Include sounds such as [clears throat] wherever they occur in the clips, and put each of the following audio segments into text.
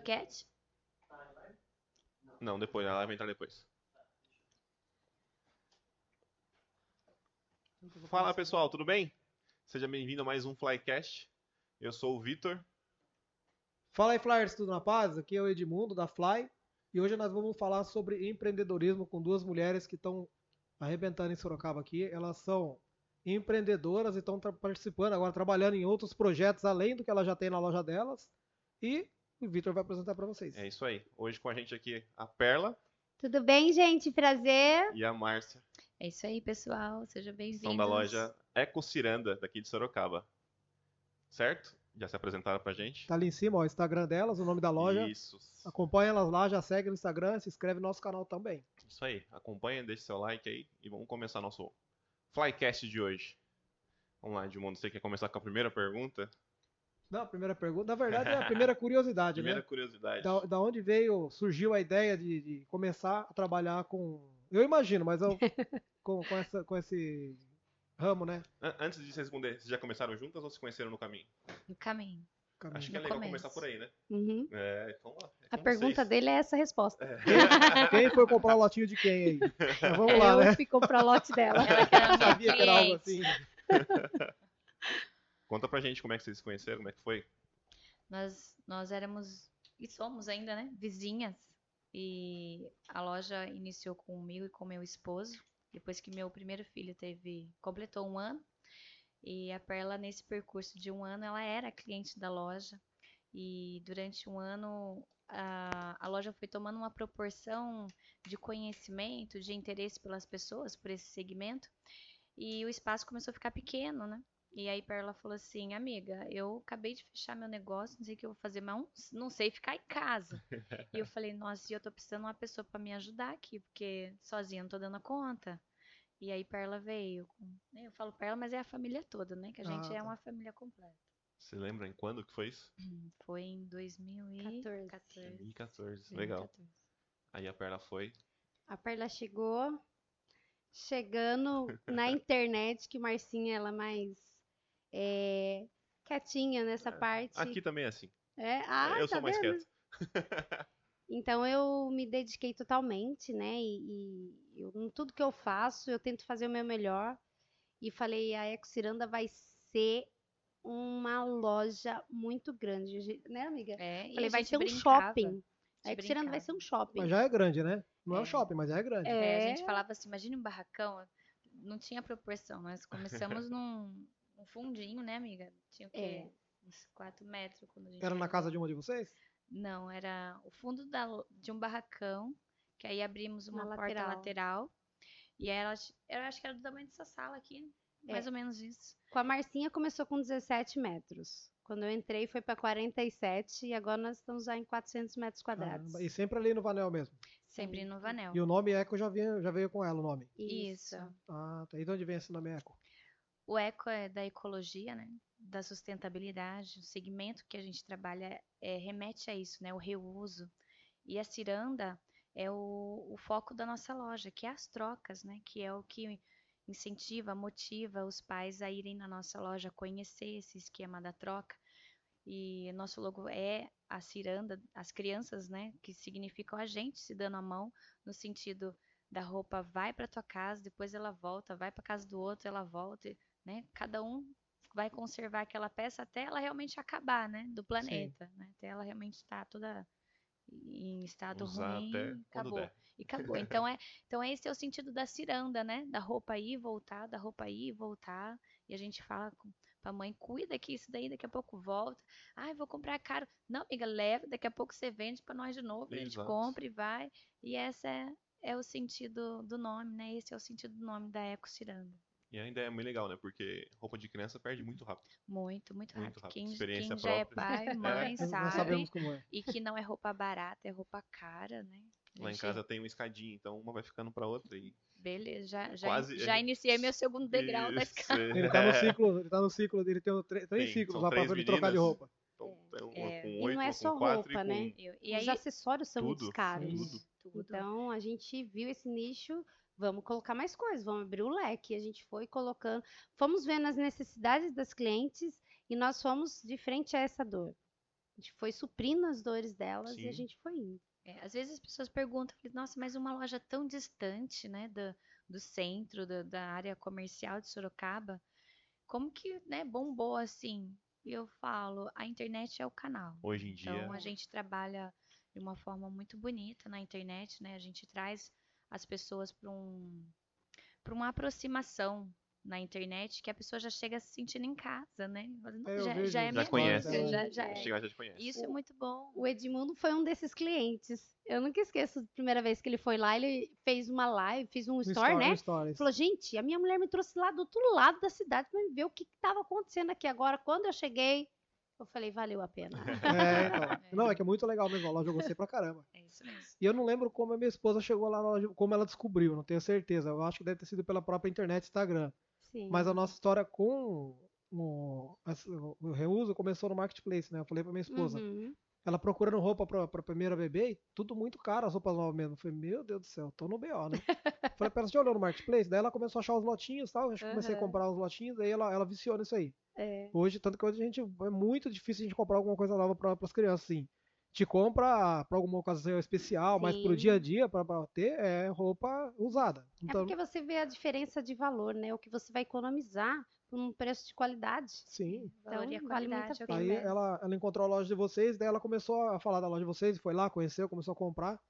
Croquete? Não, depois, ela vai entrar depois. Fala pessoal, tudo bem? Seja bem-vindo a mais um Flycast. Eu sou o Vitor. Fala aí, Flyers, tudo na paz? Aqui é o Edmundo da Fly e hoje nós vamos falar sobre empreendedorismo com duas mulheres que estão arrebentando em Sorocaba aqui. Elas são empreendedoras e estão participando agora, trabalhando em outros projetos além do que ela já tem na loja delas. E o Vitor vai apresentar para vocês. É isso aí. Hoje com a gente aqui a Perla Tudo bem, gente? Prazer. e a Márcia. É isso aí, pessoal. Sejam bem-vindos. São da loja Eco Ciranda, daqui de Sorocaba. Certo? Já se apresentaram pra gente? Tá ali em cima, ó, o Instagram delas, o nome da loja. Isso. Acompanha elas lá, já segue no Instagram, se inscreve no nosso canal também. Isso aí. Acompanha, deixa seu like aí e vamos começar nosso Flycast de hoje. Vamos lá, Edmundo. Você quer começar com a primeira pergunta? Não, a primeira pergunta, na verdade é a primeira [laughs] curiosidade, Primeira né? curiosidade. Da, da onde veio, surgiu a ideia de, de começar a trabalhar com. Eu imagino, mas eu, [laughs] com, com, essa, com esse ramo, né? An- Antes de você responder, vocês já começaram juntas ou se conheceram no caminho? No caminho. Caminho. Acho que é legal começo. começar por aí, né? Uhum. É, então lá. é A pergunta vocês. dele é essa resposta. É. [laughs] Quem foi comprar o lotinho de quem aí? Mas vamos lá, eu né? fui comprar o lote dela. Minha Sabia que era algo assim. Conta pra gente como é que vocês se conheceram, como é que foi. Nós, nós éramos, e somos ainda, né? Vizinhas. E a loja iniciou comigo e com meu esposo. Depois que meu primeiro filho teve, completou um ano. E a Perla, nesse percurso de um ano, ela era cliente da loja. E durante um ano, a, a loja foi tomando uma proporção de conhecimento, de interesse pelas pessoas, por esse segmento. E o espaço começou a ficar pequeno, né? E aí Perla falou assim, amiga, eu acabei de fechar meu negócio, não sei o que eu vou fazer, mas não- sei ficar em casa. e eu [laughs] falei, nossa, e eu tô precisando de uma pessoa para me ajudar aqui, porque sozinha não tô dando conta. E aí Perla veio. com- né, Eu falo Perla, mas é a família toda, né? Que a gente Ah, é tá. uma família completa. Você lembra em quando que foi isso? [clears throat] Foi em 2014. 2014. Legal. 2014. Aí a Perla foi. A Perla chegou chegando na [laughs] internet, que Marcinha ela é mais é, quietinha nessa parte. Aqui também é assim. É, ah, eu tá sou mais vendo? quieto. [laughs] Então eu me dediquei totalmente, né? E, e eu- em tudo que eu faço, eu tento fazer o meu melhor. E falei, a Eco Ciranda vai ser uma loja muito grande, né, amiga? É, e Falei, a vai gente ser um shopping. A Eco Ciranda vai ser um shopping. Mas já é grande, né? Não é, um É. shopping, mas já é grande. É. É, a gente falava assim, imagine um barracão, não tinha proporção, nós começamos [laughs] num, num fundinho, né, amiga? Tinha o quê? É. Uns 4 metros quando a gente Era na casa de uma de vocês? Não, era o fundo da de um barracão, que aí abrimos Na uma porta lateral. lateral, e aí ela, eu acho que era do tamanho dessa sala aqui, É. mais ou menos isso. Com a Marcinha começou com 17 metros. Quando eu entrei foi para 47 e agora nós estamos já em 400 metros quadrados. Caramba, E sempre ali no Vanel mesmo. Sempre Sim. no Vanel. E o nome Eco já veio, já veio com ela, o nome. Isso. Ah, tá. E de onde vem esse nome Eco? O eco é da ecologia, né? Da sustentabilidade. O segmento que a gente trabalha é, remete a isso, né? O reuso. E a ciranda é o, o foco da nossa loja, que é as trocas, né? Que é o que incentiva, motiva os pais a irem na nossa loja conhecer esse esquema da troca. E nosso logo é a ciranda, as crianças, né? Que significam a gente se dando a mão, no sentido da roupa vai para tua casa, depois ela volta, vai para casa do outro, ela volta, né? Cada um vai conservar aquela peça até ela realmente acabar, né? Do planeta, né? Até ela realmente estar toda em estado Usar ruim, acabou. der. E acabou. Então é, então esse é o sentido da ciranda, né? Da roupa ir e voltar, da roupa ir e voltar. E a gente fala com, pra mãe, cuida que isso daí daqui a pouco volta. Ai, vou comprar caro. Não, amiga, leva, daqui a pouco você vende pra nós de novo, a gente Exato. compra e vai. E essa é, é o sentido do nome, né? Esse é o sentido do nome da Eco Ciranda. E ainda é muito legal, né? Porque roupa de criança perde muito rápido. Muito, muito Muito rápido. rápido. Quem, Experiência quem já é própria. pai, mãe, Nós [laughs] sabe. sabemos como é. E que não é roupa barata, é roupa cara, né? Lá em casa tem uma escadinha, então uma vai ficando pra outra e Beleza, já, já, Quase- já iniciei meu segundo [laughs] degrau da Isso, escada. Ele tá no ciclo, ele tá no ciclo dele, tem três Tem, ciclos lá pra três ele trocar de roupa. Então, uma É, com e não é só roupa, e com... né? E Os aí, acessórios são muito Tudo, caros. tudo. tudo. Então a gente viu esse nicho, vamos colocar mais coisas, vamos abrir o leque. A gente foi colocando, fomos vendo as necessidades das clientes e nós fomos de frente a essa dor. A gente foi suprindo as dores delas e a Sim. gente foi indo. É, às vezes as pessoas perguntam, nossa, mas uma loja tão distante, né, do, do centro, da- da área comercial de Sorocaba, como que, né, bombou assim? E eu falo, a internet é o canal. Hoje em dia. Então a gente trabalha de uma forma muito bonita na internet, né? A gente traz as pessoas para um, para uma aproximação na internet que a pessoa já chega se sentindo em casa, né? Fala, "Não, É, já, é minha Já conhece. já, É. já é. Chegar já te conhece. Isso é muito bom. O Edmundo foi um desses clientes. Eu nunca esqueço a primeira vez que ele foi lá, ele fez uma live, fez um No story, né? Stories. Falou, gente, a minha mulher me trouxe lá do outro lado da cidade pra ver o que estava acontecendo aqui agora. Quando eu cheguei, eu falei, valeu a pena. É, então. [laughs] Não, é que é muito legal mesmo. A loja eu gostei pra caramba. É isso mesmo. E eu não lembro como a minha esposa chegou lá na loja, como ela descobriu, não tenho certeza. Eu acho que deve ter sido pela própria internet Instagram. Sim. Mas a nossa história com o, o reuso começou no marketplace, né? Eu falei pra minha esposa. Uhum. Ela procurando roupa pra, pra primeira bebê e tudo muito caro, as roupas novas mesmo. Eu falei, meu Deus do céu, tô no BO, né? falei pra ela, você olhou no marketplace? Daí ela começou a achar os lotinhos e tal. Acho que comecei a comprar os lotinhos, aí ela, ela viciou nisso aí. É. Hoje, tanto que hoje a gente é muito difícil a gente comprar alguma coisa nova para as crianças, assim. Te compra para alguma ocasião especial, mas pro Sim. dia a dia, para ter, é roupa usada. É Então, porque você vê a diferença de valor, né? O que você vai economizar por um preço de qualidade. sim. Valor e a Então, vale muito a qualidade é que. Aí ela, ela encontrou a loja de vocês, daí ela começou a falar da loja de vocês, foi lá, conheceu, começou a comprar.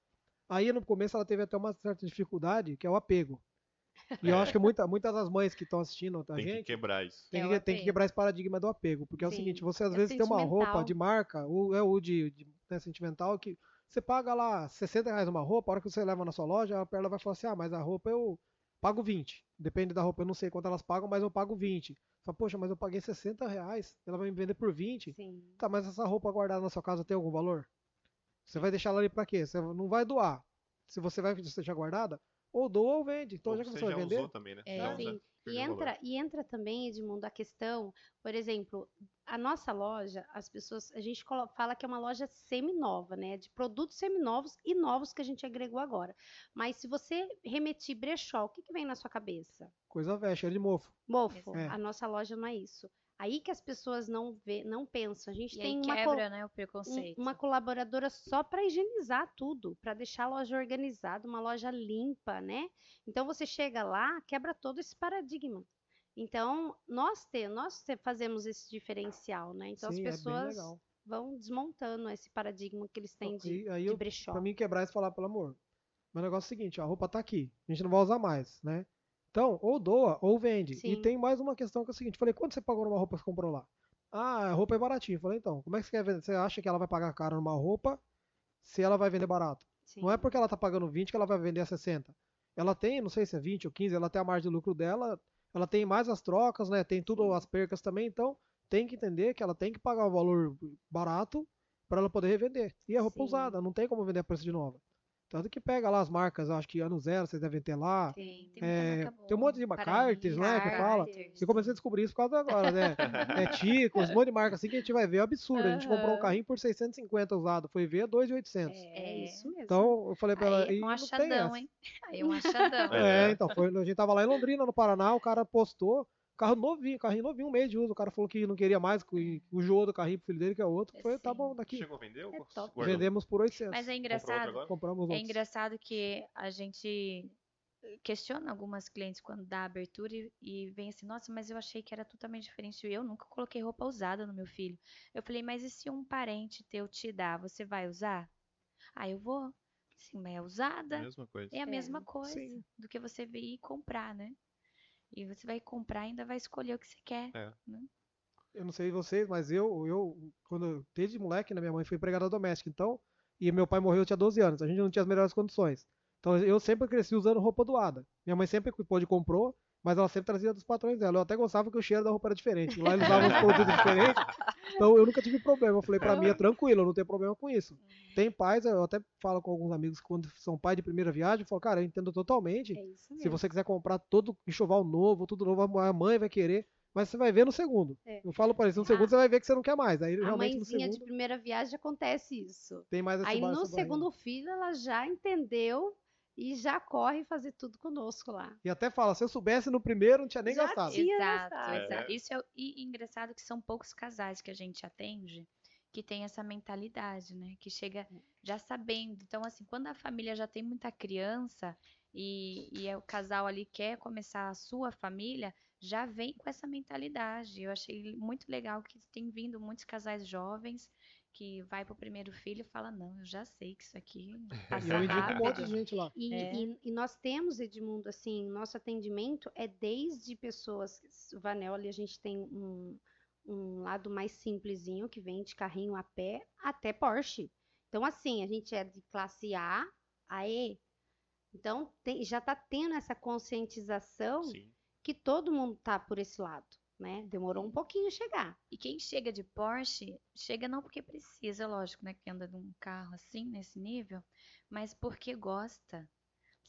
Aí no começo ela teve até uma certa dificuldade, que é o apego. E eu É. acho que muita, muitas das mães que estão assistindo a Tem que gente quebrar isso. tem, É que, tem que quebrar esse paradigma do apego. Porque é o Sim, seguinte, você às é vezes tem uma roupa de marca, ou é o de, de né, sentimental, que você paga lá 60 reais uma roupa, a hora que você leva na sua loja, a perla vai falar assim, ah, mas a roupa eu pago 20. Depende da roupa, eu não sei quanto elas pagam, mas eu pago 20. Fala, poxa, mas eu paguei 60 reais, ela vai me vender por 20. Sim. Tá, mas essa roupa guardada na sua casa tem algum valor? Você vai deixar ela ali pra quê? Você não vai doar. Se você vai deixar guardada, ou doa ou vende. Então Ou já que você você vai já vender, usou também, né? É, Já Sim. usa, E entra, e entra também, Edmundo, a questão, por exemplo, a nossa loja, as pessoas, a gente fala que é uma loja semi-nova, né? De produtos seminovos e novos que a gente agregou agora. Mas se você remetir brechó, o que, que vem na sua cabeça? coisa velha, cheira de mofo. Mofo, É. a nossa loja não é isso. Aí que as pessoas não vê, não pensam. A gente E tem aí uma, quebra, né, o preconceito. uma colaboradora só para higienizar tudo, para deixar a loja organizada, uma loja limpa, né? Então você chega lá, quebra todo esse paradigma. Então, nós, te, nós te- fazemos esse diferencial, né? Então Sim, é as pessoas legal. vão desmontando esse paradigma que eles têm de, Aí, aí de brechó. pra mim quebrar isso e falar, pelo amor. Meu negócio é o seguinte, ó, a roupa tá aqui. A gente não vai usar mais, né? Então, ou doa, ou vende. E Sim. tem mais uma questão que é o seguinte, falei, quanto você pagou numa roupa que você comprou lá? Ah, a roupa é baratinha. Falei, então, como é que você quer vender? Você acha que ela vai pagar caro numa roupa se ela vai vender barato? Sim. Não é porque ela tá pagando 20 que ela vai vender a 60. Ela tem, não sei se é 20 ou 15, ela tem a margem de lucro dela, ela tem mais as trocas, né? Tem tudo as percas também, então tem que entender que ela tem que pagar um valor barato para ela poder revender. E é roupa Sim. usada, não tem como vender a preço de nova. Tanto que pega lá as marcas, acho que ano zero vocês devem ter lá. Tem, tem É, marca tem um monte de Cartes, né, que fala. Eu comecei a descobrir isso por causa de agora, né? [laughs] É Ticos, um monte de marca assim que a gente vai ver, é absurdo. A gente comprou um carrinho por 650 usado, foi ver 2,800. É, É. isso mesmo. Então eu falei pra ela, Aí e é um achadão, hein? Aí é um achadão. É, É. então, foi, a gente tava lá em Londrina, no Paraná, o cara postou, carro novinho, carrinho novinho, um mês de uso. O cara falou que não queria mais, que o jogo do carrinho pro filho dele, que é outro. É Foi, tá bom, daqui. Chegou a vender É? Vendemos por 800. Mas é engraçado? Compramos é outros. engraçado que a gente questiona algumas clientes quando dá abertura e, e vem assim, nossa, mas eu achei que era totalmente diferente. Eu nunca coloquei roupa usada no meu filho. Eu falei, mas e se um parente teu te dá, você vai usar? Ah, eu vou. Sim, mas é usada. Mesma coisa. É a É, mesma coisa sim. do que você vir e comprar, né? E você vai comprar e ainda vai escolher o que você quer. Eu não sei vocês, mas eu, eu quando desde moleque, né, minha mãe foi empregada doméstica, então, e meu pai morreu, eu tinha 12 anos, a gente não tinha as melhores condições. Então eu sempre cresci usando roupa doada. Minha mãe sempre pôde comprou, mas ela sempre trazia dos patrões dela. Eu até gostava que o cheiro da roupa era diferente. Lá eles usavam uns produtos diferentes. Então eu nunca tive problema. Eu falei, pra mim é tranquilo, eu não tenho problema com isso. Tem pais, eu até falo com alguns amigos que quando são pai de primeira viagem, eu falo, cara, eu entendo totalmente. É isso Se você quiser comprar todo enxoval novo, tudo novo, a mãe vai querer, mas você vai ver no segundo. É. Eu falo para eles, no A- segundo você vai ver que você não quer mais. Aí A no mãezinha de segundo primeira viagem acontece isso. tem mais esse Aí no essa segundo filho ela já entendeu e já corre fazer tudo conosco lá. E até fala, se eu soubesse no primeiro, não tinha nem Já gastado. tinha Exato, gastado. exato. Isso é o- e engraçado que são poucos casais que a gente atende que tem essa mentalidade, né? Que chega É. já sabendo. Então, assim, quando a família já tem muita criança e, e é o casal ali quer começar a sua família, já vem com essa mentalidade. Eu achei muito legal que tem vindo muitos casais jovens que vai pro primeiro filho e fala, não, eu já sei que isso aqui [laughs] passa E eu indico um monte de gente lá. E, É. e- e nós temos, Edmundo, assim, nosso atendimento é desde pessoas. O Vanel ali a gente tem um, um lado mais simplesinho, que vem de carrinho a pé, até Porsche. Então, assim, a gente é de classe A a E. Então, tem- já está tendo essa conscientização Sim. que todo mundo tá por esse lado, né? Demorou um pouquinho a chegar. E quem chega de Porsche, chega não porque precisa, lógico, né? Que anda de um carro assim, nesse nível, mas porque gosta,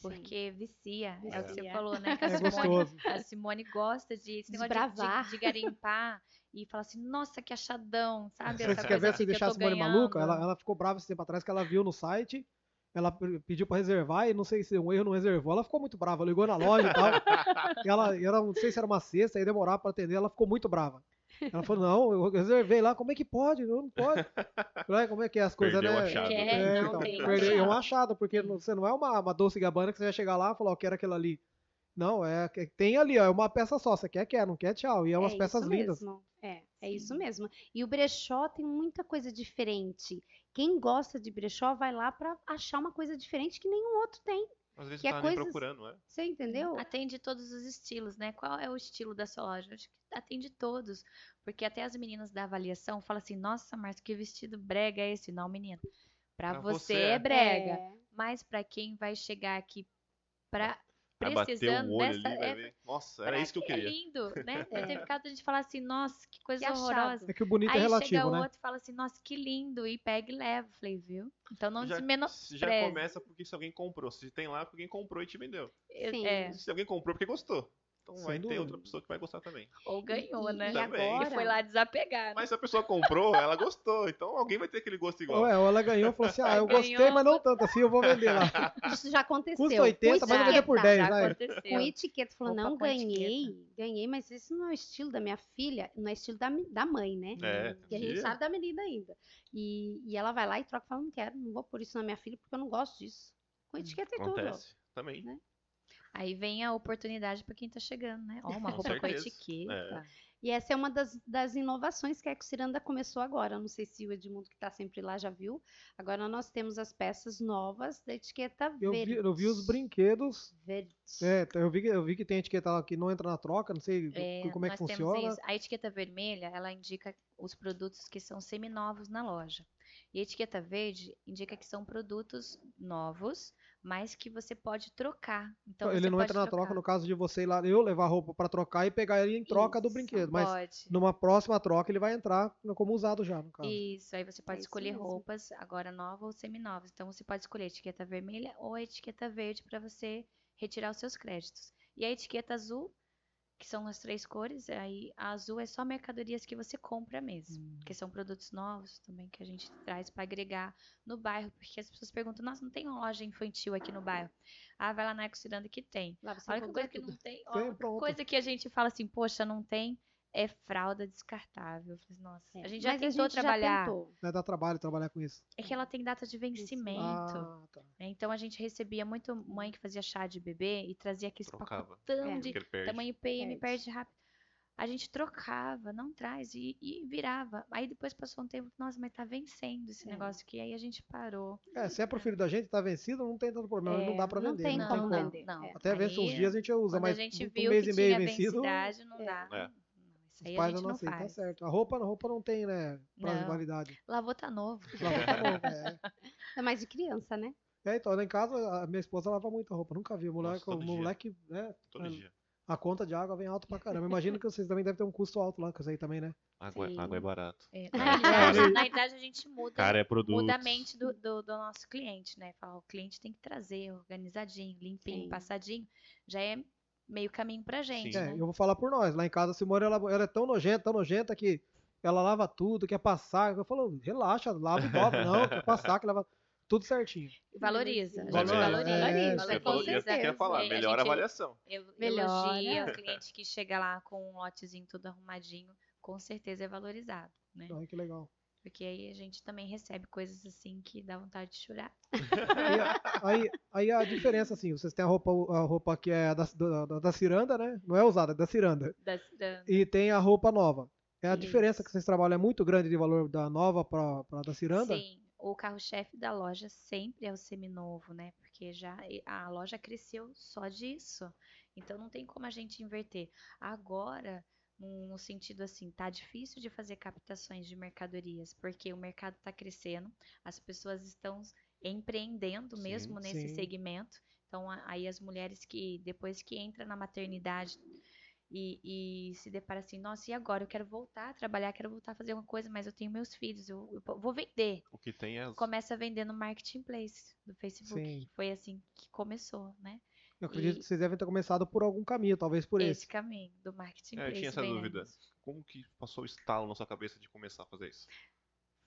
porque vicia. É o que você Vicia. falou, né? [laughs] Que a É Simone, a Simone gosta de esse negócio de, Desbravar. de, de garimpar e falar assim, nossa, que achadão, sabe? Você Essa quer coisa ver se deixar a Simone ganhando. maluca? Ela, ela ficou brava esse tempo atrás que ela viu no site. Ela pe- pediu pra reservar e não sei se um erro não reservou. Ela ficou muito brava. Ligou na loja e tal. [laughs] ela, ela não sei se era uma sexta, aí demorava pra atender. Ela ficou muito brava. Ela falou: Não, eu reservei lá. Como é que pode? Não pode. Falei, "É, Como é que é as coisas, Perdeu né? achado. Quer, É, não então, tem perdeu- é um achado. porque não- você não é uma, uma doce gabana que você vai chegar lá e falar, ó, quero aquilo ali. Não, é que- tem ali, ó, é uma peça só. Você quer, quer, não quer, tchau. E é umas É peças isso lindas. mesmo. É, é isso mesmo. E o brechó tem muita coisa diferente. Quem gosta de brechó vai lá pra achar uma coisa diferente que nenhum outro tem. Às vezes Que é tá coisas- procurando, né? Você entendeu? Atende todos os estilos, né? Qual é o estilo da sua loja? Acho que atende todos. Porque até as meninas da avaliação falam assim, nossa, Márcia, que vestido brega é esse? Não, menina. Pra, Pra você, você é é. brega. É, Mas pra quem vai chegar aqui pra Vai bater precisando o olho dessa ali, é. Nossa, era isso que eu É queria. lindo, né? [laughs] É. Teve caso de a gente falar assim, nossa, que coisa Que achado. horrorosa. É que o bonito Aí é chega relativo, o né? outro e fala assim, nossa, que lindo, e pega e leva. Falei, viu? Então não já, já começa porque se alguém comprou. Se tem lá, porque alguém comprou e te vendeu. Sim. É, Se alguém comprou porque gostou. Então Sem vai ter dúvida. outra pessoa que vai gostar também. ou ganhou, né? e Também. agora? E foi lá desapegar. né? Mas se a pessoa comprou, ela gostou. Então alguém vai ter aquele gosto igual. Ou, é, ou ela ganhou e falou assim: ah, eu Ganhou, gostei, mas não tanto assim, eu vou vender lá. [laughs] Isso já aconteceu. Custa 80, Com mas eu vou vender por etiqueta. 10, Já. Com etiqueta, falou, não, com etiqueta. ganhei, ganhei, mas esse não é o estilo da minha filha, não é estilo da, da mãe, né? É, Que a gente sabe da menina ainda. E, e ela vai lá e troca e fala, não quero, não vou pôr isso na minha filha porque eu não gosto disso. Com etiqueta e tudo. Acontece. Também. Né? Aí vem a oportunidade pra quem tá chegando, né? Ó, uma Com roupa com certeza. etiqueta. E essa é uma das, das inovações que a Ecociranda começou agora. Não sei se o Edmundo, que está sempre lá, já viu. Agora nós temos as peças novas da etiqueta Eu verde. vi, eu vi os brinquedos. Verde. É, eu vi, que- eu vi que tem etiqueta lá que não entra na troca, não sei É, como é que funciona. isso. A etiqueta vermelha, ela indica os produtos que são seminovos na loja. E a etiqueta verde indica que são produtos novos, mas que você pode trocar. Então Ele você não pode entra na troca trocar. no caso de você ir lá, eu levar roupa pra trocar e pegar ele em troca do Isso, brinquedo. Mas Pode. numa próxima troca ele vai entrar como usado já, no caso. Isso, aí você pode É escolher mesmo. roupas agora novas ou seminovas. Então você pode escolher a etiqueta vermelha ou a etiqueta verde para você retirar os seus créditos. E a etiqueta azul, que são as três cores, aí a azul é só mercadorias que você compra mesmo, Hum. que são produtos novos também que a gente traz para agregar no bairro, porque as pessoas perguntam: "Nossa, não tem uma loja infantil aqui no bairro?" Ah, vai lá na Ecociranda que tem. Lá você A única coisa que tudo. não tem, ó, coisa que a gente fala assim, poxa, não tem é fralda descartável. Eu falei, Nossa, É, a gente já mas tentou gente já trabalhar. tentou. Vai dar trabalho trabalhar com isso. É que ela tem data de vencimento. Ah, tá. né? Então a gente recebia muito mãe que fazia chá de bebê e trazia aqueles Trocava. pacotão É. de tamanho PM, Perde. perde rápido. A gente trocava, não traz, e, e virava. Aí depois passou um tempo, nossa, mas tá vencendo esse É. negócio aqui. Aí a gente parou. É, se é pro filho da gente, tá vencido, não tem tanto problema. É, não dá pra não vender. tem não como tem como. vender. Não, É. Até vence uns dias a gente usa, mas a gente um viu mês que e meio tinha vencido, densidade, não É. dá. É. Os aí a pais gente não não aceitam, tá certo. A roupa, a roupa não tem, né, prazo de validade. Lavou tá novo. Lava tá novo, é. [laughs] É mais de criança, né? É, então, lá em casa, a minha esposa lava muita roupa. Nunca vi. O moleque, Nossa, todo o dia. moleque né, Todo dia. a conta de água vem alto pra caramba. Imagino que vocês também devem ter um custo alto lá com isso aí também, né? Água, Sim. água é barato. É, na, cara. realidade, na a gente muda, Cara, é produto. muda a mente do, do, do nosso cliente, né? Fala, o cliente tem que trazer organizadinho, limpinho, Sim. passadinho. Já é meio caminho pra gente, Sim. É, né? eu vou falar por nós. Lá em casa, a Simone, ela, ela é tão nojenta, tão nojenta que ela lava tudo, quer passar. Eu falo, relaxa, lava e dobra. [laughs] Não, quer passar, que lava tudo certinho. Valoriza. A gente Valoriza, valoriza. é, que eu com falo- isso que eu certeza. ia falar. É, a Melhor avaliação. Elogia o cliente que chega lá com um lotezinho tudo arrumadinho, com certeza é valorizado, né? Ai, que legal. Porque aí a gente também recebe coisas assim que dá vontade de chorar. E a- aí, aí a diferença, assim, vocês têm a roupa, a roupa que é da, da, da ciranda, né? Não é usada, é da ciranda. Da- E tem a roupa nova. É a Isso. diferença que vocês trabalham é muito grande de valor da nova para da ciranda? Sim, o carro-chefe da loja sempre é o seminovo, né? Porque já a loja cresceu só disso. Então não tem como a gente inverter. Agora, no, no sentido assim, tá difícil de fazer captações de mercadorias, porque o mercado está crescendo, as pessoas estão empreendendo Sim, mesmo nesse sim. segmento. Então aí as mulheres que depois que entra na maternidade e, e se depara assim, nossa, e agora? Eu quero voltar a trabalhar, quero voltar a fazer uma coisa, mas eu tenho meus filhos, eu, eu vou vender. O que tem é. Começa a vender no Marketplace do Facebook. Sim. Foi assim que começou, né? Eu acredito E- que vocês devem ter começado por algum caminho, talvez por esse esse. caminho do É, Marketplace. eu tinha essa dúvida. antes. Como que passou o estalo na sua cabeça de começar a fazer isso?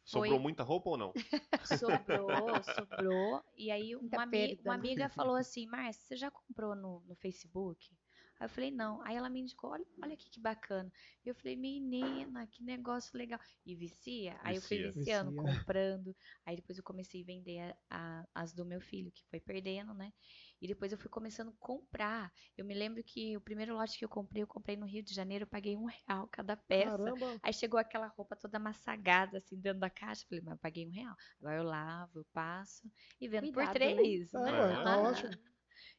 Foi- Sobrou muita roupa ou não? [laughs] Sobrou, sobrou. E aí uma, ami- uma amiga falou [laughs] assim, Márcia, você já comprou no, no Facebook? Aí eu falei, não. Aí ela me indicou, olha, olha aqui que bacana. E eu falei, menina, que negócio legal. E vicia. Aí eu fui Vicia. viciando, Vicia. comprando. Aí depois eu comecei a vender a- a- as do meu filho, que foi perdendo, né? E depois eu fui começando a comprar. Eu me lembro que o primeiro lote que eu comprei, eu comprei no Rio de Janeiro, eu paguei um real cada peça. Caramba! Aí chegou aquela roupa toda amassagada, assim, dentro da caixa. Falei, mas eu paguei um real. Agora eu lavo, eu passo e vendo por Cuidado, né? três, É, né? tá Ah. ótimo.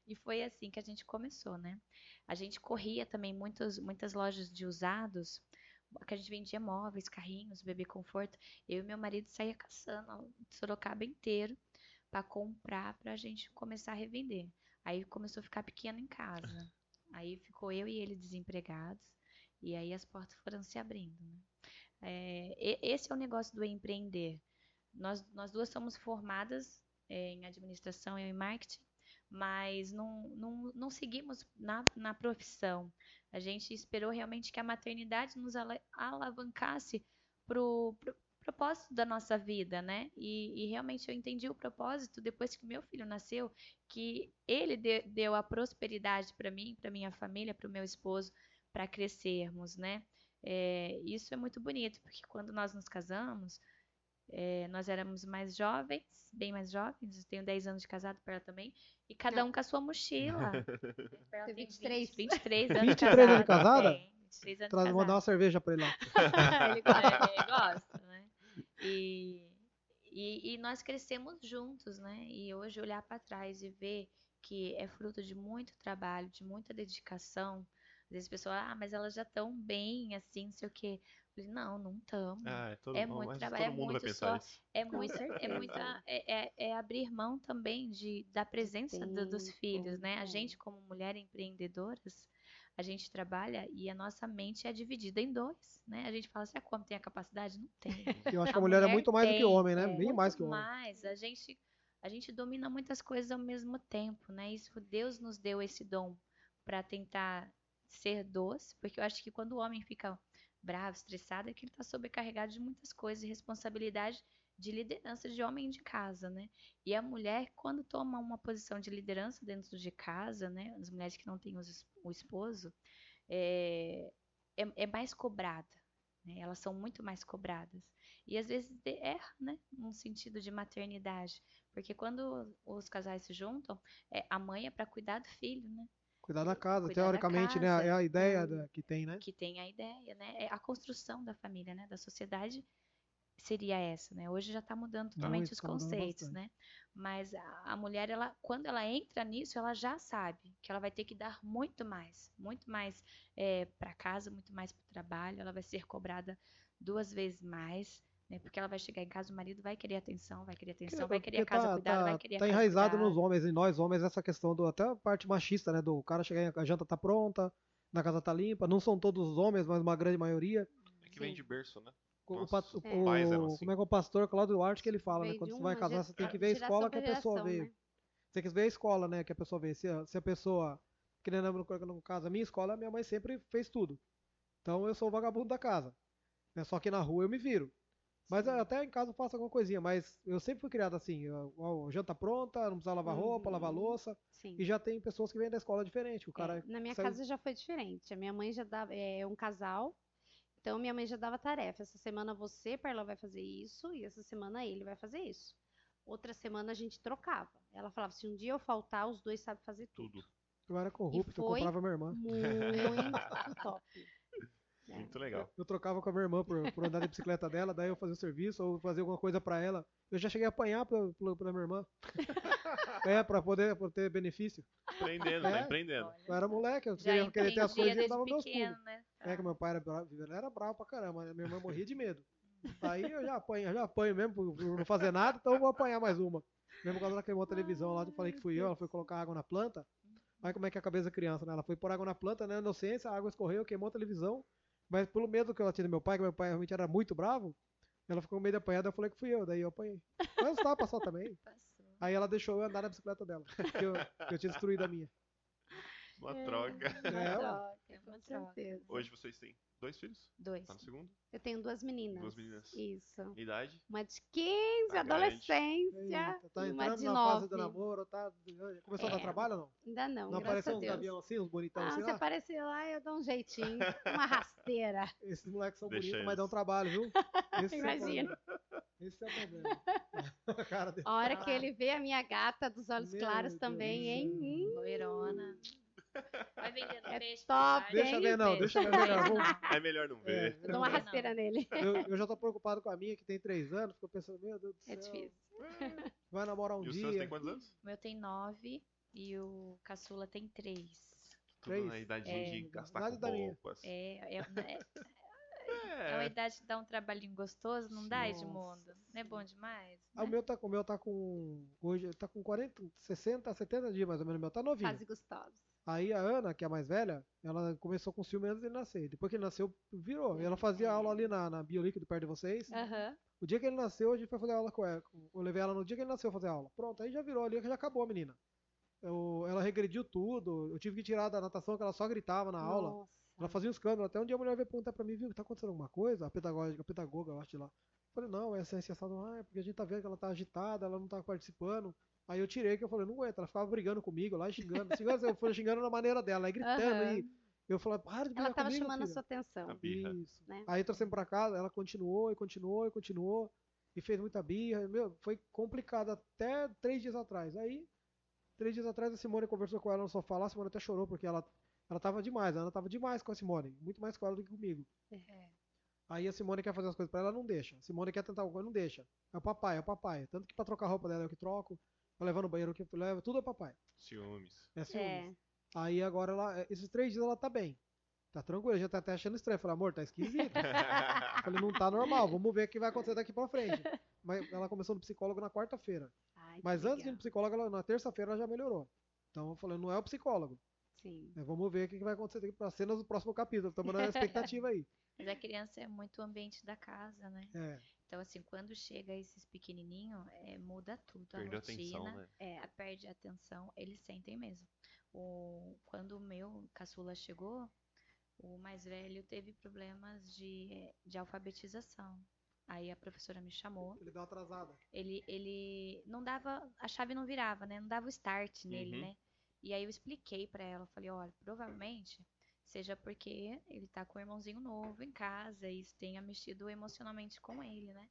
E foi assim que a gente começou, né? A gente corria também muitos, muitas lojas de usados, que a gente vendia móveis, carrinhos, bebê conforto. Eu e meu marido saía caçando Sorocaba inteiro para comprar pra gente começar a revender. Aí começou a ficar pequeno em casa. [laughs] Aí ficou eu e ele desempregados. E aí as portas foram se abrindo, né? É, esse é o negócio do empreender. Nós, nós duas somos formadas é, em administração e em marketing, mas não, não, não seguimos na, na profissão. A gente esperou realmente que a maternidade nos ala- alavancasse pro, pro propósito da nossa vida, né? E, e realmente eu entendi o propósito depois que meu filho nasceu, que ele de- deu a prosperidade para mim, para minha família, para o meu esposo, para crescermos, né? É, isso é muito bonito, porque quando nós nos casamos, é, nós éramos mais jovens, bem mais jovens, eu tenho 10 anos de casado, Perla também, e cada Não. um com a sua mochila. [laughs] Perla Tem tem 23. 20, 23 anos 23 anos de casada. casada? Tem, 23 anos de Traz, mandar casada. uma cerveja pra ele lá. [laughs] ele, gosta, ele gosta, né? E, e, e nós crescemos juntos, né? E hoje olhar para trás e ver que é fruto de muito trabalho, de muita dedicação. Às vezes a pessoa, ah, mas elas já estão bem, assim, não sei o quê. Falei, não, não estamos. Ah, é, todo, É bom, muito mas trabalho, todo é muito só-. É muito, é muita, é, é- é abrir mão também de, da presença do- dos filhos, né? A gente, como mulher empreendedoras, a gente trabalha e a nossa mente é dividida em dois, né? A gente fala assim, ah, como tem a capacidade? Não tem. Eu acho que A a mulher é mulher muito mais do que o tem, homem, né? é, Bem mais que o homem. mais. A gente, a gente domina muitas coisas ao mesmo tempo, né? Isso Deus nos deu esse dom para tentar ser doce, porque eu acho que quando o homem fica bravo, estressado, é que ele está sobrecarregado de muitas coisas e responsabilidade de liderança de homem de casa, né? E a mulher, quando toma uma posição de liderança dentro de casa, né? As mulheres que não têm o esposo, é, é, é mais cobrada, né? Elas são muito mais cobradas. E às vezes de- erra, né? Num sentido de maternidade. Porque quando os casais se juntam, é, a mãe é para cuidar do filho, né? Cuidar da casa, Cuidar da teoricamente, né? casa. É a ideia da- que tem, né? que tem a ideia, né? É a construção da família, né? Da sociedade seria essa, né? Hoje já está mudando totalmente Muito, os tá conceitos, né? Mas a, a mulher, ela, quando ela entra nisso, ela já sabe que ela vai ter que dar muito mais, muito mais para casa, muito mais para o trabalho. Ela vai ser cobrada duas vezes mais, né? Porque ela vai chegar em casa, o marido vai querer atenção, vai querer atenção, vai querer a Porque casa tá, cuidada, tá, vai querer a tá casa enraizado cuidada. nos homens, em nós homens, essa questão do até a parte machista, né? Do cara chegar, em- a janta tá pronta, na casa tá limpa. Não são todos os homens, mas uma grande maioria. É que vem Sim. de berço, né? O, Nossa, o- pais eram assim. Como é que é o pastor Cláudio Duarte que ele fala, né? Quando você vai casar, você tem que ver a escola que a pessoa geração, veio. né? Você tem que ver a escola, né? Que a pessoa veio. Se a, se a pessoa. Que nem lembro no, no caso, a minha escola, minha mãe sempre fez tudo. Então eu sou o vagabundo da casa. né, Só que na rua eu me viro. Mas até em casa eu faço alguma coisinha. Mas eu sempre fui criado assim: ó, janta pronta, não precisa lavar roupa, lavar Uhum. louça. Sim. E já tem pessoas que vêm da escola diferente. O cara É, na minha saiu- casa já foi diferente. A minha mãe já dava, é um casal, Então minha mãe já dava tarefa. Essa semana você, Perla, vai fazer isso e essa semana ele vai fazer isso. Outra semana a gente trocava. Ela falava: se um dia eu faltar, os dois sabem fazer tudo. Tudo. Eu era corrupto, eu foi comprava minha irmã. Muito [laughs] top. É. Muito legal. Eu trocava com a minha irmã por, por andar de bicicleta dela, daí eu fazia o serviço ou fazia alguma coisa pra ela. Eu já cheguei a apanhar pela, pela, pela minha irmã. [laughs] é, pra poder, pra ter benefício. Empreendendo, tá É. empreendendo. Olha, Eu era moleque, eu queria, queria ter as coisas e desde dava meus pequeno, pulos. né? É que meu pai era bravo, ele era bravo pra caramba, minha irmã morria de medo. Aí eu já apanho, eu já apanho mesmo por, por não fazer nada, então eu vou apanhar mais uma. Mesmo quando ela queimou a televisão lá, eu falei que fui eu, ela foi colocar água na planta. Aí como é que é a cabeça da criança, né? Ela foi pôr água na planta, né? Inocência, a água escorreu, queimou a televisão. Mas pelo medo que ela tinha do meu pai, que meu pai realmente era muito bravo, ela ficou apanhar, daí eu falei que fui eu, daí eu apanhei. Mas estava passou também. [laughs] Passou. Aí ela deixou eu andar na bicicleta dela, que eu, que eu tinha destruído a minha. Uma É. troca. É, ué. Troca, É uma troca. Hoje vocês têm dois filhos? Dois. Tá no segundo? Eu tenho duas meninas. Duas meninas. Isso. Idade? Uma de 15, Tá grande. adolescência, Eita, tá uma entrando de na 9. fase do namoro, tá. Começou a dar É. trabalho ou não? Ainda não, Não apareceu a uns Deus. gavião assim, uns bonitão Ah, assim se lá? aparecer lá, eu dou um jeitinho. [laughs] Uma rasteira. Esses moleques são Deixa bonitos, mas dão trabalho, viu? [laughs] Esse é Imagina. problema. Esse é o problema. [laughs] A. A hora que Ah. ele vê a minha gata dos olhos Meu claros Deus também, do hein? Hum, Loirona. Vai vendendo É peixe. top, Deixa ver, não, deixa ver. Vamos- É melhor não ver. É, Eu dou uma Não, não. rasteira nele. eu, eu já tô preocupado com a minha, que tem três anos, fico pensando, meu Deus do céu. É difícil. Vai namorar um E dia. seus têm quantos anos? O meu tem nove e o caçula tem três. Tudo Três? na idadinha É, de gastar idade com da minha. roupas. É, é, é, é uma É. idade que dá um trabalhinho gostoso, não dá, Edmundo? Não é bom demais? Ah, o né? meu tá, o meu tá com. Hoje tá com 40, 60, 70 dias mais ou menos. O meu tá novinho. Fase gostosa. Aí a Ana, que é a mais velha, ela começou com ciúme antes dele nascer. Depois que ele nasceu, virou. Ela fazia aula ali na, na Biolíquido perto de vocês. Aham. O dia que ele nasceu, a gente foi fazer aula com ela. Eu levei ela no dia que ele nasceu fazer aula. Pronto, aí já virou ali, já acabou a menina. Eu- ela regrediu tudo. Eu tive que tirar da natação, que ela só gritava na aula. Nossa. Ela fazia um escândalo. Até um dia a mulher veio perguntar pra mim, viu, tá acontecendo alguma coisa? A pedagoga, a pedagoga, eu acho de lá. Eu falei, não, essa sensação, ah, é porque a gente tá vendo que ela tá agitada, ela não tá participando. Aí eu tirei, que eu falei, não aguento. Ela ficava brigando comigo lá, e xingando. xingando eu fui xingando na maneira dela, aí gritando. Aham. aí eu falei, para de brigar Ela tava comigo, chamando a filha." sua atenção. A birra. Isso. né? Aí trouxemos pra casa, ela continuou e continuou e continuou. E fez muita birra. Meu, foi complicado até três dias atrás. Aí, três dias atrás, a Simone conversou com ela no sofá lá. A Simone até chorou, porque ela, ela tava demais. Ela tava demais com a Simone. Muito mais com ela do que comigo. É. Aí a Simone quer fazer as coisas pra ela, ela não deixa. A Simone quer tentar alguma coisa, não deixa. É o papai, é o papai. Tanto que pra trocar a roupa dela é eu que troco. Pra levar no banheiro eu que levo. Tudo é papai. Ciúmes. É ciúmes. É. Aí agora, ela, esses três dias ela tá bem. Tá tranquila, já tá até achando estranho. Falei, amor, tá esquisito. [laughs] Falei, não tá normal, vamos ver o que vai acontecer daqui pra frente. Mas ela começou no psicólogo na quarta-feira. Mas antes de ir legal. no psicólogo, ela- na terça-feira ela já melhorou. Então eu falei, não é o psicólogo. Sim. né? Vamos ver o que que vai acontecer daqui pra cenas do próximo capítulo. Estamos na [laughs] expectativa aí. Mas a criança é muito o ambiente da casa, né? É, Então, assim, quando chega esses pequenininhos, é, muda tudo. A Perdeu a rotina, atenção, né? é, perde a atenção, eles sentem mesmo. O, quando o meu caçula chegou, o mais velho teve problemas de, de alfabetização. Aí a professora me chamou. ele deu uma atrasada. Ele, ele não dava, a chave não virava, né? Não dava o start nele, Uhum. né? E aí eu expliquei pra ela, falei, olha, provavelmente seja porque ele tá com um irmãozinho novo em casa e isso tenha mexido emocionalmente com ele, né?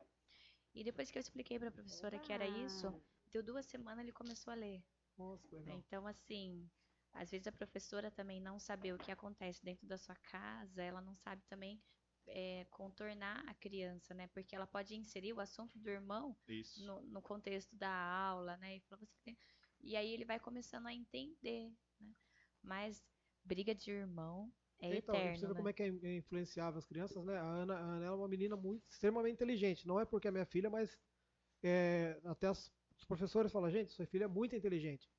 E depois que eu expliquei pra professora que era isso, Ah, deu duas semanas ele começou a ler. Nossa, legal. Então, assim, às vezes a professora também não saber o que acontece dentro da sua casa, ela não sabe também é, contornar a criança, né? Porque ela pode inserir o assunto do irmão Isso. no, no contexto da aula, né? E, e aí ele vai começando a entender, né? Mas briga de irmão é então, você eterno, vê né? como é que é influenciável as crianças, né? A Ana, a Ana é uma menina muito, extremamente inteligente. Não é porque é minha filha, mas é, até as- os professores falam, gente, sua filha é muito inteligente.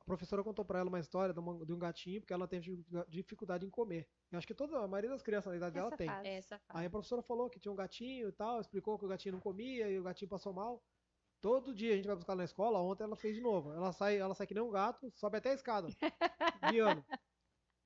A professora contou pra ela uma história de, uma- de um gatinho, porque ela tem dificulda- dificuldade em comer. Eu acho que toda a maioria das crianças na idade dela essa tem. fase. É essa fase. Aí a professora falou que tinha um gatinho e tal, explicou que o gatinho não comia e o gatinho passou mal. Todo dia a gente vai buscar na escola, ontem ela fez de novo. Ela sai, ela sai que nem um gato, sobe até a escada, [laughs] miando.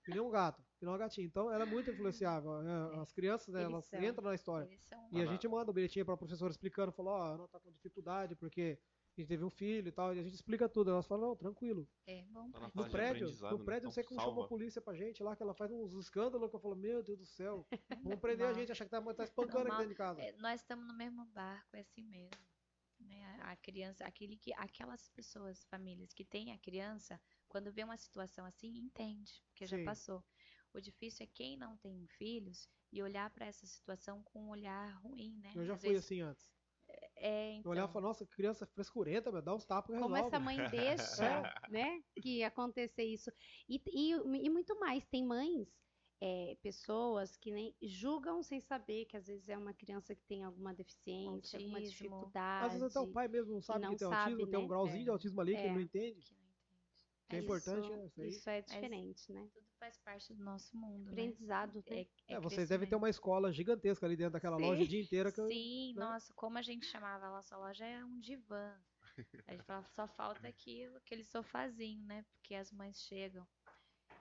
Que nem um gato, que nem um gatinho. Então ela é muito influenciável. né? As crianças, né, elas são. entram na história. São E a gente manda um bilhetinho pra professora explicando, falou, ó, ela tá com dificuldade porque a gente teve um filho e tal, e a gente explica tudo. Elas falam, não, tranquilo. É bom. Tá No prédio, no né? prédio, não sei como chamou a polícia pra gente lá, que ela faz uns escândalos que eu falo, meu Deus do céu, vamos prender a [laughs] gente, achar que tá, tá espancando aqui dentro de casa. É, nós estamos no mesmo barco, é assim mesmo. Né? A- criança, aquele que, aquelas pessoas, famílias que têm a criança, quando vê uma situação assim, entende, porque já Sim. passou. O difícil é quem não tem filhos e olhar para essa situação com um olhar ruim, né? Eu já Às fui vezes- assim antes. É, Eu então. olhava e falava, nossa, que criança frescurenta, meu, dá uns tapas e Como resolve. essa mãe [laughs] deixa, né, que acontecer isso. E, e, e muito mais, tem mães, é, pessoas que nem julgam sem saber que às vezes é uma criança que tem alguma deficiência, alguma Autismo. dificuldade. Às vezes até o pai mesmo não sabe não que tem sabe, autismo, tem um né? grauzinho de É. autismo ali que ele É. não entende. que não entende. Que é Mas importante, isso, né, isso aí. isso é diferente, né? Tudo faz parte do nosso mundo, né? Aprendizado, né? É, É, vocês devem ter uma escola gigantesca ali dentro daquela Sim. loja o dia inteiro que eu... Sim, né? nossa, como a gente chamava a nossa loja é um divã. A gente falava, só falta aquilo, aquele sofazinho, né? Porque as mães chegam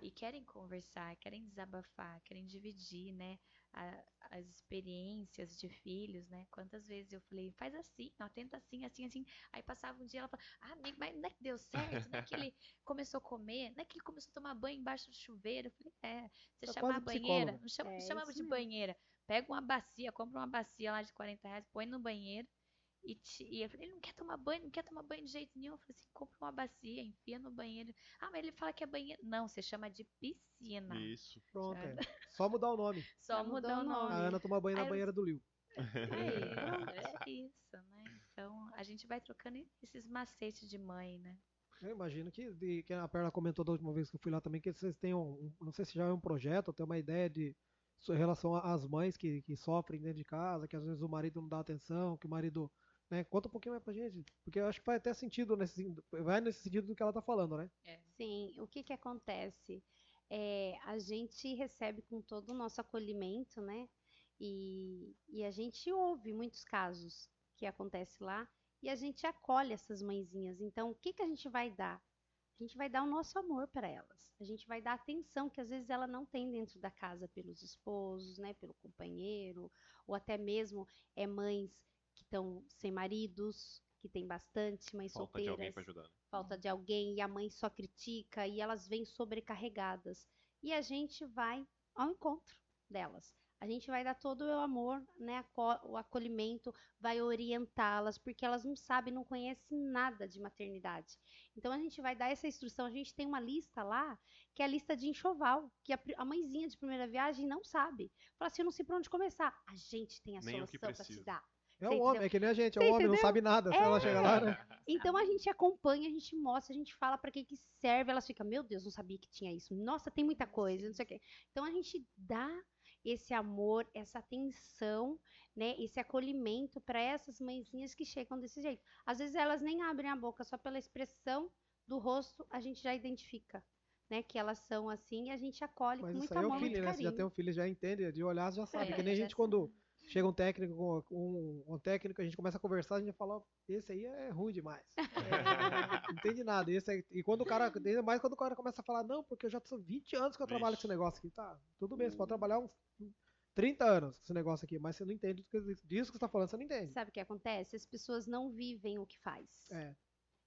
e querem conversar, querem desabafar, querem dividir, né? a- as experiências de filhos, né? Quantas vezes eu falei, faz assim, ó, tenta assim, assim, assim. Aí passava um dia, ela falava, ah, amigo, mas não é que deu certo, não é que ele [laughs] começou a comer, não é que ele começou a tomar banho embaixo do chuveiro. Eu falei, é, você chamar a quase banheira, não chama, É não chama isso de mesmo. banheira. Pega uma bacia, compra uma bacia lá de 40 reais, põe no banheiro. E, te- e eu falei, ele não quer tomar banho, não quer tomar banho de jeito nenhum. Eu falei assim, compra uma bacia, enfia no banheiro. Ah, mas ele fala que é banheiro. Não, você chama de piscina. Isso. Pronto, é. Só mudar o nome. [laughs] Só Já mudou mudou o nome. A Ana toma banho na Aí eu- banheira do Lil. Aí, pronto, é isso, né? Então, a gente vai trocando esses macetes de mãe, né? Eu imagino que, de- que a Perla comentou da última vez que eu fui lá também, que vocês tenham, um- não sei se já é um projeto, ou tem uma ideia de em relação às mães que, que sofrem dentro de casa, que às vezes o marido não dá atenção, que o marido, né, conta um pouquinho mais pra gente, porque eu acho que faz até sentido nesse, vai nesse sentido do que ela tá falando, né? Sim, o que que acontece? É, a gente recebe com todo o nosso acolhimento, né? E, e a gente ouve muitos casos que acontece lá e a gente acolhe essas mãezinhas. Então, o que que a gente vai dar? A gente vai dar o nosso amor para elas. A gente vai dar atenção que às vezes ela não tem dentro da casa pelos esposos, né? Pelo companheiro, ou até mesmo é mães estão sem maridos, que tem bastante, mães Falta de alguém solteiras pra ajudar. né? falta de alguém e a mãe só critica e elas vêm sobrecarregadas. E a gente vai ao encontro delas. A gente vai dar todo o amor, né, o acolhimento, vai orientá-las, porque elas não sabem, não conhecem nada de maternidade. Então a gente vai dar essa instrução. A gente tem uma lista lá, que é a lista de enxoval, que a, mãezinha de primeira viagem não sabe. Fala assim, eu não sei por onde começar. A gente tem a Nem solução para te dar. É o homem, é que nem a gente, é o homem, não entendeu? sabe nada, se ela chega lá, né? [laughs] Então a gente acompanha, a gente mostra, a gente fala para que que serve, elas ficam, meu Deus, não sabia que tinha isso. Nossa, tem muita coisa, não sei o quê. Então a gente dá esse amor, essa atenção, né, esse acolhimento para essas mãezinhas que chegam desse jeito. Às vezes elas nem abrem a boca, só pela expressão do rosto a gente já identifica, né, que elas são assim e a gente acolhe Mas com isso muito aí é o muito filho, né? Você já carinho. tem um filho, já entende, de olhar já sabe. É, que nem a gente quando chega um técnico um, um técnico, a gente começa a conversar, a gente fala, "Ó, esse aí é ruim demais. [laughs] não entende nada. Esse aí- e quando o cara, ainda mais quando o cara começa a falar, não, porque eu já sou 20 anos que eu trabalho com esse negócio aqui. Tá, tudo bem, você pode trabalhar uns 30 anos com esse negócio aqui, mas você não entende disso que você tá falando, você não entende. Sabe o que acontece? As pessoas não vivem o que faz. É,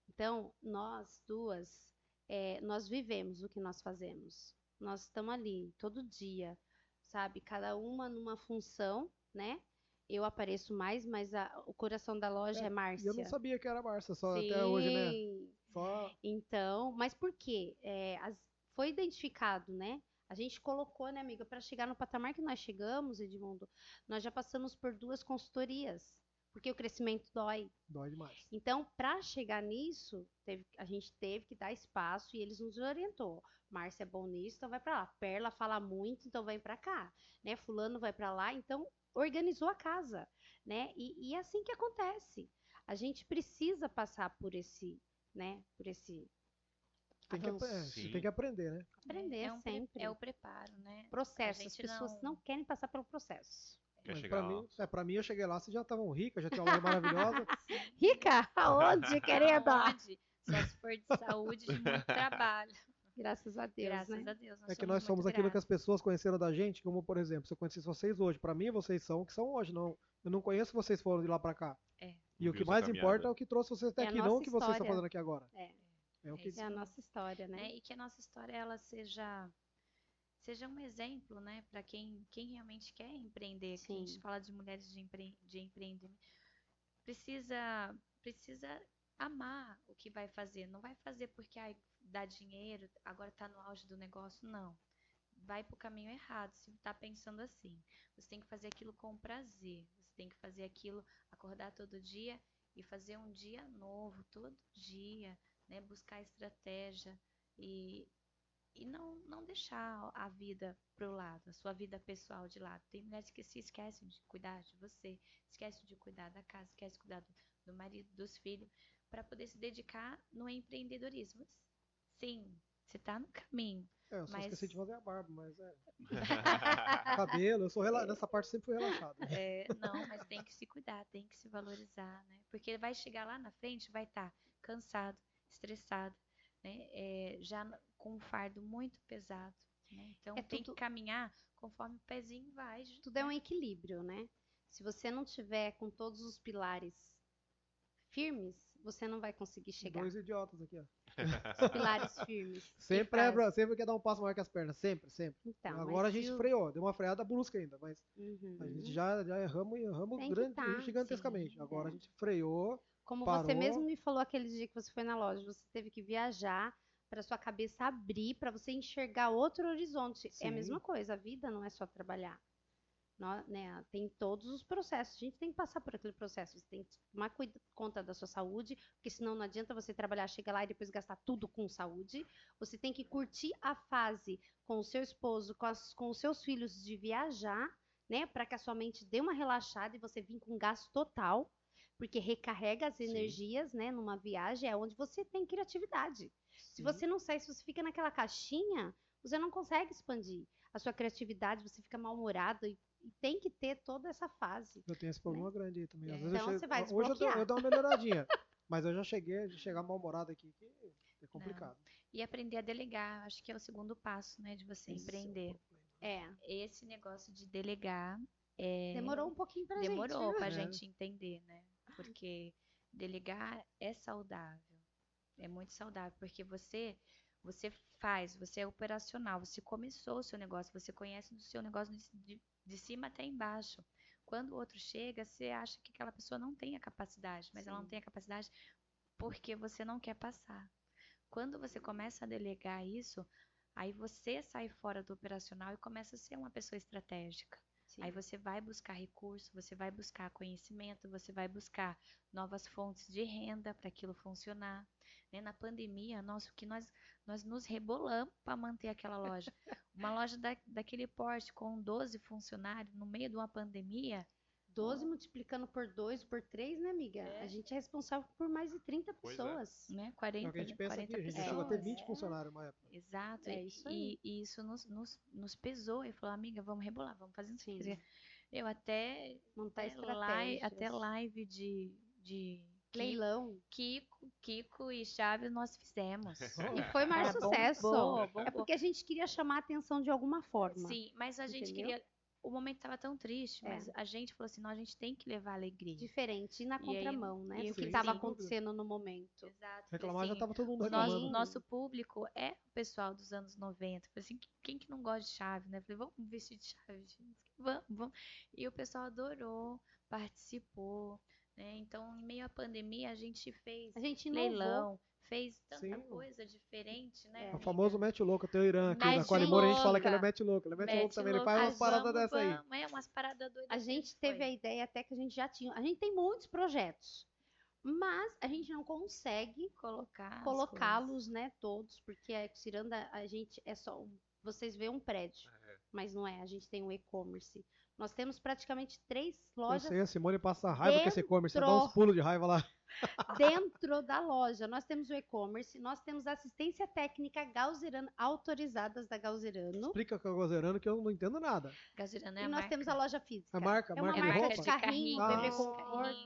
Então, nós duas, é, nós vivemos o que nós fazemos. Nós estamos ali todo dia, sabe? Cada uma numa função, né? Eu apareço mais, mas a- o coração da loja é, e Márcia. eu não sabia que era Márcia, só até hoje, né? Sim. Só Então, mas por quê? É, as- foi identificado, né? A gente colocou, né, amiga, para chegar no patamar que nós chegamos, Edmundo, nós já passamos por duas consultorias, porque o crescimento dói. dói demais. Então, para chegar nisso, teve- a gente teve que dar espaço e eles nos orientou. Márcia é bom nisso, então vai para lá. Perla fala muito, então vem para cá, né? Fulano vai para lá, então organizou a casa, né? E, e é assim que acontece. A gente precisa passar por esse, né? Por esse Tem que, é, tem que aprender, né? aprender é, um pre- sempre. é o preparo, né? processo. As pessoas não- não querem passar pelo processo. Quer Mas chegar pra lá. mim, é, pra mim, eu cheguei lá, vocês já estavam ricas, já tinha uma loja maravilhosa. [laughs] Rica, aonde, [laughs] querida? Aonde? Só se for de saúde, de muito [laughs] trabalho. Graças a Deus, Graças né? a Deus. É que nós somos aquilo que as pessoas conheceram da gente, como por exemplo, se eu conhecesse vocês hoje, pra mim vocês são o que são hoje, não. Eu não conheço vocês foram de lá pra cá. E o que mais caminhada. importa é o que trouxe você até É aqui, não o que você está história. fazendo aqui agora. É. É o que isso É a nossa história, né? né? E que a nossa história ela seja seja um exemplo, né, para quem quem realmente quer empreender. Que a gente Sim. fala de mulheres de, empre, de empreendimento, precisa precisa amar o que vai fazer. Não vai fazer porque ai, dá dinheiro, agora está no auge do negócio, não. Vai para o caminho errado se está pensando assim. Você tem que fazer aquilo com prazer. Você tem que fazer aquilo, acordar todo dia e fazer um dia novo, todo dia, né? Buscar estratégia e, e não, não deixar a vida pro lado, a sua vida pessoal de lado. Tem mulheres que se esquecem de cuidar de você, esquecem de cuidar da casa, esquecem de cuidar do, do marido, dos filhos, para poder se dedicar no empreendedorismo. Sim, você está no caminho. É, eu só Mas- esqueci de fazer a barba, mas é. [laughs] Cabelo, eu sou rela... nessa parte sempre fui relaxado. É, não, mas tem que se cuidar, tem que se valorizar, né? Porque vai chegar lá na frente, vai estar cansado, estressado, né? É, já com um fardo muito pesado, né? Então É tem tudo- que caminhar conforme o pezinho vai. Tudo é né? um equilíbrio, né? Se você não tiver com todos os pilares firmes, você não vai conseguir chegar. Dois idiotas aqui, ó. Pilares firmes. [laughs] Sempre, é, pra- sempre quer dar um passo maior que as pernas, sempre, sempre. Então, Agora a gente o- freou, deu uma freada brusca ainda, mas Uhum. a gente já, já erramos e erramos grande, tá, gigantescamente. sim, Agora a gente freou. Como parou. você mesmo me falou aquele dia que você foi na loja, você teve que viajar para sua cabeça abrir, para você enxergar outro horizonte. É a Sim. mesma coisa, a vida não é só trabalhar. Né, tem todos os processos. A gente tem que passar por aquele processo. Você tem que tomar cuida- conta da sua saúde, porque senão não adianta você trabalhar, chegar lá e depois gastar tudo com saúde. Você tem que curtir a fase com o seu esposo, com, as- com os seus filhos de viajar, né, para que a sua mente dê uma relaxada e você vir com gasto total, porque recarrega as Sim. energias, né, numa viagem é onde você tem criatividade. Se Sim. você não sai, se você fica naquela caixinha, você não consegue expandir a sua criatividade, você fica mal-humorado e, e tem que ter toda essa fase. Eu tenho esse problema grande aí também. Às É. vezes eu Então chego- você vai Hoje eu dou, eu dou uma melhoradinha. [laughs] mas eu já cheguei, de chegar mal-humorado aqui, que é complicado. E aprender a delegar, acho que é o segundo passo, né, de você Esse é o empreender. problema. É, Esse negócio de delegar é, demorou um pouquinho pra gente. demorou pra É. gente entender, né? Porque delegar é saudável. É muito saudável, porque você você faz, você é operacional, você começou o seu negócio, você conhece do seu negócio de, de, cima até embaixo. Quando o outro chega, você acha que aquela pessoa não tem a capacidade, mas ela não Sim. tem a capacidade porque você não quer passar. Quando você começa a delegar isso, aí você sai fora do operacional e começa a ser uma pessoa estratégica. Sim. Aí você vai buscar recurso, você vai buscar conhecimento, você vai buscar novas fontes de renda para aquilo funcionar. né? Na pandemia, nossa, o que nós, nós nos rebolamos para manter aquela loja. [laughs] Uma loja da, daquele porte com 12 funcionários no meio de uma pandemia, 12 multiplicando por 2, por 3, né, amiga? É. A gente é responsável por mais de 30 Pois é. pessoas. né? É 40, o que a gente pensa 40 aqui, a gente pessoas. chegou a ter 20 É. funcionários uma época. Exato. É e- isso e, aí. e isso nos, nos, nos pesou. E falou, amiga, vamos rebolar, vamos fazer isso. Sim. Eu até, Montar até, live, até live de, de Leilão. Kiko, Kiko e Chaves nós fizemos. [laughs] E foi mais Cara, sucesso. bombou, É bombou. porque a gente queria chamar a atenção de alguma forma. Sim, mas a gente Entendeu? queria. O momento estava tão triste, É. mas a gente falou assim: não, a gente tem que levar alegria. Diferente, e na E aí- contramão, né? e Do que estava acontecendo no momento. Exato. Reclamar já assim, tava todo mundo o reclamando. nosso, nosso público é o pessoal dos anos 90. Falei assim, quem que não gosta de chave, né? Falei, vamos vestir de chave, gente. Vamos, vamos. E o pessoal adorou, participou, né? Então, em meio à pandemia, a gente fez A gente leilão, fez tanta Sim. coisa diferente, né? É. É o famoso mete louco. Tem o Irã aqui na Qualimora, a gente fala que ele é mete louco. Ele é mete, louco também. Ele faz umas paradas dessa aí. É umas paradas doidas. A gente foi. teve a ideia até que a gente já tinha. A gente tem muitos projetos, mas a gente não consegue colocar colocá-los, né, todos, porque a Ciranda a gente é só um- vocês veem um prédio, mas não é, a gente tem um e-commerce. Nós temos praticamente três Eu lojas sei, a Simone passa raiva com esse e-commerce. Dá uns pulos de raiva lá. [laughs] dentro da loja. Nós temos o e-commerce, nós temos assistência técnica Gauserano, autorizadas da Gauserano. Explica que é o Gozerano que eu não entendo nada. Gazirana é E a nós marca. temos a loja física. A marca, É uma marca É de marca roupa? de carrinho, carrinho, bebê carrinhos,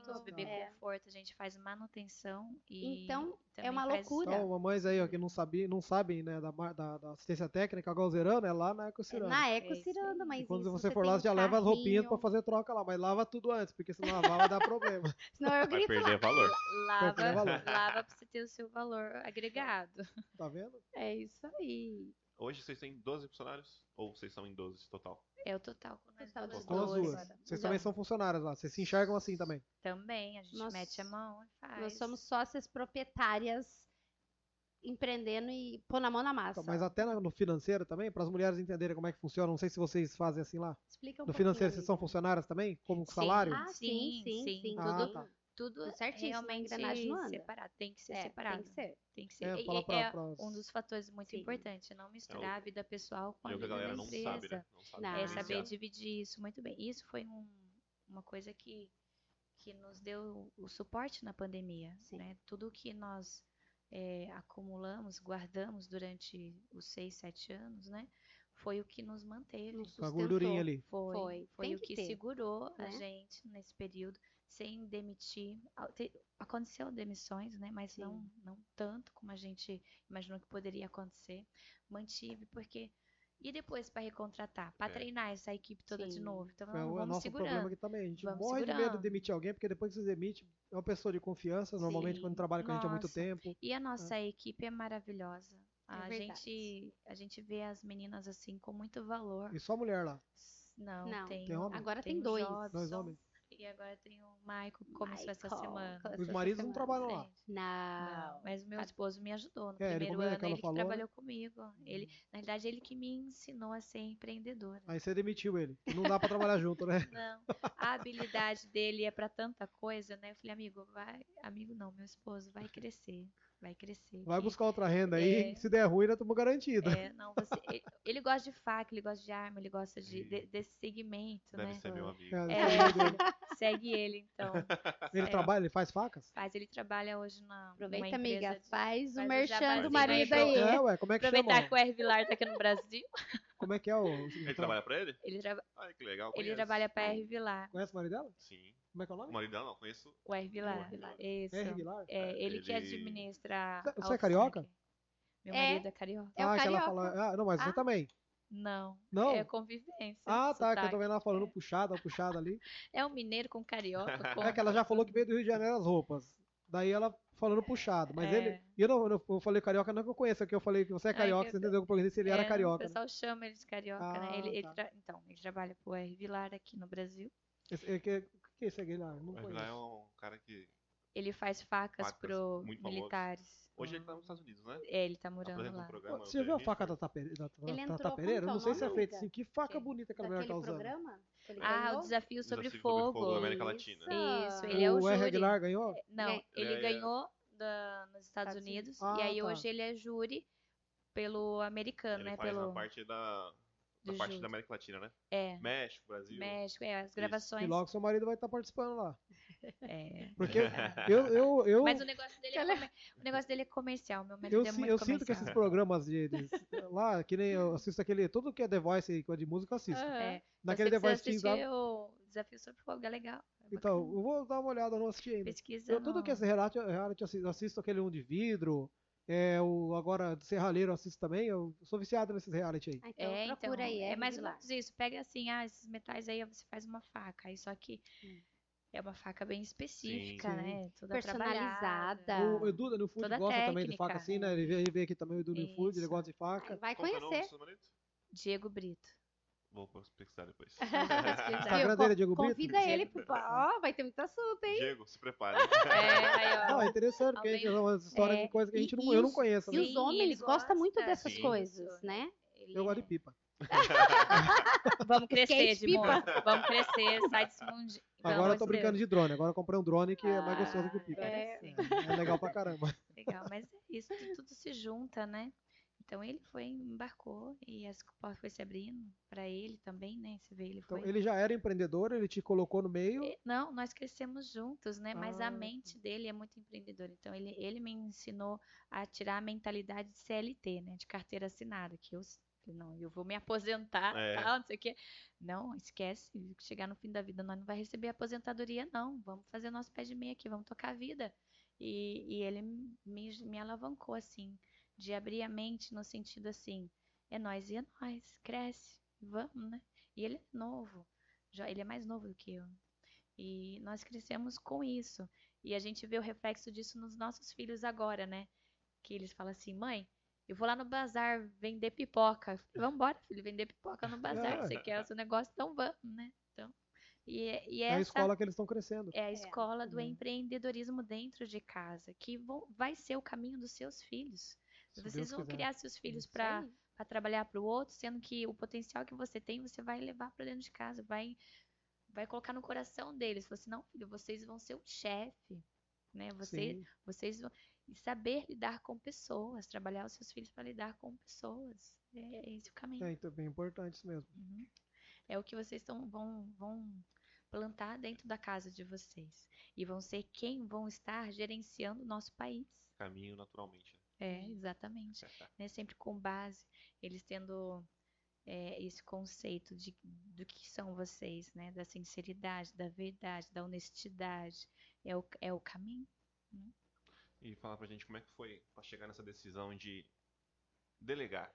conforto, bebê é. conforto. A gente faz manutenção e Então, é uma faz- loucura. Então, mamães aí, ó, que não, sabia, não sabem, né, da, da, da assistência técnica, a Gozerano é lá na É Ecocirano. na É Eco isso Ciranda, aí. mas E quando isso, você for lá, você já leva as roupinhas pra carrinho, fazer troca lá, mas lava tudo antes, porque se não lavar vai dar problema. [laughs] Senão eu Vai grito lá. perder valor. Lava, valor. lava pra você ter o seu valor agregado. Tá vendo? É isso aí. Hoje vocês têm 12 funcionários? Ou vocês são em 12 total? É o total com nós Total duas. Com as duas. Agora. Vocês também são funcionários lá, vocês se enxergam assim também. Também, a gente Nós- mete a mão e faz. Nós somos sócias proprietárias empreendendo e pôr na mão na massa. Mas até no financeiro também, para as mulheres entenderem como é que funciona, não sei se vocês fazem assim lá. Explica um No financeiro, vocês são funcionárias também? Como Sim. salário? Ah, sim, Sim, sim, sim. sim. Ah, tudo, tá. Tudo a realmente não separado. Tem que ser É, separado. tem que ser. Tem que ser. É, pra- é um dos fatores muito Sim. importantes, não misturar a vida pessoal com E a o que a vida galera da não empresa. sabe, né? Não sabe Não. É diferenciar. saber dividir isso muito bem. Isso foi um- uma coisa que, que nos deu o suporte na pandemia. Sim. Né? Tudo que nós é, acumulamos, guardamos durante os seis, sete anos, né? Foi o que nos manteve. Nos Com a sustentou. gordurinha ali. Foi, Foi. foi o que que, ter, segurou a né? gente nesse período, sem demitir. Te- Aconteceu demissões, né? Mas Sim. não, não tanto como a gente imaginou que poderia acontecer. Mantive, porque. E depois para recontratar, para É. treinar essa equipe toda de Sim. novo. Então, É vamos, o vamos nosso problema segurando. aqui também. A gente Vamos morre de medo de segurando. demitir alguém, porque depois que você demite, é uma pessoa de confiança, normalmente Sim. quando trabalha com a gente há muito Nossa. tempo. E a nossa equipe é maravilhosa. A verdade. gente, a gente vê as meninas assim com muito valor. E só mulher lá. Não, Não. tem, Tem o- homem? Agora tem tem o dois. Dois homens. E agora tem o Michael, que começou essa Michael, semana. começou Os essa maridos não semana. trabalham lá. Não. Não, mas o meu Tá- esposo me ajudou no É, ele primeiro é ano, que ele que falou? trabalhou comigo. Ele, na verdade, ele que me ensinou a ser empreendedora. Aí você demitiu ele. Não dá pra trabalhar junto, né? [laughs] Não, a habilidade dele é pra tanta coisa, né? Eu falei, amigo, vai, amigo não, meu esposo, vai crescer, vai crescer. Vai buscar outra renda aí, É. se der ruim, nós estamos garantidos. É, não, você, ele, gosta de faca, ele gosta de arma, ele gosta de, de- desse segmento, Deve né? ser meu amigo. É, É, [laughs] segue ele, então. [laughs] Ele É. trabalha, ele faz facas? Faz, ele trabalha hoje na. Aproveita, amiga. de- Faz o merchan do marido aí. É, ué, como é que Aproveitar chama? que o R. Vilar tá aqui no Brasil. Como é que é o. Ele trabalha pra ele? Ele, traba- Ai, que legal. ele trabalha pra R. Vilar. Conhece o marido dela? Sim. Como é que é o O nome? marido dela não, conheço. O R. Vilar. R. Vilar. Isso. R. Vilar? É, ele, que Ele- administra. Você- você é carioca? Outsac. Meu É. marido é carioca. É o ah, que ela carioca. fala. Ah, não, mas você Ah. também. Não. Não? É convivência. Ah, tá, que eu tô sotaque. vendo ela falando puxada, puxada ali. É um mineiro com carioca. [laughs] Com... É que ela já falou que veio do Rio de Janeiro as roupas. Daí ela falando puxado. Mas É. ele. E eu não, eu falei carioca, não que eu conheço, é que eu falei que você é que carioca, você entendeu que eu perguntei se ele era É, O carioca. né? pessoal chama ele de carioca, né? Ah, Ele, ele tá. tra- Então, ele trabalha pro R. Vilar aqui no Brasil. Esse, é que, o que é esse aqui lá? Não é um cara que. Ele faz facas, Facas, pro militares. Hoje ele tá nos Estados Unidos, né? É, ele tá morando Apresenta um lá. programa. Você já viu a faca da Tata da, da, Ele Tata entrou, Pereira? como Eu não que é sei se é amiga? assim. Que faca Quem? bonita que a mulher tá usando. programa? que Ah, o Desafio sobre Desafio sobre Fogo. Fogo da América Latina. Isso, ele é o o R. Aguilar ganhou? Não, Ganha- ele É, é. ganhou da- nos Estados Unidos. Unidos. e Ah, aí tá. hoje ele é júri pelo americano, Ele né? faz Pelo a parte da, da parte da América Latina, né? É, México, Brasil. México, é, as E gravações. logo seu marido vai estar participando lá. [laughs] É. Porque eu, eu, eu, Mas o negócio dele é, comer- o negócio dele é comercial. Meu marido eu, é muito eu sinto que comercial. esses programas de, de- lá, que nem eu assisto aquele, tudo que é The Voice aí, coisa de música, eu assisto. É, Naquele sei que Voice você assistiu o Desafio sobre Fogo, é legal. é então, eu vou dar uma olhada, não assisti ainda. pesquisa. Eu, tudo que é reality, reality eu assisto aquele um de vidro, é, o, agora do Serralheiro eu assisto também, eu sou viciado nesses reality aí. Ah, então É, então, procura aí, é R. mais ou menos isso. Pega assim, ah, esses metais aí você faz uma faca. Aí só que Hum. é uma faca bem específica, Sim. né? Toda Personalizada. trabalhada. O Edu da New Food Toda gosta também de técnica. faca assim, né? Ele veio, aqui também, o Edu New Food, ele gosta de faca. Vai é o nome do conhecer. Diego Brito. Vou pesquisar depois. Instagram dele é Diego Brito? Convida ele pro... Ó, vai ter muito assunto, hein? Diego, se prepare. [laughs] É, aí, ó. Não, é interessante, porque a gente é umas histórias É, de coisas que a e- gente não, e eu não os- conheço. E né? os Sim, homens gostam muito dessas Sim. coisas, né? Ele Eu gosto [laughs] é- de pipa. Vamos crescer, Edmundo. Vamos crescer, sai desse mundo. Agora eu tô brincando de drone, agora eu comprei um drone que é mais gostoso que o Ah, pipa. É, é legal pra caramba. Legal, mas é isso, tu- tudo se junta, né? Então ele foi, embarcou e as portas foi se abrindo para ele também, né? Você vê, ele Então, foi. ele já era empreendedor, ele te colocou no meio. E- Não, nós crescemos juntos, né? Mas Ah, a tá. mente dele é muito empreendedora. Então, ele, ele me ensinou a tirar a mentalidade de CLT, né? De carteira assinada, que eu, não, eu vou me aposentar, É. tal, não sei o quê. Não, esquece. Chegar no fim da vida, nós não vai receber aposentadoria, não. Vamos fazer nosso pé de meia aqui, vamos tocar a vida. E, e ele me, me alavancou, assim, de abrir a mente no sentido assim, é nós e é nós, cresce, vamos, né? E ele é novo, já, ele é mais novo do que eu. E nós crescemos com isso. E a gente vê o reflexo disso nos nossos filhos agora, né? Que eles falam assim, mãe, eu vou lá no bazar vender pipoca. Falei, Vambora, filho, vender pipoca no bazar. Você [laughs] quer o seu negócio? Então vamos, né? Então, e, é- e É a essa escola que eles estão crescendo. é a escola do Uhum. empreendedorismo dentro de casa, que vão- vai ser o caminho dos seus filhos. Se Vocês Deus vão quiser. criar seus filhos para trabalhar para o outro, sendo que o potencial que você tem, você vai levar para dentro de casa, vai vai colocar no coração deles, falar assim, não, filho, vocês vão ser o chefe, né? Você, Sim. vocês vão e saber lidar com pessoas, trabalhar os seus filhos para lidar com pessoas. É, é esse o caminho. É então, bem importante isso mesmo. Uhum. É o que vocês tão, vão, vão plantar dentro da casa de vocês. E vão ser quem vão estar gerenciando o nosso país. Caminho naturalmente. Né? É, exatamente. Né? Sempre com base, eles tendo é, esse conceito de, do que são vocês, né? Da sinceridade, da verdade, da honestidade. É o, é o caminho. E falar pra gente como é que foi pra chegar nessa decisão de delegar.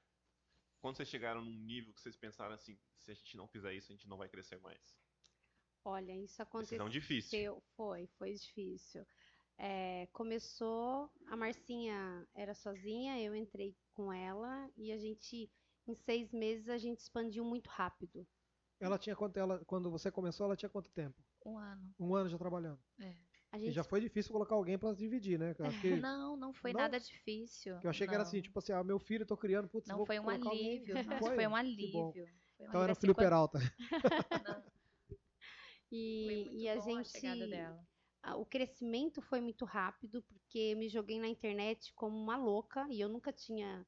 Quando vocês chegaram num nível que vocês pensaram assim, se a gente não fizer isso, a gente não vai crescer mais. Olha, isso aconteceu. Decisão difícil. Foi, foi difícil. É, começou, a Marcinha era sozinha, eu entrei com ela e a gente, em seis meses, a gente expandiu muito rápido. Ela tinha quanto ela, quando você começou, ela tinha quanto tempo? Um ano. Um ano já trabalhando. É. A E gente já foi difícil colocar alguém pra dividir, né? Que, [laughs] Não, não foi Não? nada difícil. eu achei que era não. assim, tipo assim, ah, meu filho, eu tô criando, putz, Não vou foi um alívio. Nossa, Foi? foi um alívio. Foi um Então alívio, era o filho quando- Peralta. Não, [laughs] [laughs] e, foi muito e a gente chegada dela. O crescimento foi muito rápido porque me joguei na internet como uma louca e eu nunca tinha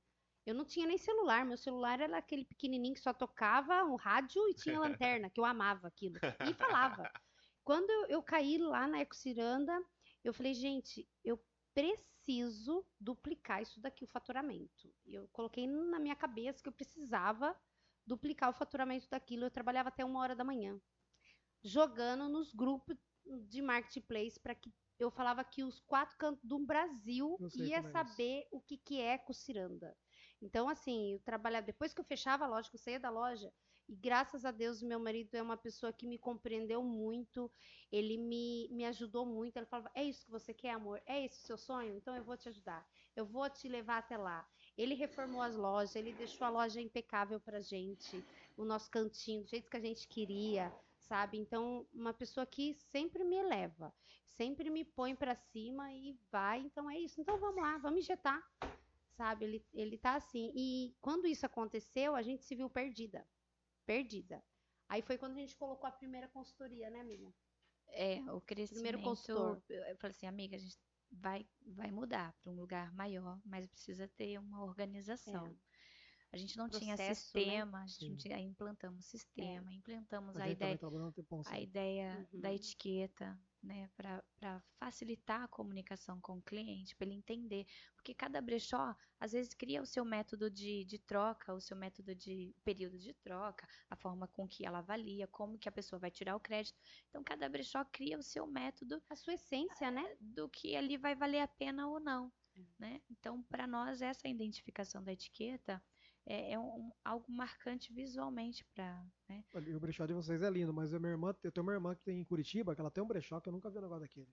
eu não tinha nem celular, meu celular era aquele pequenininho que só tocava o rádio e tinha lanterna, que eu amava aquilo e falava. [laughs] Quando eu, eu caí lá na Ecociranda, eu falei, gente, eu preciso duplicar isso daqui, o faturamento. Eu coloquei na minha cabeça que eu precisava duplicar o faturamento daquilo. Eu trabalhava até uma hora da manhã, jogando nos grupos de marketplace para que eu falava que os quatro cantos do Brasil ia é saber o que, que é Cociranda. Então, assim, eu trabalhava, depois que eu fechava a loja, que eu saía da loja, e graças a Deus, meu marido é uma pessoa que me compreendeu muito, ele me, me ajudou muito. Ele falava: É isso que você quer, amor? É esse o seu sonho? Então eu vou te ajudar. Eu vou te levar até lá. Ele reformou as lojas, ele deixou a loja impecável pra gente, o nosso cantinho, do jeito que a gente queria, sabe? Então, uma pessoa que sempre me eleva, sempre me põe pra cima e vai. Então é isso. Então vamos lá, vamos injetar. Sabe? Ele, ele tá assim. E quando isso aconteceu, a gente se viu perdida. Perdida. Aí foi quando a gente colocou a primeira consultoria, né, amiga? É, o crescimento. consultor. Eu falei assim, amiga, a gente vai, vai mudar para um lugar maior, mas precisa ter uma organização. A gente não tinha Processo, né? sistema, a gente não tinha, aí implantamos sistema, implantamos A a ideia, a ideia da Uhum. etiqueta, né, para facilitar a comunicação com o cliente, para ele entender. Porque cada brechó, às vezes, cria o seu método de, de troca, o seu método de período de troca, a forma com que ela avalia, como que a pessoa vai tirar o crédito. Então, cada brechó cria o seu método A sua essência, né? do que ali vai valer a pena ou não, É. né? Então, para nós, essa identificação da etiqueta é, é um- algo marcante visualmente para, né? E o brechó de vocês é lindo, mas a minha irmã, eu tenho uma irmã que tem em Curitiba, que ela tem um brechó que eu nunca vi um negócio daquele.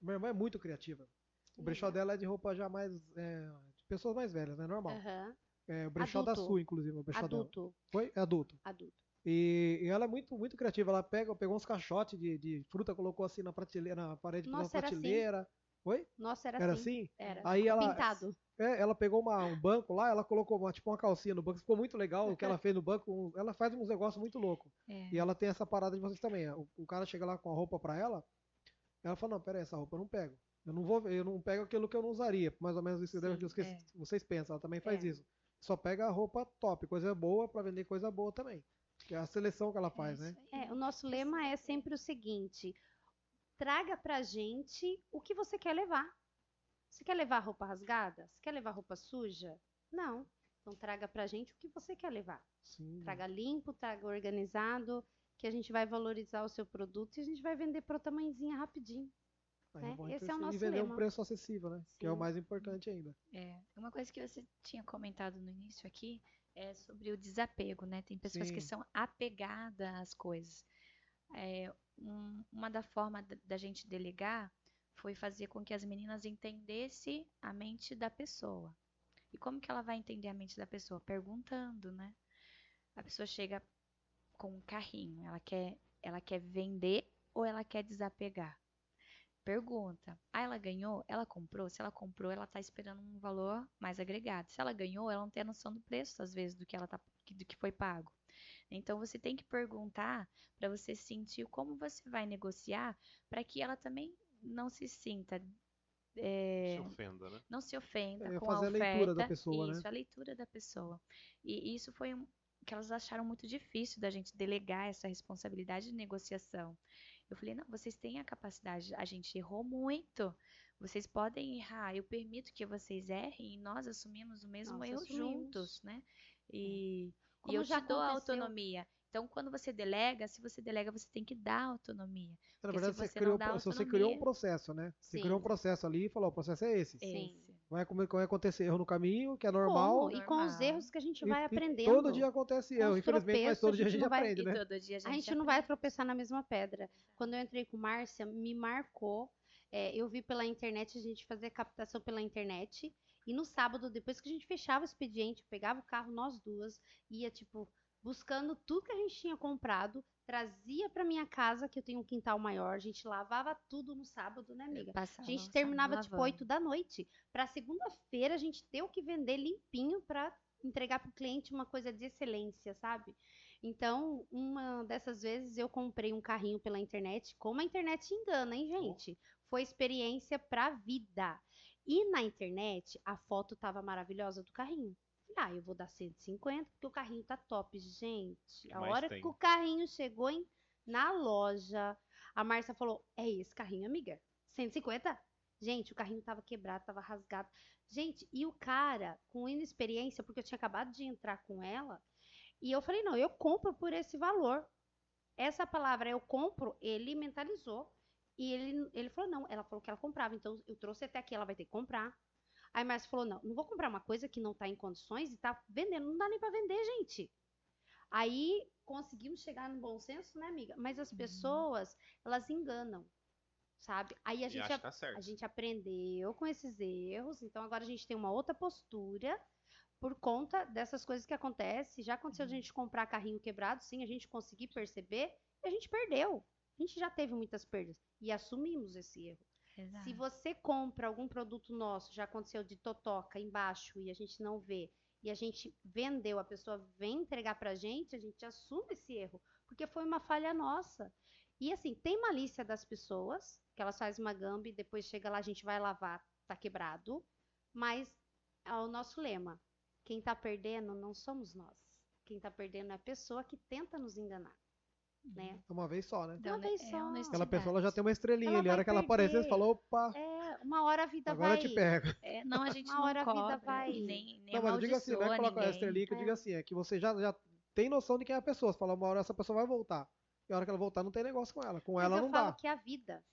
Minha irmã é muito criativa. O brechó dela é de roupa já mais. é, de pessoas mais velhas, né? Normal. Aham. É o brechó da Adulto. Sul, inclusive, o brechó dela. Adulto, Foi? É adulto. adulto. E, e ela é muito, muito criativa. Ela pega, pegou uns caixotes de, de fruta, colocou assim na prateleira, na parede da Nossa, era assim. Oi? Nossa, era, Era assim. assim? Era. Aí ela, Pintado. é, ela pegou uma- um banco lá, ela colocou uma, tipo uma calcinha no banco. Ficou muito legal o que ela [laughs] fez no banco. Ela faz uns negócios muito loucos. É, E ela tem essa parada de vocês também. O, o cara chega lá com a roupa pra ela, ela fala, não, pera aí, essa roupa eu não pego. Eu não vou, eu não pego aquilo que eu não usaria. Mais ou menos isso Sim, que é. vocês pensam. Ela também faz É. isso. só pega a roupa top, coisa boa pra vender coisa boa também. Que é a seleção que ela faz, É né? É, o nosso lema é sempre o seguinte: traga pra gente o que você quer levar. Você quer levar roupa rasgada? Você quer levar roupa suja? Não. Então traga pra gente o que você quer levar. Sim. Traga limpo, traga organizado, que a gente vai valorizar o seu produto e a gente vai vender pro tamanhozinho rapidinho. Aí né? bom Esse ter é o nosso E vender lema. um preço acessível, né? Que é o Sim. mais importante ainda. É, uma coisa que você tinha comentado no início aqui é sobre o desapego, né? Tem pessoas que Sim. são apegadas às coisas. É, um- uma da forma da, gente delegar foi fazer com que as meninas entendessem a mente da pessoa. E como que ela vai entender a mente da pessoa? Perguntando, né? A pessoa chega com um carrinho, ela quer, ela quer vender ou ela quer desapegar? Pergunta. Ah, ela ganhou? Ela comprou? Se ela comprou, ela tá esperando um valor mais agregado. Se ela ganhou, ela não tem a noção do preço, às vezes, do que ela tá, do que foi pago. Então você tem que perguntar para você sentir como você vai negociar para que ela também não se sinta é, Se ofenda, né? não se ofenda É, com fazer a a leitura oferta. da pessoa, né? Isso, a leitura da pessoa. E isso foi um que elas acharam muito difícil da gente delegar essa responsabilidade de negociação. Eu falei, não, vocês têm a capacidade, a gente errou muito. Vocês podem errar, eu permito que vocês errem e nós assumimos o mesmo Nós erro assumimos. juntos, né? E, e Como eu já te dou a aconteceu- autonomia. Então, quando você delega, se você delega, você tem que dar autonomia. Na Porque verdade, se você você criou, se você criou um autonomia- processo, né? Você Sim. criou um processo ali e falou, o processo é esse. Sim. Esse. Vai, vai acontecer erro no caminho, que é normal. Como? E com os Normal. erros que a gente e- vai e aprendendo. todo dia acontece erro. Infelizmente, mas todo a dia a gente vai- aprende, E né? a gente, A gente não vai tropeçar na mesma pedra. Quando eu entrei com Márcia, me marcou. é, eu vi pela internet, a gente fazia captação pela internet. E no sábado, depois que a gente fechava o expediente, pegava o carro, nós duas, ia, tipo, buscando tudo que a gente tinha comprado, trazia pra minha casa, que eu tenho um quintal maior, a gente lavava tudo no sábado, né, amiga? A gente o terminava tipo. 8 da noite. Pra segunda-feira a gente ter o que vender limpinho pra entregar pro cliente uma coisa de excelência, sabe? Então, uma dessas vezes eu comprei um carrinho pela internet. Como a internet engana, hein, gente? Foi experiência pra vida. E na internet, a foto tava maravilhosa do carrinho. Falei, Ah, eu vou dar 150 porque o carrinho tá top. Gente, a hora tem? que o carrinho chegou em, na loja, a Márcia falou: É esse carrinho, amiga? 150? Gente, o carrinho tava quebrado, tava rasgado. Gente, e o cara, com inexperiência, porque eu tinha acabado de entrar com ela, e eu falei: Não, eu compro por esse valor. Essa palavra eu compro, ele mentalizou. E ele, ele falou: Não, ela falou que ela comprava, então eu trouxe até aqui, ela vai ter que comprar. Aí Márcia falou: Não, não vou comprar uma coisa que não tá em condições e tá vendendo, não dá nem pra vender, gente. Aí conseguimos chegar no bom senso, né, amiga? Mas as Uhum. pessoas, elas enganam, sabe? Aí a gente, a, tá a gente aprendeu com esses erros, então agora a gente tem uma outra postura por conta dessas coisas que acontecem. Já aconteceu de a gente comprar carrinho quebrado, sim, a gente conseguir perceber e a gente perdeu. A gente já teve muitas perdas e assumimos esse erro. Exato. Se você compra algum produto nosso, já aconteceu de totoca embaixo e a gente não vê, e a gente vendeu, a pessoa vem entregar pra gente, a gente assume esse erro, porque foi uma falha nossa. E assim, tem malícia das pessoas, que elas fazem uma gamba e depois chega lá, a gente vai lavar, tá quebrado, mas é o nosso lema. Quem tá perdendo não somos nós. Quem tá perdendo é a pessoa que tenta nos enganar, né? Uma vez só, né? De uma Então, vez é só. Aquela pessoa ela já tem uma estrelinha Ela ali. A hora que ela aparecer, você falou, opa, É, uma hora a vida agora vai. eu te pego. [laughs] É, não, a gente Uma não hora a vida cobra vai- nem, nem Não, mas eu digo assim, não é colocar a estrelinha, que eu É. digo assim, é que você já, já tem noção de quem é a pessoa. Você fala, uma hora essa pessoa vai voltar. E a hora que ela voltar, não tem negócio com ela. Com Mas ela eu não falo dá. que é a vida.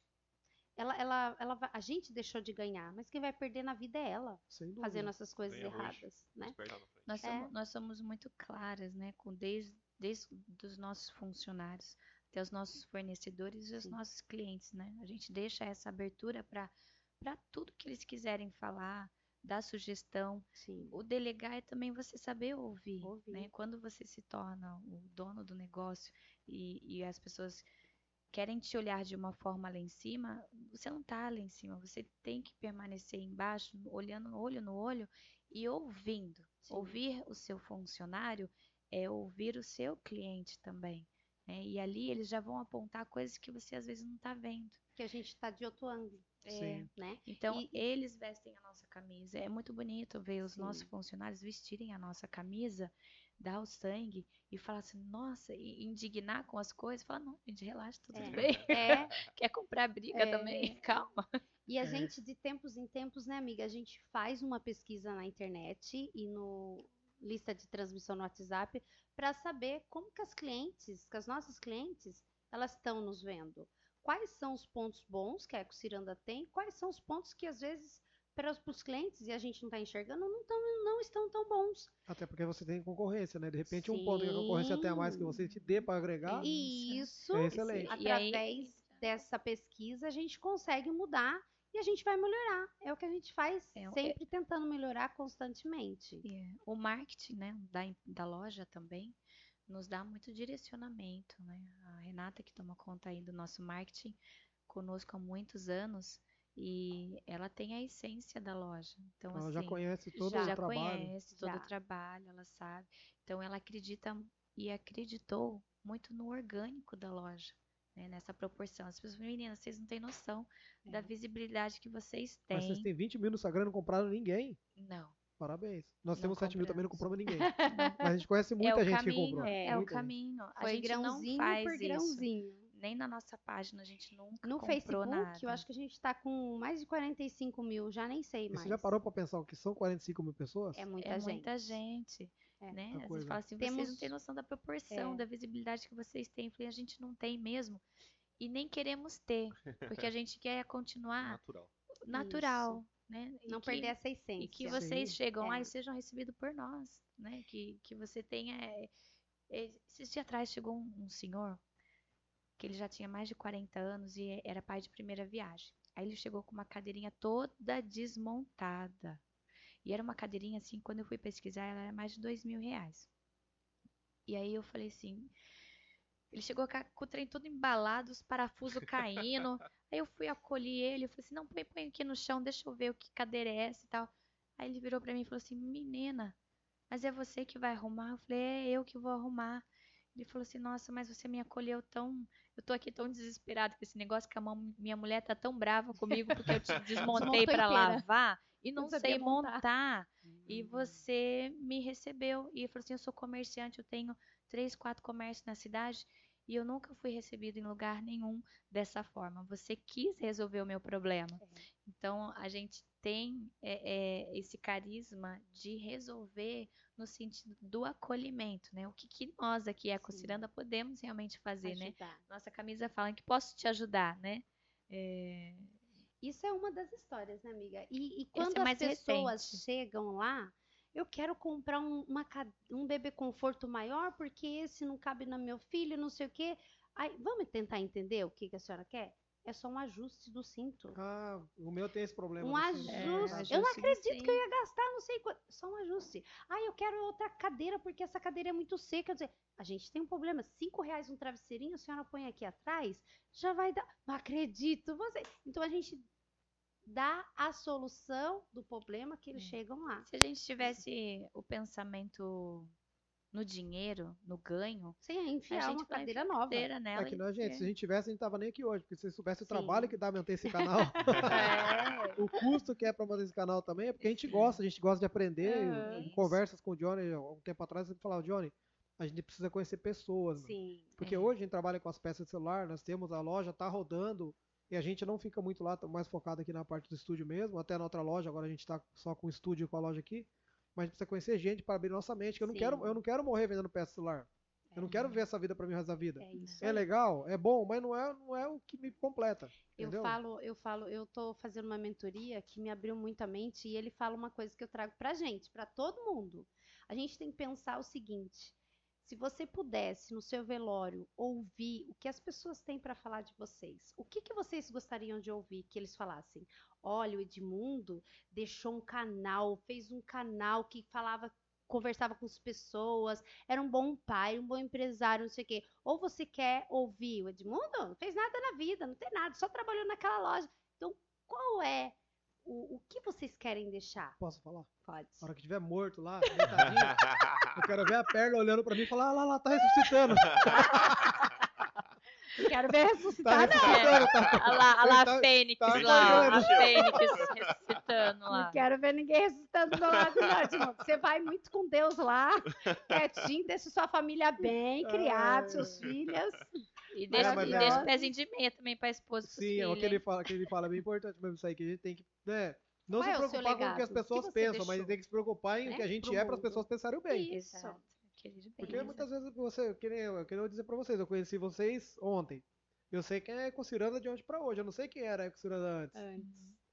Ela, ela, ela a gente deixou de ganhar, mas quem vai perder na vida é ela, fazendo essas coisas Ganha hoje. erradas, né? Na frente. Nós, É. somos, nós somos muito claras, né? Com desde, desde dos nossos funcionários até os nossos fornecedores e os Sim. nossos clientes, né? A gente deixa essa abertura para para tudo que eles quiserem falar, dar sugestão. Sim. O delegar é também você saber ouvir, Ouvir. né? Quando você se torna o dono do negócio e, e as pessoas querem te olhar de uma forma lá em cima, você não tá lá em cima, você tem que permanecer embaixo, olhando olho no olho e ouvindo. Sim. Ouvir o seu funcionário é ouvir o seu cliente também. né? E ali eles já vão apontar coisas que você às vezes não está vendo. Que a gente tá de outro ângulo. Sim. né? Então, E- eles vestem a nossa camisa. É muito bonito ver os nossos funcionários vestirem a nossa camisa, dar o sangue e falar assim, nossa, e indignar com as coisas. Falar, não, gente, relaxa, tá tudo É. bem. [laughs] É, [laughs] Quer comprar briga É. também? [laughs] Calma. E a gente, de tempos em tempos, né, amiga, a gente faz uma pesquisa na internet e no lista de transmissão no WhatsApp para saber como que as clientes, que as nossas clientes, elas estão nos vendo. Quais são os pontos bons que a Ecociranda tem, quais são os pontos que às vezes para os clientes e a gente não está enxergando não, tão, não estão tão bons. Até porque você tem concorrência, né? De repente, um ponto que a concorrência tem a mais que você te dê para agregar. E isso, É excelente. E aí- através dessa pesquisa, a gente consegue mudar e a gente vai melhorar. É o que a gente faz É, é- sempre tentando melhorar constantemente. E, é, O marketing, né, da, da loja também nos dá muito direcionamento, né? A Renata que toma conta aí do nosso marketing conosco há muitos anos e ela tem a essência da loja. Então, Ela já assim, conhece todo já o já trabalho. conhece todo Já. o trabalho, ela sabe. Então ela acredita e acreditou muito no orgânico da loja, né? Nessa proporção. As pessoas, meninas, vocês não têm noção da É. visibilidade que vocês Mas têm. vocês têm 20 mil no Instagram e não compraram ninguém. Não. Parabéns. Nós Não temos 7 mil também, não compramos compramos. ninguém. [laughs] Mas a gente conhece é muita o gente que caminho, comprou. é, o Muita gente. caminho. A Foi gente grãozinho não faz por isso. grãozinho. Nem na nossa página a gente nunca No comprou Facebook, nada. eu acho que a gente tá com mais de 45 mil, já nem sei E mais. você já parou pra pensar o que são 45 mil pessoas? É muita é gente. muita gente. É. Né? Às vezes fala assim, vocês não Temos- têm noção da proporção, É. da visibilidade que vocês têm. Eu falei, a gente não tem mesmo. E nem queremos ter, porque a [laughs] gente quer continuar Natural. natural, né? E Não que- perder essa essência. E que vocês Sim. chegam lá É. e sejam recebidos por nós, né? Que, que você tenha. é, é, esses dias atrás chegou um, um senhor que ele já tinha mais de 40 anos e era pai de primeira viagem. Aí ele chegou com uma cadeirinha toda desmontada. E era uma cadeirinha assim, quando eu fui pesquisar, ela era mais de dois mil reais. E aí eu falei assim. Ele chegou com, o trem todo embalado, os parafusos caindo. [laughs] Aí eu fui acolher ele, eu falei assim, não, põe, põe aqui no chão, deixa eu ver o que cadeira é essa e tal. Aí ele virou pra mim e falou assim, menina, mas é você que vai arrumar? Eu falei, é eu que vou arrumar. Ele falou assim, nossa, mas você me acolheu tão. Eu tô aqui tão desesperado com esse negócio que a minha mulher tá tão brava comigo porque eu te [laughs] desmontei inteira. lavar e Não não sei montar." montar. Hum. E você me recebeu. E falou assim: eu sou comerciante, eu tenho três, quatro comércios na cidade e eu nunca fui recebido em lugar nenhum dessa forma. Você quis resolver o meu problema. Então a gente tem é, é, esse carisma de resolver no sentido do acolhimento, né? O que, que nós aqui, Ecociranda, podemos realmente fazer, né? Ajudar. Nossa camisa fala que posso te ajudar, né? É, Isso é uma das histórias, né, amiga? E, e quando é as mais pessoas recente. chegam lá, eu quero comprar um, uma um bebê conforto maior, porque esse não cabe no meu filho, não sei o quê. Aí, vamos tentar entender o que, que a senhora quer? É só um ajuste do cinto. Ah, o meu tem esse problema. Um do ajuste. É, eu não acredito que eu ia gastar não sei quanto. Só um ajuste. Ah, eu quero outra cadeira porque essa cadeira é muito seca. Quer dizer, a gente tem um problema. Cinco reais um travesseirinho, a senhora põe aqui atrás, já vai dar. Não acredito. Você. Então a gente dá a solução do problema que eles É. chegam lá. Se a gente tivesse o pensamento no dinheiro, no ganho, Sem a enfiar gente uma cadeira nova. cadeira nela É que nós, gente, é. se a gente tivesse, a gente tava nem aqui hoje, porque se você soubesse o Sim. trabalho que dá manter esse canal, [laughs] É, o custo que é pra manter esse canal também, é porque a gente gosta, a gente gosta de aprender. Em conversas com o Johnny, há um tempo atrás, ele falava, Johnny, a gente precisa conhecer pessoas. Sim. Porque É. hoje a gente trabalha com as peças de celular, nós temos a loja, tá rodando, e a gente não fica muito lá, tá mais focado aqui na parte do estúdio mesmo, até na outra loja, agora a gente tá só com o estúdio e com a loja aqui. Mas a gente precisa conhecer gente para abrir nossa mente, que eu não, Sim. quero, eu não quero morrer vendendo peça celular. Eu não quero ver essa vida para mim resto da vida. É. É legal, é bom, mas não é, não é o que me completa. Eu entendeu? falo, eu falo, eu tô fazendo uma mentoria que me abriu muito a mente e ele fala uma coisa que eu trago pra gente, pra todo mundo. A gente tem que pensar o seguinte: se você pudesse no seu velório ouvir o que as pessoas têm pra falar de vocês, o que que vocês gostariam de ouvir que eles falassem? Olha, o Edmundo deixou um canal, fez um canal que falava conversava com as pessoas, era um bom pai, um bom empresário, não sei o quê. Ou você quer ouvir o Edmundo? Não fez nada na vida, não tem nada, só trabalhou naquela loja. Então, qual é o, o que vocês querem deixar? Posso falar? Pode. Na hora que tiver morto lá, eu quero ver a perna olhando para mim e falar, ah, lá, lá, tá ressuscitando. [laughs] Não quero ver Tá ressuscitar, não. ressuscitando, tá? Olha lá, olha lá Tá- a Fênix tá lá, a Fênix ressuscitando Não lá. quero ver ninguém ressuscitando do lado, não, [laughs] Timão. Você vai muito com Deus lá, quietinho, deixa sua família bem, criada, Ai. seus filhos. E deixa, mas e é- deixa o pezinho de meia também pra esposa e Sim, é o que ele fala, que ele fala é bem importante mesmo isso aí, que a gente tem que, né, não Qual se é preocupar com o que as que pessoas você pensam, mas deixou? tem que se preocupar em o Né? que a gente Pro é para as pessoas pensarem o bem. Isso. Querido bem. Porque Exato. muitas vezes você, que nem eu, eu queria dizer pra vocês, eu conheci vocês ontem. Eu sei quem é Eco Ciranda de ontem pra hoje, eu não sei quem era Ciranda antes. Antes.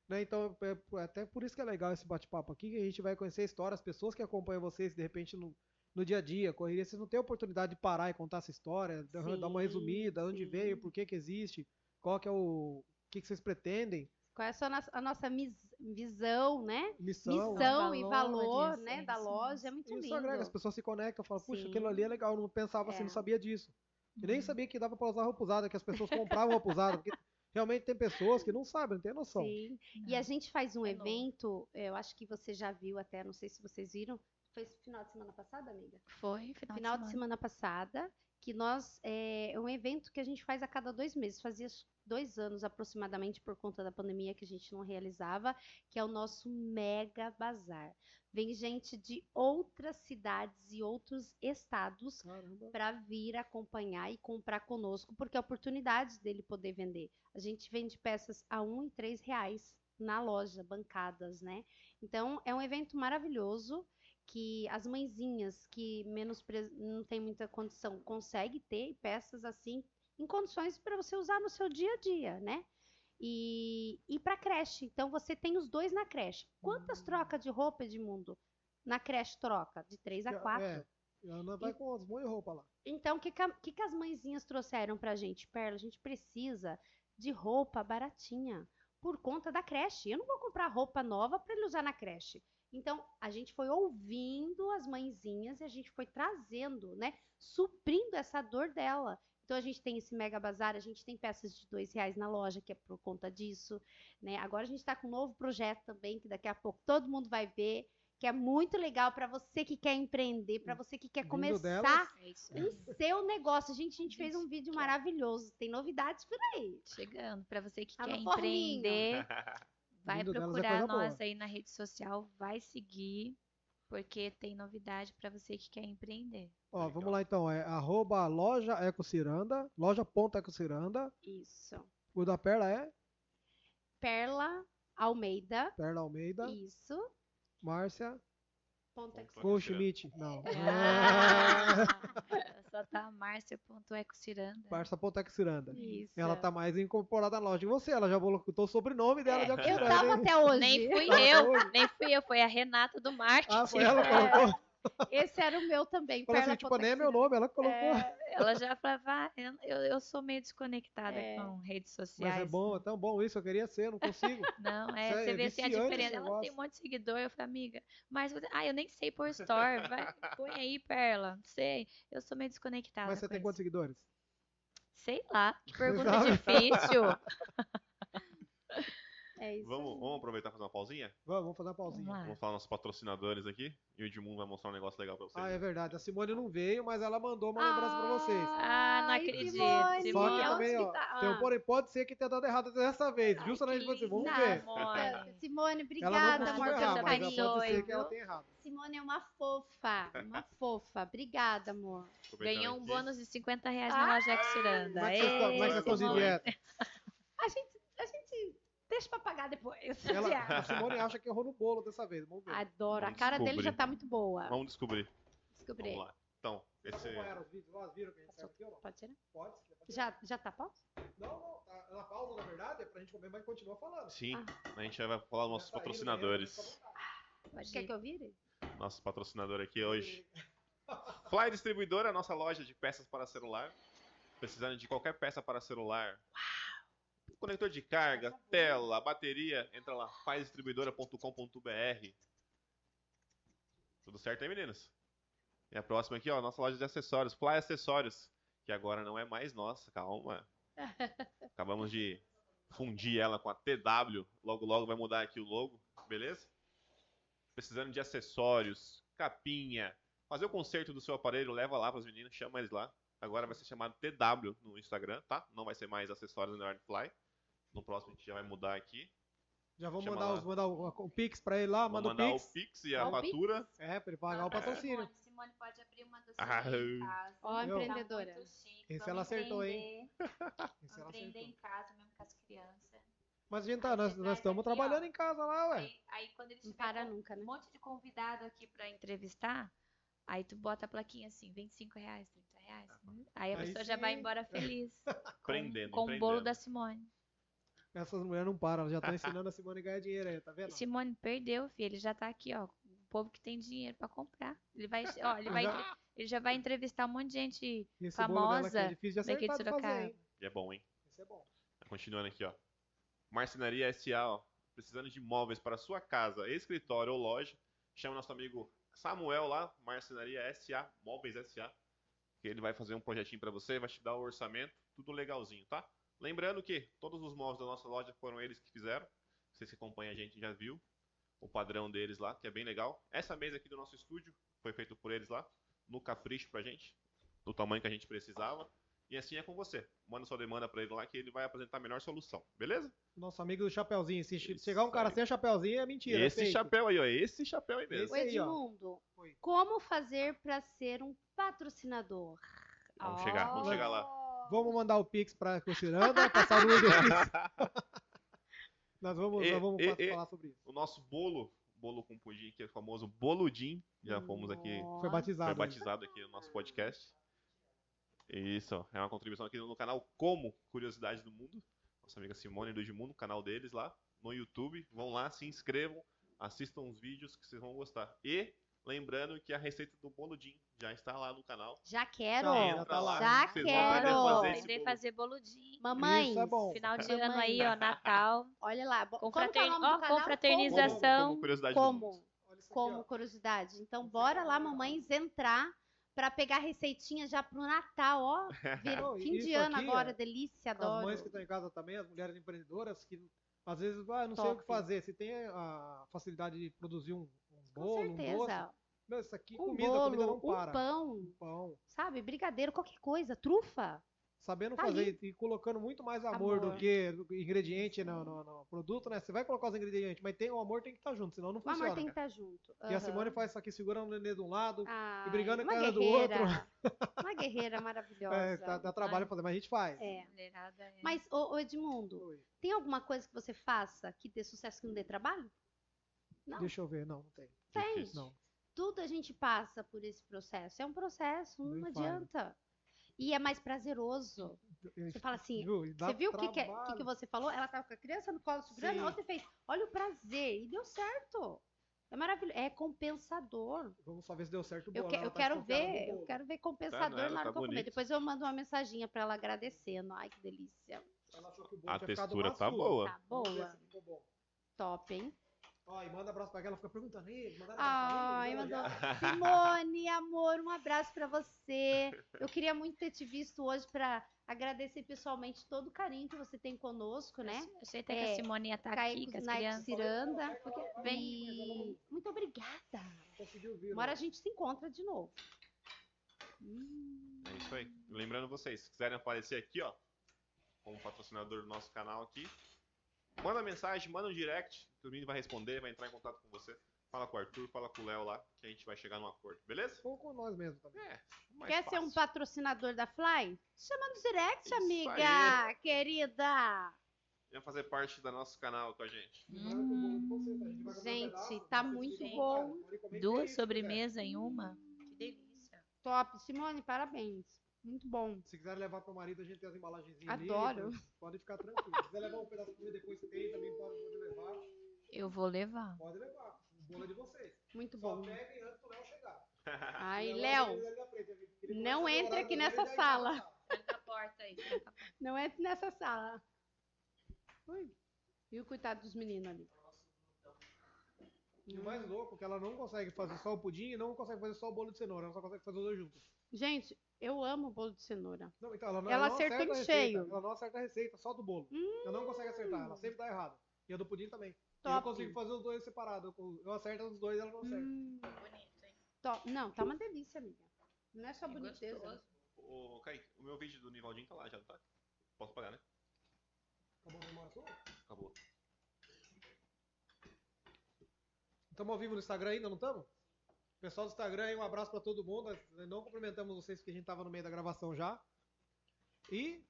Né? Então, é, é até por isso que é legal esse bate-papo aqui, que a gente vai conhecer a história, as pessoas que acompanham vocês, de repente, no, no dia a dia, correria, vocês não têm a oportunidade de parar e contar essa história, dar dar uma Sim, resumida, onde sim. veio, por que que existe, qual que é o... o que, que vocês pretendem, Qual é a, sua, a nossa mis- visão, né? missão. Missão e valores, valor, é né, da isso loja, é muito Isso lindo. agrega, as pessoas se conectam, falam, puxa, Sim. aquilo ali é legal, eu não pensava assim, É. não sabia disso. Eu nem Uhum. sabia que dava pra usar roupa usada, que as pessoas compravam roupa usada, porque realmente tem pessoas que não sabem, não tem noção. Sim. E a gente faz um É novo. evento, eu acho que você já viu até, não sei se vocês viram. Foi esse final de semana passada, amiga? Foi, final, Final de semana passada, que nós é, é um evento que a gente faz a cada dois meses. Fazia dois anos aproximadamente por conta da pandemia que a gente não realizava, que é o nosso Mega Bazar. Vem gente de outras cidades e outros estados para vir acompanhar e comprar conosco, porque é a oportunidade dele poder vender. A gente vende peças a um e três reais na loja, bancadas, né? Então é um evento maravilhoso que as mãezinhas que menos não tem muita condição conseguem ter peças assim em condições para você usar no seu dia a dia, né? E, e para creche. Então você tem os dois na creche. Quantas trocas de roupa, Edmundo? Na creche troca? De três a quatro. É, Ana vai com as de roupa lá. Então, o que, que, que que as mãezinhas trouxeram pra gente? Perla, a gente precisa de roupa baratinha por conta da creche. Eu não vou comprar roupa nova para ele usar na creche. Então, a gente foi ouvindo as mãezinhas e a gente foi trazendo, né? Suprindo essa dor dela. Então, a gente tem esse mega bazar, a gente tem peças de dois reais na loja, que é por conta disso, né? Agora a gente está com um novo projeto também, que daqui a pouco todo mundo vai ver, que é muito legal para você que quer empreender, para você que quer Vindo começar. É o seu negócio. Gente, a gente fez um vídeo maravilhoso. Tem novidades por aí. Chegando. Pra você que Tá quer empreender, [laughs] vai é procurar coisa nós boa. aí na rede social, vai seguir, porque tem novidade pra você que quer empreender. Ó, Legal. vamos lá então, é arroba loja ecociranda, loja.ecociranda. Isso. O da Perla é Perla Almeida. Perla Almeida, Isso. Márcia, Ponto. Não. Ah, [laughs] só tá Márcia.ecociranda. Márcia.ecociranda. Isso. Ela tá mais incorporada na loja que você, ela já botou o sobrenome dela de É, Eu Ecociranda, tava hein? até hoje. Nem fui eu, nem fui eu, foi a Renata do marketing. Ah, foi ela que É. colocou? Esse era o meu também. Falou Perla assim, tipo, nem é meu nome, ela colocou. É, Ela já falava, ah, eu, eu- sou meio desconectada É. com redes sociais. Mas é bom, é tão bom isso, eu queria ser, eu não consigo. [laughs] Não, é, Isso é você vê assim a diferença. Ela tem um monte de seguidor. Eu falei, amiga, mas você- ah, eu nem sei pôr store. Vai, põe aí, Perla. Não sei. Eu sou meio desconectada. Mas você com tem isso. quantos seguidores? Sei lá. Que pergunta [laughs] difícil. É isso. Vamos, aí. vamos aproveitar e fazer uma pausinha? Vamos, vamos fazer uma pausinha. Vamos. Vamos falar nossos patrocinadores aqui. E o Edmundo vai mostrar um negócio legal pra vocês. Ah, é verdade. A Simone não veio, mas ela mandou uma lembrança pra vocês. Ah, não acredito, Simone, Só que também, ó, tá? tem um Ah. porém, pode ser que tenha dado errado dessa vez, viu, Ai, Tipo assim, vamos ver. amor. Simone, não obrigada, amor, errar, pelo mas ela pode carinho. ser que ela tenha errado. Simone é uma fofa, uma [laughs] fofa. Obrigada, amor. Ganhou um aqui. bônus de 50 reais na loja Ciranda. Como é que vocês estão, é estão de dieta? A gente deixa pra pagar depois. Ela, [laughs] a Simone acha que errou no bolo dessa vez. Vamos ver. Adoro. A Vamos cara dele já descobrir. tá muito boa. Vamos descobrir. Descobri. Vamos lá. Então, esse. A? Pode tirar? Pode? se quiser fazer. Já, já tá pausa? Não, não. Tá na pausa, na verdade, é pra gente comer, mas continua falando. Sim, Ah. a gente vai falar dos nossos tá indo patrocinadores. vontade. Pode Quer que eu vire? Nosso patrocinador aqui hoje. [laughs] Fly Distribuidora, a nossa loja de peças para celular. Precisando de qualquer peça para celular. Conector de carga, tela, bateria, entra lá, flydistribuidora.com.br. Tudo certo aí, meninos? E a próxima aqui, ó, nossa loja de acessórios, Fly Acessórios, que agora não é mais nossa, calma. [laughs] Acabamos de fundir ela com a TW, logo logo vai mudar aqui o logo, beleza? Precisando de acessórios, capinha, fazer o conserto do seu aparelho, leva lá para os meninos, chama eles lá. Agora vai ser chamado TW no Instagram, tá? Não vai ser mais acessórios no Fly. No próximo a gente já vai mudar aqui. Já vamos Chama mandar, os, mandar o, o Pix pra ele lá, Vou manda o mandar Pix. o Pix e a o Pix. fatura. É, pra ele pagar o Ah, patrocínio. Simone, Simone pode abrir uma doceria Ah, em casa. Ó, empreendedora. Tá muito chique. Esse Vamos ela acertou, hein? empreender, [laughs] Esse ela empreender acertou. em casa mesmo com as crianças. Mas a gente tá, nós, nós estamos aqui, ó. trabalhando em casa lá, ué. Aí, aí quando eles Não para nunca, né? um monte de convidado aqui pra entrevistar, aí tu bota a plaquinha assim, 25 reais, 30 reais. Aí a Aí pessoa já vai embora feliz. [laughs] com, com o bolo da Simone. Essas mulheres não param, elas já estão ensinando a Simone a ganhar dinheiro aí, tá vendo? Simone perdeu, filho. Ele já tá aqui, ó. O povo que tem dinheiro pra comprar. Ele vai, [laughs] ó, ele vai, Já- ele já vai entrevistar um monte de gente. Esse bolo dela aqui é famosa difícil de daqui de Sorocaba. E é bom, hein? Esse é bom. Continuando aqui, ó. Marcenaria SA, ó. Precisando de móveis para sua casa, escritório ou loja. Chama nosso amigo Samuel lá, Marcenaria SA, Móveis SA. Que ele vai fazer um projetinho para você, vai te dar o orçamento, tudo legalzinho, tá? Lembrando que todos os móveis da nossa loja foram eles que fizeram. Vocês que acompanham a gente já viu o padrão deles lá, que é bem legal. Essa mesa aqui do nosso estúdio foi feito por eles lá, no capricho pra gente, do tamanho que a gente precisava. E assim é com você. Manda sua demanda pra ele lá que ele vai apresentar a melhor solução, beleza? Nosso amigo do Chapeuzinho. Se Isso chegar um cara aí. sem chapeuzinho, é mentira. esse chapéu aí, ó, esse chapéu aí mesmo. O Esse. Edmundo, como fazer para ser um patrocinador? Vamos chegar, vamos chegar lá. Vamos mandar o Pix pra Cociranda, passar no benefício. [laughs] Nós vamos, E- nós vamos e- fa- e- falar sobre isso. O nosso bolo, bolo com pudim, que é o famoso boludim, já fomos aqui. Foi batizado. foi aí. batizado aqui no nosso podcast. Isso, é uma contribuição aqui no canal Como Curiosidade do Mundo. Nossa amiga Simone do Edmundo, canal deles lá no YouTube. Vão lá, se inscrevam, assistam os vídeos que vocês vão gostar. E lembrando que a receita do boludim já está lá no canal. Já quero. Já, Entra tá lá. Já vocês vão aprender a quero. fazer esse Aprender a bolo. fazer boludinho. Mamãe, Isso é bom. Final de Mamãe. ano aí, ó, Natal. [laughs] olha lá. bo- Como que é o Confraterni- nome do ó, canal? confraternização. Como, como curiosidade. Como? Como curiosidade. Então, bora lá, mamães, entrar pra pegar receitinha já pro Natal, ó. [laughs] Vir- e Fim de ano agora, ó, delícia, As adoro. mães que estão em casa também, as mulheres empreendedoras, que às vezes, ah, não sei o Top. que fazer. Se tem a facilidade de produzir um, um bolo, um doce. Meu, isso aqui, Um comida, bolo, comida não um para. pão, Um pão. sabe? Brigadeiro, qualquer coisa. Trufa. Sabendo Tá fazer e colocando muito mais amor, do Amor. que do ingrediente no, no- no produto, né? Você vai colocar os ingredientes, mas tem o amor tem que estar junto, senão não O funciona. amor tem que estar junto. E a. Simone faz isso aqui segurando o nenê de um lado, Ai, brigando com a cara do outro. [laughs] Uma guerreira maravilhosa. é, dá, dá trabalho fazer, mas a gente faz. É. É- Mas, ô, ô, Edmundo, Oi. tem alguma coisa que você faça que dê sucesso que não dê trabalho? Não. Deixa eu ver, não, não tem. Tem. Não. Tudo a gente passa por esse processo. É um processo, não fale. adianta. E é mais prazeroso. Você fala assim, Viu? Você viu o que, que, é- que que você falou? Ela tava com a criança no colo segurando, outra fez. Olha o prazer. E deu certo. É maravilhoso. É compensador. Vamos só ver se deu certo o Eu, que- eu tá quero ver, eu quero ver compensador nada, na hora tá que eu comer. Depois eu mando uma mensagem pra ela agradecendo. Ai, que delícia. Ela achou que o bolo A textura tá boa. Tá boa. se ficou bom. Top, hein? Ó, e manda abraço pra ela, fica perguntando, "Ih, mandaram abraço pra Ai, mandou. [laughs] Simone, amor, um abraço pra você. Eu queria muito ter te visto hoje pra agradecer pessoalmente todo o carinho que você tem conosco, né? Eu sei até que É, a Simone ia estar Caí aqui com as na crianças. Ciranda. Vem. E... Muito obrigada. Conseguiu vir, Uma hora né? a gente se encontra de novo. Hum, É isso aí. Lembrando vocês, se quiserem aparecer aqui, ó, como patrocinador do nosso canal aqui, manda mensagem, manda um direct, que o menino vai responder, vai entrar em contato com você. Fala com o Arthur, fala com o Léo lá, que a gente vai chegar num acordo, beleza? Ou com nós mesmos também. É, mais Quer ser um fácil. patrocinador da Fly? Chama no direct, Isso amiga, querida. Venha fazer parte do nosso canal com a gente. A gente tá muito bom. Duas sobremesas em uma. Que delícia. Top. Simone, parabéns. Muito bom. Se quiser levar pro marido, a gente tem as embalagenzinhas ali. Adoro. então Pode ficar tranquilo. Se quiser levar um pedaço de comida depois, tem, também pode, pode levar. Eu vou levar. Pode levar. O bolo é de vocês. Muito Só bom. peguem antes do Léo chegar. [laughs] Ai, Léo, não começa a entre demorar, aqui nessa entra sala. Tranca a porta aí. a não entre nessa sala. Ui. E o coitado dos meninos ali. E o mais louco é que ela não consegue fazer só o pudim e não consegue fazer só o bolo de cenoura. Ela só consegue fazer os dois juntos. Gente, eu amo bolo de cenoura. Não, então ela não, Ela não acertou acerta em cheio. Hum. Ela não acerta a receita, só do bolo. Ela não consegue acertar, ela sempre dá errado. E a do pudim também. E eu Top. consigo fazer os dois separados. Eu, eu acerto os dois e ela não acerta. Hum, Bonito, hein? To- Não, tá uma delícia, amiga. Não é só É boniteza. gostoso. Ô, Kaique, o meu vídeo do Nivaldinho tá lá já, tá? Posso pagar, né? Acabou a memória sua? Acabou. Estamos ao vivo no Instagram ainda, não estamos? Pessoal do Instagram aí, um abraço pra todo mundo. Não cumprimentamos vocês porque a gente tava no meio da gravação já. E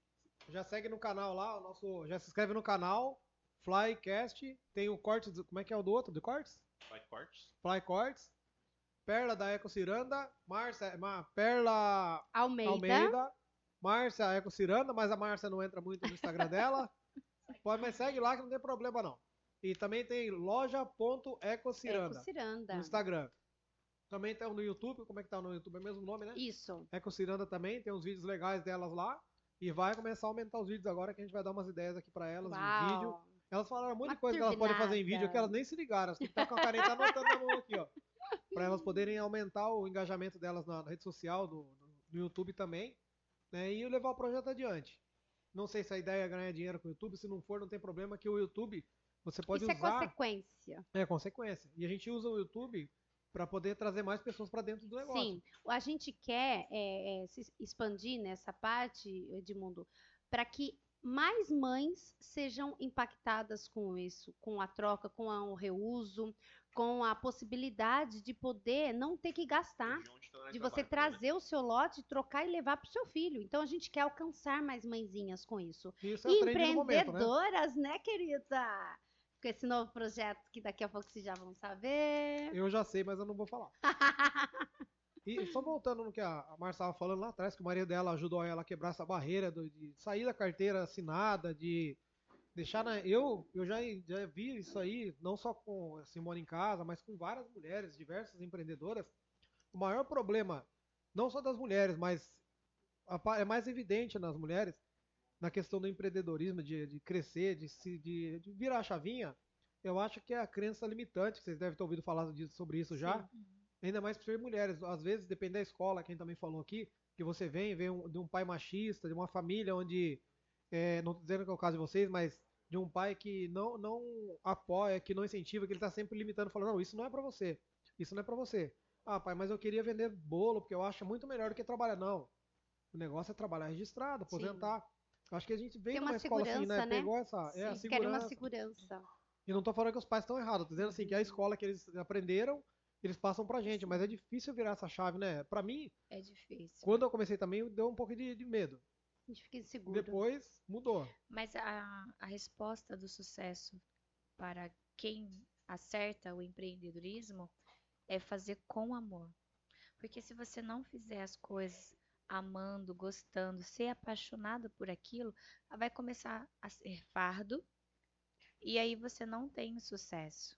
já segue no canal lá, o nosso, já se inscreve no canal Flycast. Tem o corte, do- como é que é o do outro, do cortes? Vai cortes. Fly Cortes. Perla da Eco Ciranda, Márcia, Ma- Perla Almeida. Almeida, Márcia Eco Ciranda, mas a Márcia não entra muito no Instagram dela. [laughs] Pode, mas segue lá que não tem problema não. E também tem loja.ecociranda Eco Ciranda. no Instagram. Também tem no YouTube, como é que tá no YouTube? É o mesmo nome, né? Isso. Eco Ciranda também, tem uns vídeos legais delas lá. E vai começar a aumentar os vídeos agora, que a gente vai dar umas ideias aqui pra elas de vídeo. Uau. Elas falaram um monte de coisa que elas podem fazer em vídeo turbinada. que elas nem se ligaram. Elas têm que estar com a caneta anotando na mão aqui, ó. Pra elas poderem aumentar o engajamento delas na rede social, no, no YouTube também, né? E levar o projeto adiante. Não sei se a ideia é ganhar dinheiro com o YouTube, se não for, não tem problema, que o YouTube você pode Isso é usar. consequência. É consequência. E a gente usa o YouTube para poder trazer mais pessoas para dentro do negócio. Sim, a gente quer é, é, se expandir nessa parte, Edmundo, para que mais mães sejam impactadas com isso, com a troca, com o reuso, com a possibilidade de poder não ter que gastar, De você né? trazer o seu lote, trocar e levar para o seu filho. Então a gente quer alcançar mais mãezinhas com isso. E Isso é do momento, né? Empreendedoras, né, querida? Com esse novo projeto que daqui a pouco vocês já vão saber. Eu já sei, mas eu não vou falar. [laughs] E só voltando no que a Marcia estava falando lá atrás, que o marido dela ajudou ela a quebrar essa barreira do- de sair da carteira assinada, de deixar na. Eu, eu já, já vi isso aí, não só com a Simone em casa, mas com várias mulheres, diversas empreendedoras. O maior problema, não só das mulheres, mas é mais evidente nas mulheres, na questão do empreendedorismo, de, de crescer, de, se, de, de virar a chavinha, eu acho que é a crença limitante, que vocês devem ter ouvido falar disso, sobre isso já. Ainda mais por ser mulheres. Às vezes, depende da escola, quem também falou aqui, que você vem, vem um- de um pai machista, de uma família onde, é, não tô dizendo que é o caso de vocês, mas de um pai que não, não apoia, que não incentiva, que ele tá sempre limitando, falando, não, isso não é pra você, isso não é pra você. Ah, pai, mas eu queria vender bolo, porque eu acho muito melhor do que trabalhar. Não, o negócio é trabalhar registrado, Sim. aposentar. Eu Acho que a gente veio Tem numa uma escola assim, né? segurança, né? Pegou essa, é, a Sim, querem uma segurança. segurança. E não tô falando que os pais estão errados, tô dizendo assim que a escola que eles aprenderam, eles passam pra gente, mas é difícil virar essa chave, né? Pra mim, É difícil. quando eu comecei também, deu um pouco de, de medo. A gente fica inseguro. Depois, mudou. Mas a, a resposta do sucesso para quem acerta o empreendedorismo é fazer com amor. Porque se você não fizer as coisas amando, gostando, ser apaixonado por aquilo, vai começar a ser fardo e aí você não tem sucesso.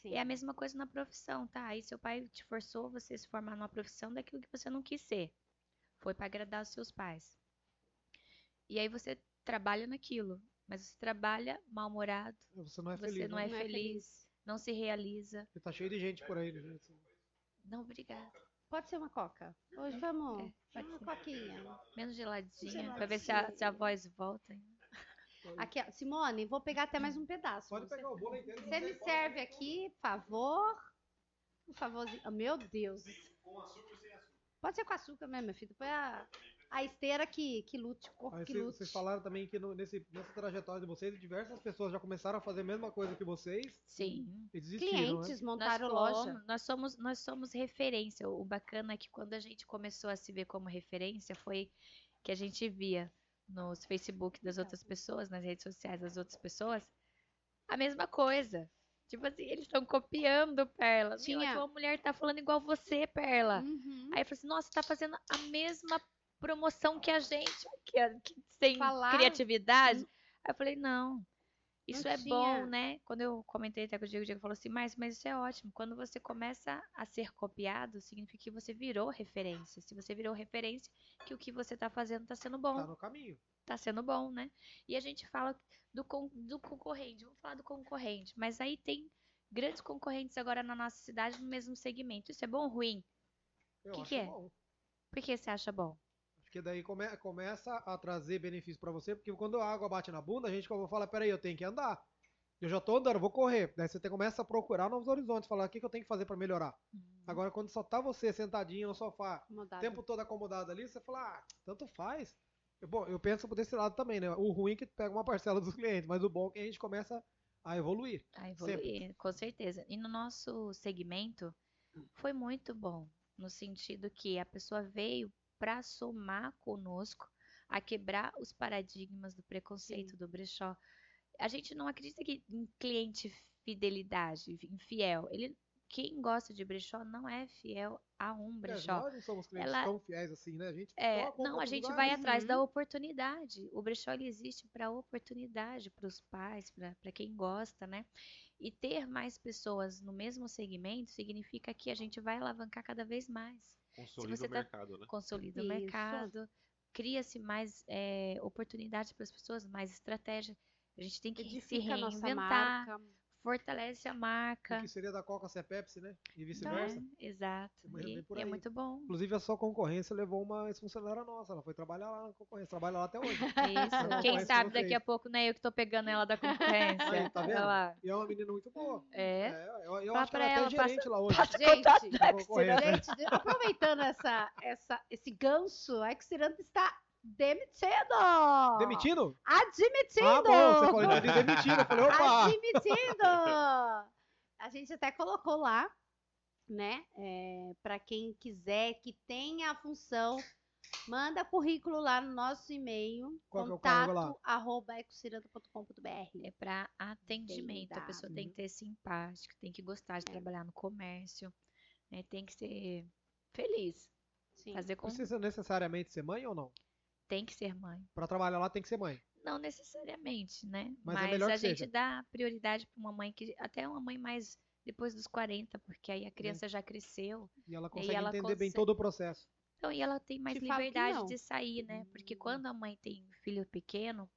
Sim. É a mesma coisa na profissão, tá? Aí seu pai te forçou você se formar numa profissão daquilo que você não quis ser. Foi para agradar os seus pais. E aí você trabalha naquilo, mas você trabalha mal-humorado, Você não é você feliz. não né? é Não é feliz, não se realiza. Porque tá cheio de gente por aí. né? Não, obrigada. Pode ser uma coca. Hoje vamos. É, uma ser. coquinha. Menos geladinha, Geladinha. pra ver se a, se a voz volta. Aqui, ó. Simone, vou pegar até mais um pedaço. Pode Você, pegar o bolo inteiro. você me serve aqui, por favor. Por favorzinho. Oh, meu Deus. Com açúcar ou sem açúcar? Pode ser com açúcar mesmo, meu filho. Põe a, a esteira que, que lute, o corpo Aí que vocês, lute. vocês falaram também que no- nesse, nessa trajetória de vocês, diversas pessoas já começaram a fazer a mesma coisa que vocês Sim. e desistiram, Clientes né? montaram nós loja. fomos- Nós somos, nós somos referência. O bacana é que quando a gente começou a se ver como referência foi que a gente via nos Facebook das outras pessoas, nas redes sociais das outras pessoas, a mesma coisa. Tipo assim, eles estão copiando Perla. Meu, Tinha- aquela mulher tá falando igual você, Perla. Uhum. Aí eu falei assim, nossa, tá fazendo a mesma promoção que a gente, que, que sem Falar- criatividade. Aí eu falei, não, isso Não é tinha. bom, né? Quando eu comentei até com o Diego, o Diego falou assim, mas, mas isso é ótimo. Quando você começa a ser copiado, significa que você virou referência. Se você virou referência, que o que você tá fazendo tá sendo bom Tá no caminho. tá sendo bom, né? E a gente fala do, con- do concorrente, vamos falar do concorrente, mas aí tem grandes concorrentes agora na nossa cidade no mesmo segmento. Isso é bom ou ruim? Eu Que acho que é? bom. Por que você acha bom? Porque daí come- começa a trazer benefício pra você, porque quando a água bate na bunda, a gente fala, peraí, eu tenho que andar. Eu já tô andando, vou correr. Daí você começa a procurar novos horizontes, falar o que, que eu tenho que fazer pra melhorar. Hum. Agora, quando só tá você sentadinho no sofá, o tempo todo acomodado ali, você fala, ah, tanto faz. Bom, eu penso por esse lado também, né? O ruim é que pega uma parcela dos clientes, mas o bom é que a gente começa a evoluir. A evoluir, com certeza. E no nosso segmento foi muito bom, no sentido que a pessoa veio para somar conosco a quebrar os paradigmas do preconceito do brechó. A gente não acredita que em cliente fidelidade, em fiel. Ele, quem gosta de brechó não é fiel a um É, brechó. nós não somos clientes Ela- tão fiéis assim, né? A gente É, não, a gente vai atrás da uhum. oportunidade. O brechó ele existe para oportunidade, para os pais, para quem gosta, né? E ter mais pessoas no mesmo segmento significa que a gente vai alavancar cada vez mais. Consolida você o tá- mercado, né? Consolida o Isso. mercado, cria-se mais é, oportunidades para as pessoas, mais estratégia. A gente tem que se Edifica a nossa reinventar, marca. Fortalece a O marca. que seria da Coca ser Pepsi, né? E Então, vice-versa. exato. E, e é muito bom. Inclusive, a sua concorrência levou uma ex-funcionária nossa. Ela foi trabalhar lá na concorrência. Trabalha lá até hoje. [laughs] Isso. Quem sabe daqui a pouco não é eu que tô pegando ela da concorrência. Aí, tá vendo? lá. E é uma menina muito boa. É. eu, eu Fala acho que pra ela é ela, até passa- gerente lá hoje. Passa Gente. Gente, aproveitando essa, essa, esse gancho, a Xiranda está demitindo! Demitindo? Admitindo! Ah, bom, você falou de demitindo. Eu falei, opa! Admitindo! A gente até colocou lá, né? para quem quiser, que tenha a função, manda currículo lá no nosso e-mail, Qual é contato arroba ecociranda.com.br. É para atendimento. A pessoa tem que ter simpática, tem que gostar de trabalhar no comércio, né? Tem que ser feliz. Sim. Fazer com... Precisa necessariamente ser mãe ou não? Tem que ser mãe. Pra trabalhar lá tem que ser mãe. Não necessariamente, né? Mas é Mas melhor a que gente seja. dá prioridade para uma mãe que. Até uma mãe mais depois dos 40, porque aí a criança já cresceu. E ela consegue ela entender bem consegue- todo o processo. Então, e ela tem mais Te liberdade de sair, né? Porque quando a mãe tem filho pequeno,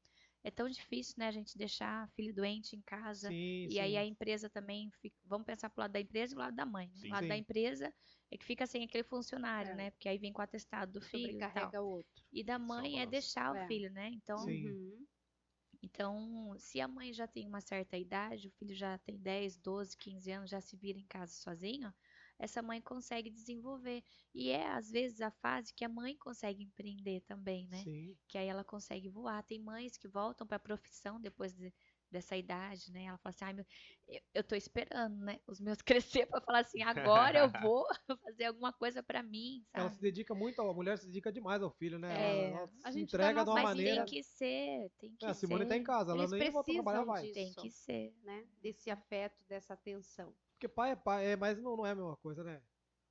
é tão difícil, né, a gente deixar filho doente em casa. Sim, E aí sim. a empresa também fica, vamos pensar pro lado da empresa e do lado da mãe. né? Sim. O lado da empresa é que fica sem aquele funcionário, É. né? Porque aí vem com o atestado do filho e tal. O outro. E da mãe é deixar É. o filho, né? Então, Sim. Uhum. então, se a mãe já tem uma certa idade, o filho já tem 10, 12, 15 anos, já se vira em casa sozinho, essa mãe consegue desenvolver. E é às vezes a fase que a mãe consegue empreender também, né? Sim. que aí ela consegue voar. Tem mães que voltam para a profissão depois de- dessa idade, né? Ela fala assim, ai, meu, eu, eu tô esperando, né? Os meus [laughs] crescer para falar assim, agora eu vou [laughs] fazer alguma coisa para mim, Ela sabe? se dedica muito, a mulher se dedica demais ao filho, né? É, ela, ela a se gente dá entrega de uma Mas maneira. tem que ser, tem que É, a Simone ser. tá em casa, ela Eles nem volta a trabalhar, precisam vai. Tem que ser. né? Desse afeto, dessa atenção. Porque pai é pai, é, mas não, não é a mesma coisa, né?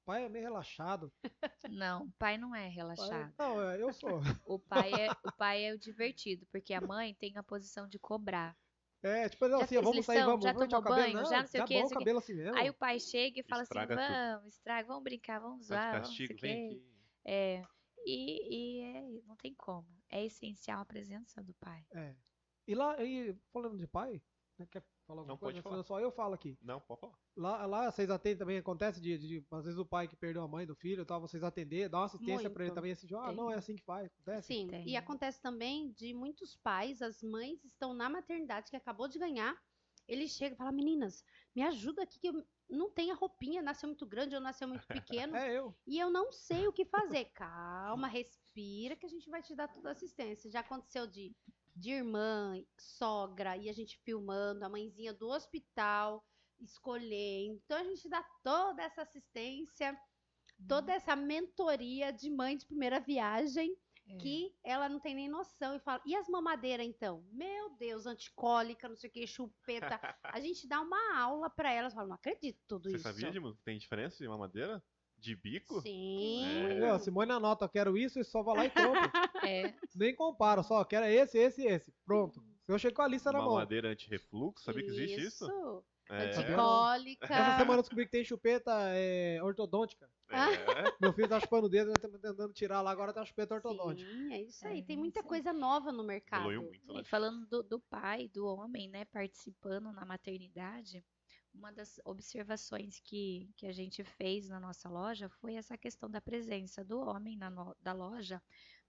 Pai é meio relaxado. [laughs] Não, pai não é Pai- relaxado. não, é, eu sou. [laughs] O pai é, o [laughs] pai é o divertido, porque a mãe tem a posição de cobrar. É, tipo, Já assim, vamos sair, lição? vamos, Já vamos o tomou cabelo. banho? Não, Já não sei o tá bom o sei o quê. cabelo assim mesmo. Aí o pai chega e fala assim, Estraga tudo. vamos, estraga, vamos brincar, vamos zoar, vamos não sei castigo, o vem quê. aqui. É, e, e é- não tem como. É essencial a presença do pai. É. E lá, e, falando de pai, né, quer falar alguma Não, coisa? pode falar. Só eu falo aqui. Não, pode falar. Lá, lá vocês atendem também, acontece de, de, às vezes o pai que perdeu a mãe do filho e tal, vocês atender, dar uma assistência pra ele também, assim, de, ah, Tem. não, é assim que faz, acontece. Sim, Tem. e acontece também de muitos pais, as mães estão na maternidade que acabou de ganhar, eles chegam e falam, meninas, me ajuda aqui que eu não tenho a roupinha, nasceu muito grande ou nasceu muito pequeno, [laughs] É eu. e eu não sei o que fazer. [laughs] Calma, respira que a gente vai te dar toda a assistência. Já aconteceu de, de irmã, sogra, e a gente filmando, a mãezinha do hospital, escolher. Então a gente dá toda essa assistência, toda essa mentoria de mãe de primeira viagem É. que ela não tem nem noção e fala, e as mamadeiras então? Meu Deus, anticólica, não sei o que, chupeta. [laughs] A gente dá uma aula pra elas, fala, não acredito tudo Você isso. sabia, Edmundo, que tem diferença de mamadeira? De bico? Sim. É. Simone anota, eu quero isso e só vai lá e compra. [laughs] É, Nem compara, só quero esse, esse e esse. Pronto. Eu chego com a lista na mão. Mamadeira anti-refluxo, sabia que existe isso? É. Anticólica. Essa semana eu descobri que tem chupeta é, ortodôntica. É. [laughs] Meu filho tá chupando o dedo, nós estamos tentando tirar lá, agora tá chupeta ortodôntica. Sim, é isso aí. É, Tem muita isso coisa nova no mercado. Muito, né? E falando do, do pai, do homem, né, participando na maternidade, uma das observações que, que a gente fez na nossa loja foi essa questão da presença do homem na no- da loja,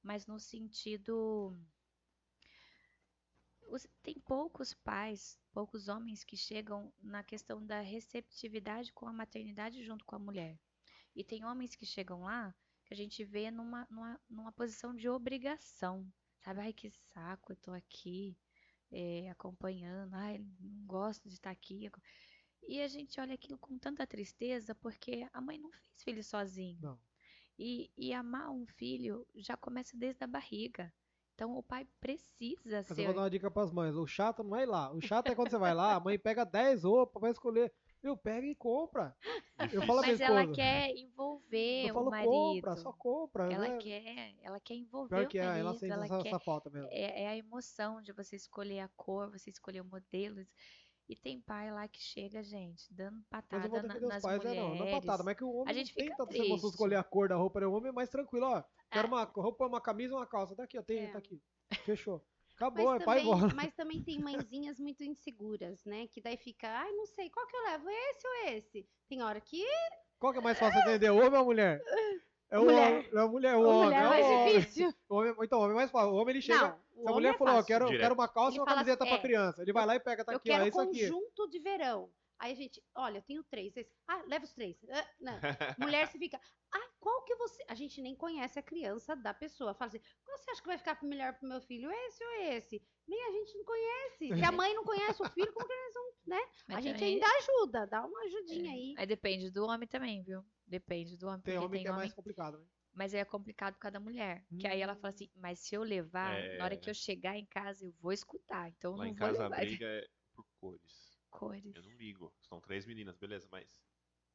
mas no sentido. os- tem poucos pais, poucos homens que chegam na questão da receptividade com a maternidade junto com a mulher. E tem homens que chegam lá que a gente vê numa, numa, numa posição de obrigação. Sabe? Ai, que saco, eu tô aqui é, acompanhando. Ai, não gosto de estar aqui. E a gente olha aquilo com tanta tristeza porque a mãe não fez filho sozinho. Não. E, e amar um filho já começa desde a barriga. Então o pai precisa Mas eu ser. vou dar uma dica pras mães. O chato não é ir lá. O chato é quando você vai lá, a mãe pega 10 roupas, vai escolher. Meu, pega e compra. Eu falo Mas ela esposa. quer envolver Eu falo, o marido. compra, só compra. Ela né? quer, ela quer envolver Pior o que é, ela marido, sente ela essa, quer essa falta mesmo. é, é a emoção de você escolher a cor, você escolher o modelo. E tem pai lá que chega, gente, dando Mas patada eu vou na- nas pais, é não. mulheres. Não é patada, mas é que o homem gente não tem fica tanta emoção triste. escolher a cor da roupa, né? O homem é mais tranquilo, ó. Quero É. uma roupa, uma camisa e uma calça. Daqui, ó, tem, É. tá aqui. Fechou. Acabou, Mas é pai e também, bola. mas também tem mãezinhas muito inseguras, né? Que daí fica, ai, não sei, qual que eu levo? Esse ou esse? Tem hora que Qual que é mais fácil entender, o homem ou a mulher? É o Mulher. homem, é a mulher, o a homem. mulher é é o mais homem. difícil. O homem- Então, o homem é mais fácil. O homem ele chega. Não, o se a mulher é falou, ó, quero, Direto. quero uma calça Ele e uma fala camiseta assim, pra é. criança. Ele vai lá e pega, tá Eu aqui, ó, quero é isso aqui. conjunto de verão. Aí a gente, olha, eu tenho três. Esse- Ah, leva os três. Ah, não. [laughs] Mulher, você fica, ah, qual que você. A gente nem conhece a criança da pessoa. Fala assim, qual você acha que vai ficar melhor pro meu filho? Esse ou esse? Nem a gente não conhece. Se a mãe não conhece o filho, como que eles vão, né? Mas a gente também- ainda ajuda, dá uma ajudinha é, aí. Aí depende do homem também, viu? Depende do homem. Tem homem tem que é homem mais complicado, né? Mas é complicado por causa da mulher. Que aí ela fala Hum. assim, mas se eu levar, na hora que É. eu chegar em casa, eu vou escutar. Então eu Lá não em vou casa a levar briga é por cores. cores. Eu não ligo. São três meninas, beleza, mas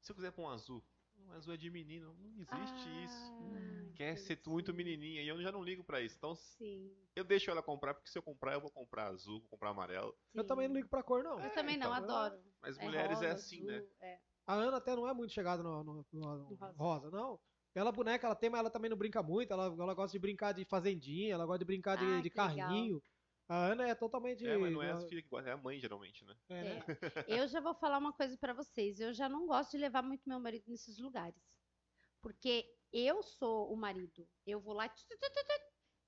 se eu quiser pôr um azul, um azul é de menino, não existe isso. Ah, Quer ser muito menininha e eu já não ligo pra isso. Então Sim. eu deixo ela comprar, porque se eu comprar, eu vou comprar azul, vou comprar amarelo. Eu também não ligo pra cor, não. Eu também não, então, adoro. Mas É mulheres rosa, é assim, né? azul, é. A Ana até não é muito chegada no, no- no- no rosa. rosa, não. Ela boneca, ela tem, mas ela também não brinca muito. Ela, ela gosta de brincar de fazendinha, ela gosta de brincar de, Ah, de que legal. carrinho. A Ana é totalmente. É, mas não é as filhas que gostam, é a mãe, geralmente, né? é, né? É. Eu já vou falar uma coisa pra vocês. Eu já não gosto de levar muito meu marido nesses lugares. Porque eu sou o marido. Eu vou lá.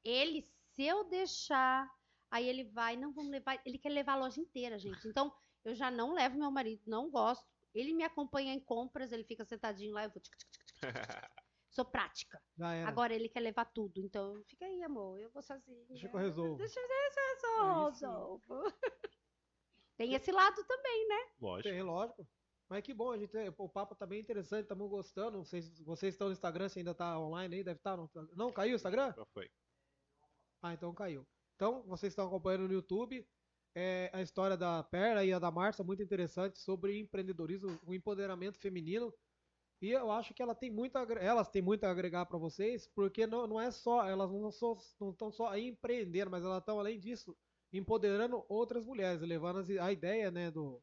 Ele, se eu deixar, aí ele vai, não vamos levar. Ele quer levar a loja inteira, gente. Então, eu já não levo meu marido, não gosto. Ele me acompanha em compras, ele fica sentadinho lá, eu vou. Sou prática. Já era. Agora ele quer levar tudo. Então, fica aí, amor. Eu vou sozinha. Deixa que eu resolvo. Deixa eu ver se eu Aí sim. resolvo. [laughs] Tem esse lado também. Lógico. Tem, lógico. Mas que bom, a gente, o papo tá bem interessante, estamos gostando. Não sei se vocês estão no Instagram, se ainda tá online aí, deve estar. não, não, caiu o Instagram? Já foi. Ah, então caiu. Então, vocês estão acompanhando no YouTube é, a história da Perla e a da Marcia, muito interessante, sobre empreendedorismo, o empoderamento feminino. E eu acho que ela tem muito a elas têm muito a agregar para vocês, porque não, não é só, elas não estão não só a empreender, mas elas estão, além disso, empoderando outras mulheres, levando as- a ideia né, do,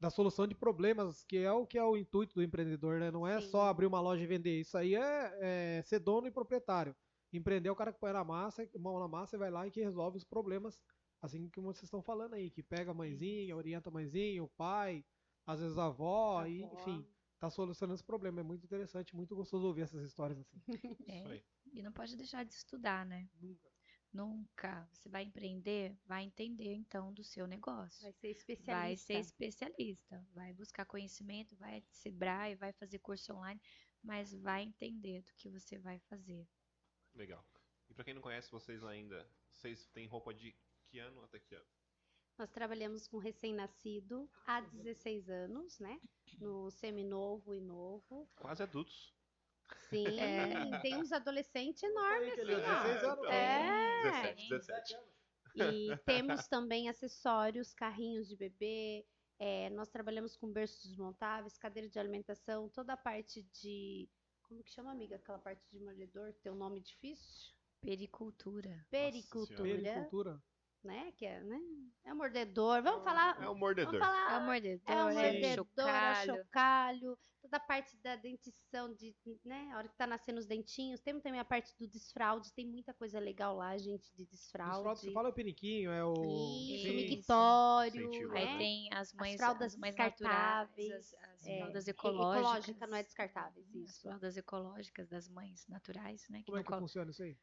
da solução de problemas, que é o que é o intuito do empreendedor, né? Não é Sim. só abrir uma loja e vender. Isso aí é, é ser dono e proprietário. Empreender é o cara que põe na massa, mão na massa e vai lá e que resolve os problemas, assim que vocês estão falando aí, que pega a mãezinha, orienta a mãezinha, o pai, às vezes a avó, e, Avó. enfim, tá solucionando esse problema. É muito interessante, muito gostoso ouvir essas histórias assim. [laughs] É. E não pode deixar de estudar, né? Nunca. Nunca. Você vai empreender, vai entender então do seu negócio. Vai ser especialista. Vai ser especialista, vai buscar conhecimento, vai se e vai fazer curso online, mas vai entender do que você vai fazer. Legal. E pra quem não conhece vocês ainda, vocês têm roupa de que ano até que ano? Nós trabalhamos com recém-nascido há 16 anos, né? No seminovo e novo. Quase adultos. Sim, É. [laughs] tem uns adolescentes enormes, assim, ele- ó. 16 anos, É. 17, 17. E temos também acessórios, carrinhos de bebê. é, nós trabalhamos com berços desmontáveis, cadeira de alimentação, toda a parte de. Como que chama, amiga? Aquela parte de mordedor, que tem um nome difícil? Pericultura. Pericultura, Pericultura. Né? Que é, né? É um mordedor. Vamos falar. É um Vamos mordedor. É o falar. mordedor, É o é o mordedor, é o chocalho. toda a parte da dentição, de, né? A hora que tá nascendo os dentinhos. Temos também a parte do desfraude, tem muita coisa legal lá, gente, de Desfraude, desfraude. você fala o piniquinho, é o. Isso, Sim. mictório, Incentivo, Aí né? tem as mães, fraldas as mães descartáveis, naturais, as, as é, fraldas ecológicas. ecológica, não é descartáveis, As isso. fraldas ecológicas das mães naturais, né? Que Como é que colo- funciona isso aí?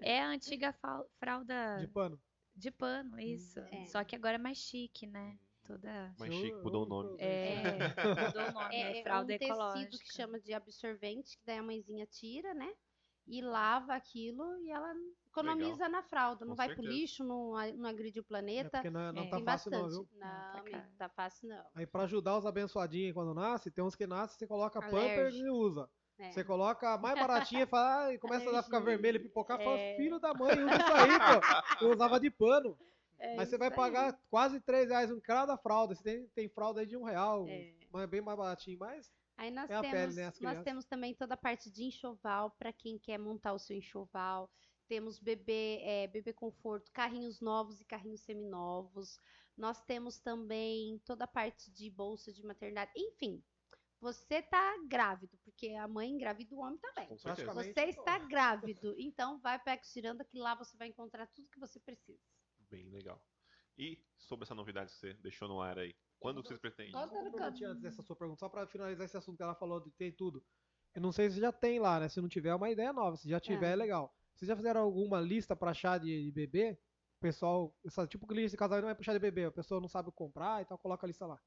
É a antiga fralda De pano. De pano, isso. é. Só que agora é mais chique, né? toda. Mais chique, mudou o nome. É, mudou o nome, é, É, [laughs] é fralda um ecológica. tecido que chama de absorvente, que daí a mãezinha tira, né? E lava aquilo e ela economiza na fralda. Não Com vai pro certeza. lixo, não, não agride o É planeta. porque não, não É. tá Tem fácil não, bastante. viu? Não, tá amigo, caro. tá fácil não. Aí pra ajudar os abençoadinhos quando nasce, tem uns que nascem, você coloca Pampers Alérgico. e usa. É. Você coloca a mais baratinha e fala, e começa a ficar vermelho e pipocar, fala, É. filho da mãe, usa isso aí, pô. Eu usava de pano. É Aí você vai aí. pagar quase 3 reais em cada fralda. Você tem, tem fralda aí de um real, É. mas é bem mais baratinho, mas Aí nós É a temos, pele, né, nós temos também toda a parte de enxoval para quem quer montar o seu enxoval. Temos bebê, é, bebê conforto, carrinhos novos e carrinhos seminovos. Nós temos também toda a parte de bolsa de maternidade. Enfim, você tá grávido, porque a mãe engravida o homem também. Você está grávido, então vai para a Ciranda que lá você vai encontrar tudo que você precisa. Bem legal. E sobre essa novidade que você deixou no ar aí, quando que vocês pretendem? Só um dando minutinho antes dessa sua pergunta, só pra finalizar esse assunto que ela falou de ter tudo. Eu não sei se já tem lá, né? Se não tiver, é uma ideia nova. Se já tiver, é, É. legal. Vocês já fizeram alguma lista pra chá de, de bebê? O pessoal, essa tipo de lista de casal não é chá de bebê, a pessoa não sabe comprar, então coloca a lista lá.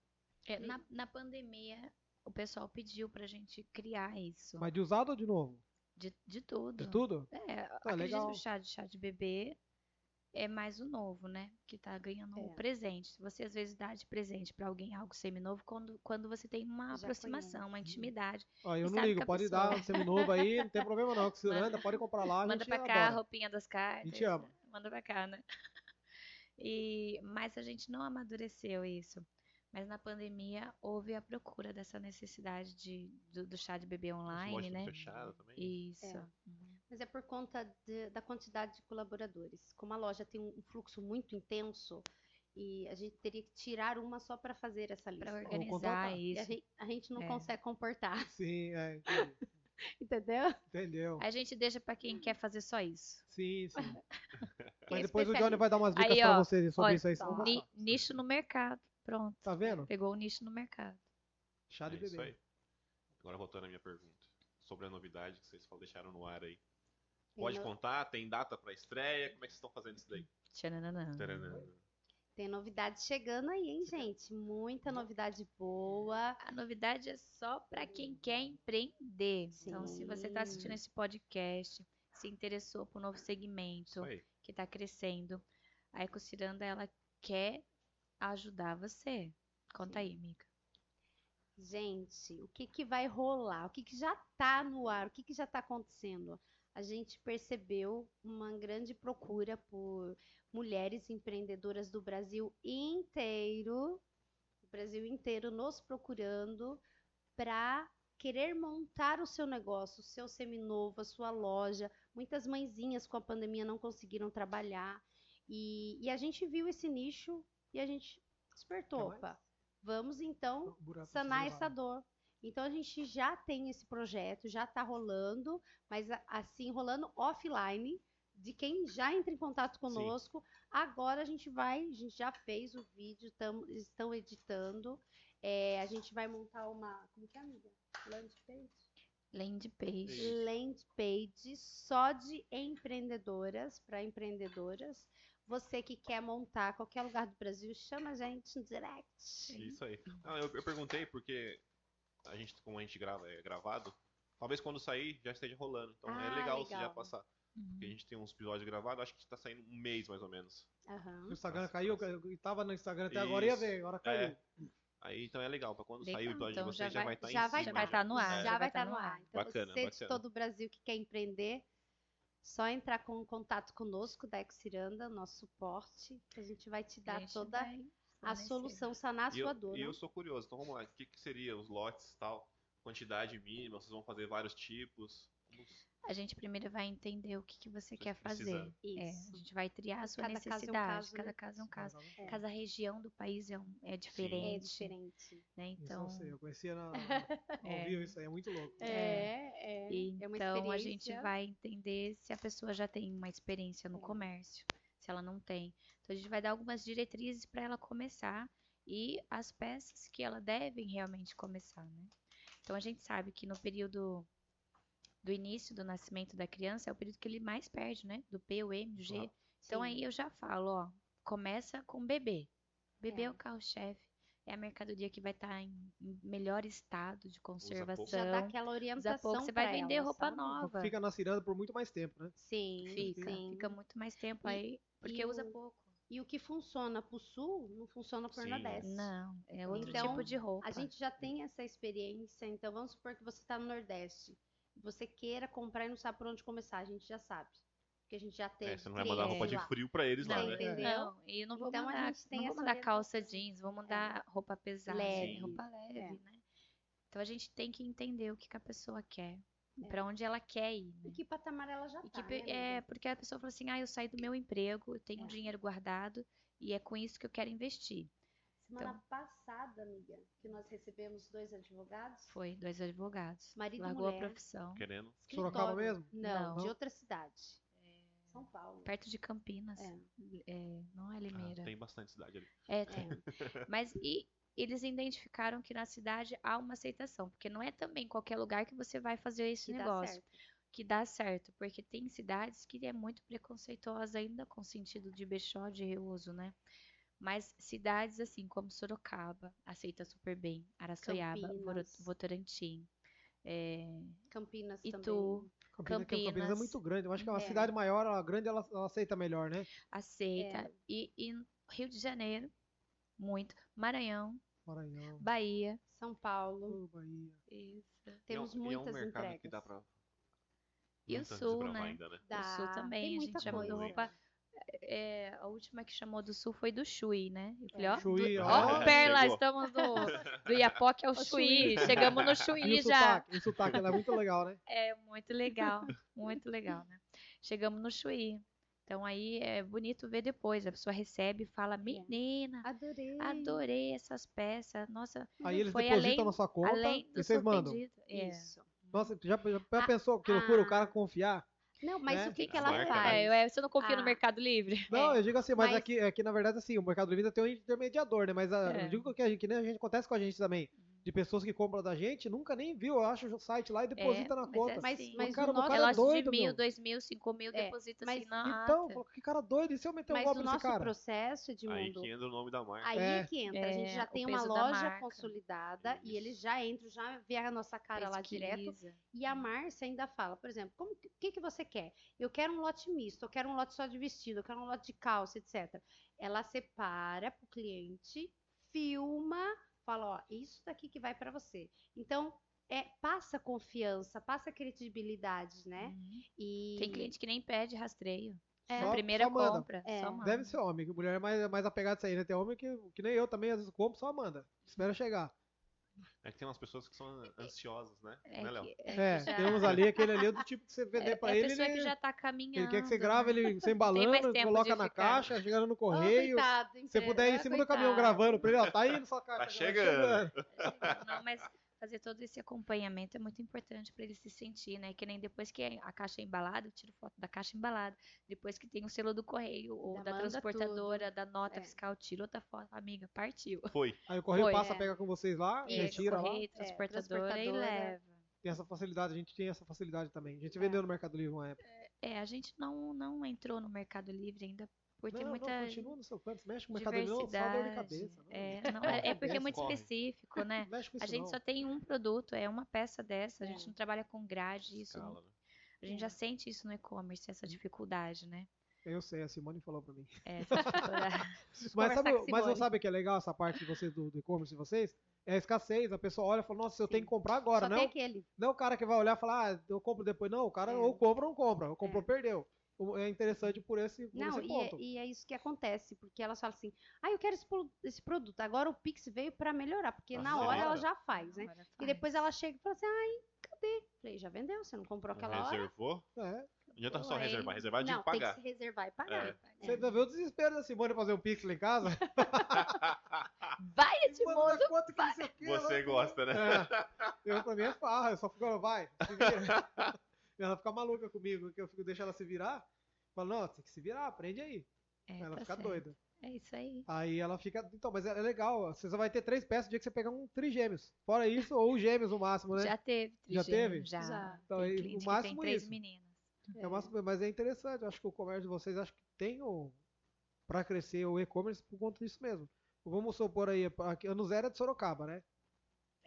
É, na, na pandemia, o pessoal pediu pra gente criar isso. Mas de usado ou de novo? De, de tudo. De tudo? É, Tá, acredito legal. que o chá de chá de bebê é mais o novo, né? Que tá ganhando o É. presente. Se você às vezes dá de presente pra alguém algo seminovo, quando, quando você tem uma Já aproximação, uma intimidade. Ó, eu não ligo, a pode pessoa- dar um seminovo aí, não tem problema não. Que se Manda- anda, pode comprar lá, a Manda pra cá a adora. roupinha das cartas. A gente ama. Manda pra cá, né? [laughs] E, mas a gente não amadureceu isso. Mas na pandemia houve a procura dessa necessidade de, do, do chá de bebê online, né? fechadas também. Isso. É. Uhum. Mas é por conta de- da quantidade de colaboradores. Como a loja tem um fluxo muito intenso, e a gente teria que tirar uma só para fazer essa lista. Ou organizar. E a isso. gente, a gente não É. consegue comportar, [laughs] Sim, é, [laughs] entendeu? entendeu. A gente deixa pra quem quer fazer só isso. Sim, sim. [laughs] Mas depois o Johnny vai dar umas dicas ó, vocês sobre olha, isso aí. nicho no mercado. Pronto. Tá vendo? Pegou o nicho no mercado. Chá de É isso bebê. aí. Agora voltando à minha pergunta. Sobre a novidade que vocês deixaram no ar aí. Pode no- contar? Tem data pra estreia? Como é que vocês estão fazendo isso daí? Tchananã. Taranã. Tem novidade chegando aí, hein, gente? Muita novidade boa. A novidade é só para quem quer empreender. Então, se você está assistindo Sim. esse podcast, se interessou por um novo segmento Isso que está crescendo, a Ecociranda ela quer ajudar você. Conta aí, amiga. Gente, o que que vai rolar? O que que já tá no ar? O que que já tá acontecendo? A gente percebeu uma grande procura por mulheres empreendedoras do Brasil inteiro, o Brasil inteiro nos procurando para querer montar o seu negócio, o seu seminovo, a sua loja. Muitas mãezinhas com a pandemia não conseguiram trabalhar. E, e a gente viu esse nicho e a gente despertou. Opa, vamos então sanar essa dor. Então a gente já tem esse projeto, já está rolando, mas assim rolando offline de quem já entra em contato conosco. Agora a gente vai, a gente já fez o vídeo, tamo, estão editando. É, a gente vai montar uma, como que é, amiga? Landing page? Land page. Land page só de empreendedoras para empreendedoras. Você que quer montar qualquer lugar do Brasil, chama a gente no direct. Isso aí. Não, eu, eu perguntei porque a gente, como a gente grava, é gravado, talvez quando sair já esteja rolando. Então é Ah, legal, você já legal. passar. Uhum. Porque a gente tem uns episódios gravados, acho que tá saindo um mês mais ou menos. Aham. O Instagram Nossa, caiu, eu tava no Instagram até agora, ia Isso. ver, agora caiu. É. Aí então é legal, pra quando sair o Legal, episódio então de vocês já já vai- vai estar já em vai cima. vai tá no ar, É. Já já vai tá estar no no ar. Então Bacana, você de bacana. todo o Brasil que quer empreender, só entrar com contato conosco da Exiranda, nosso suporte, que a gente vai te dar gente toda vai a solução, sanar a E eu, sua dor. e né? eu sou curioso, então vamos lá. O que, que seria os lotes e tal? Quantidade mínima, vocês vão fazer vários tipos? Vamos- A gente primeiro vai entender o que, que você quer fazer. precisam. É, Isso. a gente vai triar a sua Cada caso é um necessidade. caso, Cada caso é um caso. É. Cada região do país é, um- é diferente. É diferente. Né? Isso eu Então, sei, eu conhecia na, [laughs] ao É. vivo isso aí, é muito louco. É, é. é uma então a gente vai entender se a pessoa já tem uma experiência no É. comércio, se ela não tem. Então a gente vai dar algumas diretrizes para ela começar e as peças que ela deve realmente começar, né? Então a gente sabe que no período do início do nascimento da criança é o período que ele mais perde, né? Do P, o M, o G. Claro. Então Sim. aí eu já falo, ó, começa com bebê. Bebê é, É. o carro-chefe. é a mercadoria que vai estar em em melhor estado de conservação. Já dá aquela Usa orientação pouco, você vai vender ela, roupa sabe? nova. Fica na ciranda por muito mais tempo, né? Sim, Fica, sim. fica muito mais tempo E- aí, porque e usa o- pouco. E o que funciona pro sul, não funciona pro Sim. Nordeste. Não, é outro Então, tipo de roupa. A gente já tem essa experiência, então vamos supor que você está no Nordeste. Você queira comprar e não sabe por onde começar, a gente já sabe. Porque a gente já teve É, você não vai mandar roupa de lá. frio pra eles lá, Não, né? entendeu? não, e não vou Então, a mandar, gente tem não vou mandar calça jeans, vou mandar roupa pesada, Leve. roupa leve, É. né? Então a gente tem que entender o que, que a pessoa quer, É. pra onde ela quer ir, E né? que patamar ela já E tá, que né, é porque a pessoa fala assim: "Ah, eu saí do meu emprego, eu tenho É. dinheiro guardado e é com isso que eu quero investir". Semana então. passada, amiga, que nós recebemos dois advogados, Foi dois advogados. Marido e Largou a mulher. profissão. Querendo. Sorocaba escritório. mesmo? Não, Não. de outra cidade. São Paulo. Perto de Campinas. É. É, não é Ah, Limeira. tem bastante cidade ali. É, tem. Mas e eles identificaram que na cidade há uma aceitação, porque não é também qualquer lugar que você vai fazer esse Que dá negócio certo. que dá certo, porque tem cidades que é muito preconceituosa ainda com sentido de brechó, de reuso, né? Mas cidades assim como Sorocaba aceita super bem, Araçoiaba, Campinas. Votorantim, é, Campinas Itu, também. Campinas, que Campinas é Campinas. muito grande. Eu acho que é uma É. cidade maior, ela grande, ela, ela aceita melhor, né? aceita. É. E, e Rio de Janeiro, muito. Maranhão, Maranhão, Bahia. São Paulo. Ô, Bahia. Isso. Temos e é um, e é um muitas mercado entregas. que dá pra. E o Sul, né? ainda, né? Dá. Sul também, a gente já mandou roupa. É, a última que chamou do Sul foi do Chuí, né? Eu falei, É. ó, Chuí, do, ó. ó, Perla, Chegou. estamos no do Iapoque ao O Chuí. Chegamos no E Chuí o já. sotaque? O sotaque ela é muito legal, né? É muito legal, muito legal, né? Chegamos no Chuí. Então aí é bonito ver depois. A pessoa recebe e fala: Menina, Adorei. adorei essas peças. Nossa, Aí eles Foi depositam além- na sua conta além e do vocês mandam. É. Isso. Nossa, já, já, Ah, pensou que loucura o ah. cara confiar? Não, mas Né? o que, que ela marca, faz? né? É, eu- você não confia no Ah. Mercado Livre? [laughs] Não, É, eu digo assim, mas, mas- aqui, aqui na verdade assim, o Mercado Livre tem um intermediador, né? Mas a- É. eu digo que, a gente, que nem a gente acontece com a gente também. De pessoas que compram da gente, nunca nem viu, eu acho o site lá e deposita na mas conta. é Mas, assim. mas cara, o nosso, cara é é doido, de mil, meu. dois mil, cinco mil, É, deposita mas assim na Então, ata. que cara doido, e se eu meter um mas golpe o nesse nosso cara? processo, Aí Edmundo, que entra o nome da marca. aí É. é que entra. a gente É, já o tem uma loja consolidada e Isso. eles já entram, já vê a nossa cara lá direto. E a Márcia ainda fala, por exemplo, como, o que, que você quer? Eu quero um lote misto, eu quero um lote só de vestido, eu quero um lote de calça, etc. Ela separa para o cliente, filma, fala, ó, isso daqui que vai para você. Então, é, passa confiança, passa credibilidade, né? Uhum. E Tem cliente que nem pede rastreio. É. Só- a primeira só manda. compra, É. só manda. Deve ser homem, que mulher é mais, mais apegada a isso aí, né? Tem homem que, que nem eu também, às vezes compro, só manda. Espera chegar. É que tem umas pessoas que são ansiosas, né? É, né, Léo? É, que já- tem uns ali, aquele ali é do tipo que você [laughs] vender é, pra é ele, pessoa ele, que já tá ele caminhando. quer que você né? grave ele sem [laughs] tempo coloca na ficar. caixa, chegando no correio. coitado, Se puder ir em cima do caminhão gravando pra ele, ó, tá indo sua caixa. Tá agora, chegando. Não, mas fazer todo esse acompanhamento é muito importante para ele se sentir, né? Que nem depois que a caixa é embalada, eu tiro foto da caixa embalada. Depois que tem o selo do correio ou da manda transportadora, da nota É. fiscal, tiro outra foto. Amiga, partiu. [laughs] Foi. Aí o correio Foi, passa, é. pega com vocês lá, Isso, retira lá. correio, transportadora, e transportadora. leva. Tem essa facilidade, a gente tem essa facilidade também. A gente É. vendeu no Mercado Livre uma época. É, a gente não, não entrou no Mercado Livre ainda por ter não, muita não, continua no seu canto, mexe com o Mercado não, só dor de diversidade. cabeça. não. É, não, é, é porque é muito Corre. específico, né? [laughs] Mexe com A isso gente não. só tem um produto, é uma peça dessa. A gente É. não trabalha com grade, isso. Escala, né? A gente já sente isso no e-commerce, essa dificuldade, né? Eu sei, a Simone falou pra mim. É, essa dificuldade. [laughs] Mas, sabe, a mas Simone. sabe que é legal essa parte de vocês do do e-commerce de vocês? É a escassez. A pessoa olha e fala, nossa, eu tenho Sim. que comprar agora. Só Não, tem aquele. não é o cara que vai olhar e falar, ah, eu compro depois. Não, o cara É. ou compra ou não compra. Ou comprou, É. perdeu. É interessante por esse, por Não, esse e é, ponto. e é isso que acontece, porque elas falam assim, ah, eu quero esse, esse produto. Agora o Pix veio para melhorar, porque na hora ela já faz, né? Agora E faz. depois ela chega e fala assim, ai, cadê? Falei, já vendeu, você não comprou aquela hora? Reservou? É. Não adianta só Ué. reservar. Reservar de Não, tem pagar. que se reservar e pagar. É. Você ainda vê o desespero da Simone fazer um pix lá em casa? [laughs] Vai, Edmundo! conta que não sei o quê, Você gosta, né? É. Eu, pra mim é farra, eu só fico, vai. [laughs] ela fica maluca comigo, que eu fico, deixo ela se virar. Falo, não, tem que se virar, aprende aí. É, ela tá fica certo. doida. É isso aí. Aí ela fica. Então, mas é é legal. Você só vai ter três peças no dia que você pegar um trigêmeos. Fora isso, ou gêmeos no máximo, né? Já teve. Já teve? Já. Já. Então, tem aí, o que tem máximo três isso. meninas. É o máximo, mas é interessante. Eu acho que o comércio de vocês acho que tem o. Pra crescer o e-commerce por conta disso mesmo. vamos supor aí, aqui, ano zero é de Sorocaba, né?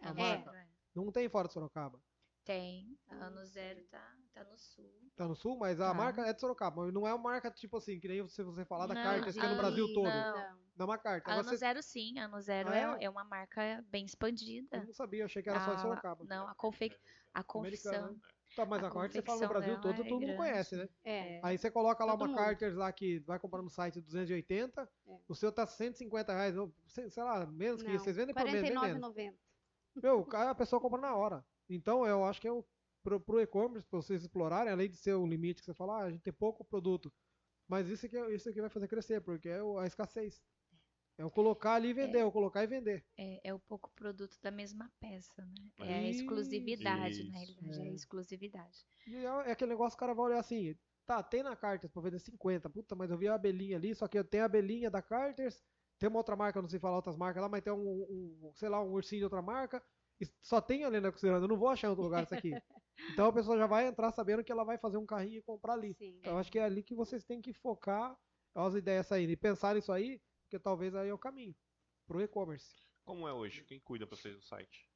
É, marca. é. Não tem fora de Sorocaba. Tem. Ano zero tá, tá no sul. Tá no sul, mas a Tá. marca é de Sorocaba. Mas não é uma marca tipo assim, que nem você, você falar da Não, carta, que é no Brasil todo. não. Não. Dá uma carta. Agora Ano você- zero, sim. Ano zero Ah, é? é? é uma marca bem expandida. Eu não sabia, eu achei que era só de A- Sorocaba. Não, a, confe... a Americana, confecção. né? Tá, mas a a carta você fala no Brasil todo, é todo mundo grande. conhece, né? É. Aí você coloca lá Todo uma mundo. Carter lá que vai comprar no site 280, É. o seu tá 150 reais, sei lá, menos que Não, isso. Vocês vendem por menos, bem menos. 49,90. Meu, a pessoa compra na hora. Então, eu acho que é o, pro, pro e-commerce, pra vocês explorarem, além de ser o limite que você fala, ah, a gente tem pouco produto. Mas isso aqui, é- isso aqui vai fazer crescer, porque é o- a escassez. É o colocar ali e vender, é o colocar e vender. É, é o pouco produto da mesma peça, né? É a Isso. exclusividade, na Isso. realidade. É a É. exclusividade. E é, é aquele negócio que o cara vai olhar assim, tá, tem na Carters pra vender 50, puta, mas eu vi a abelhinha ali, só que eu tenho a abelhinha da Carters, tem uma outra marca, eu não sei falar outras marcas lá, mas tem um, um- sei lá, um ursinho de outra marca, só tem ali na Costurando, eu não vou achar em outro lugar isso aqui. [laughs] Então a pessoa já vai entrar sabendo que ela vai fazer um carrinho e comprar ali. Sim. Então, eu acho que é ali que vocês têm que focar as ideias saindo e pensar nisso aí, porque talvez aí é o caminho pro e-commerce. Como é hoje? Quem cuida pra vocês do site?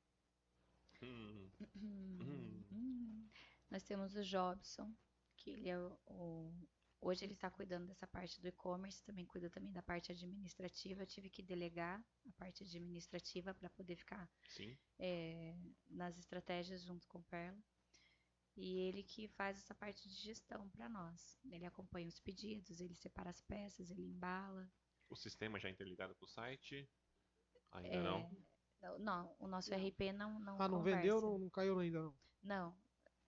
Hum, Hum. Nós temos o Jobson, que ele é o, o- hoje ele está cuidando dessa parte do e-commerce, também cuida também da parte administrativa. Eu tive que delegar a parte administrativa para poder ficar sim. é, nas estratégias junto com o Perla. E ele que faz essa parte de gestão para nós. Ele acompanha os pedidos, ele separa as peças, ele embala. O sistema já é interligado com o site? Ainda É, não? Não, o nosso Não. RP não não Ah, não conversa. vendeu, não, não caiu ainda não. Não,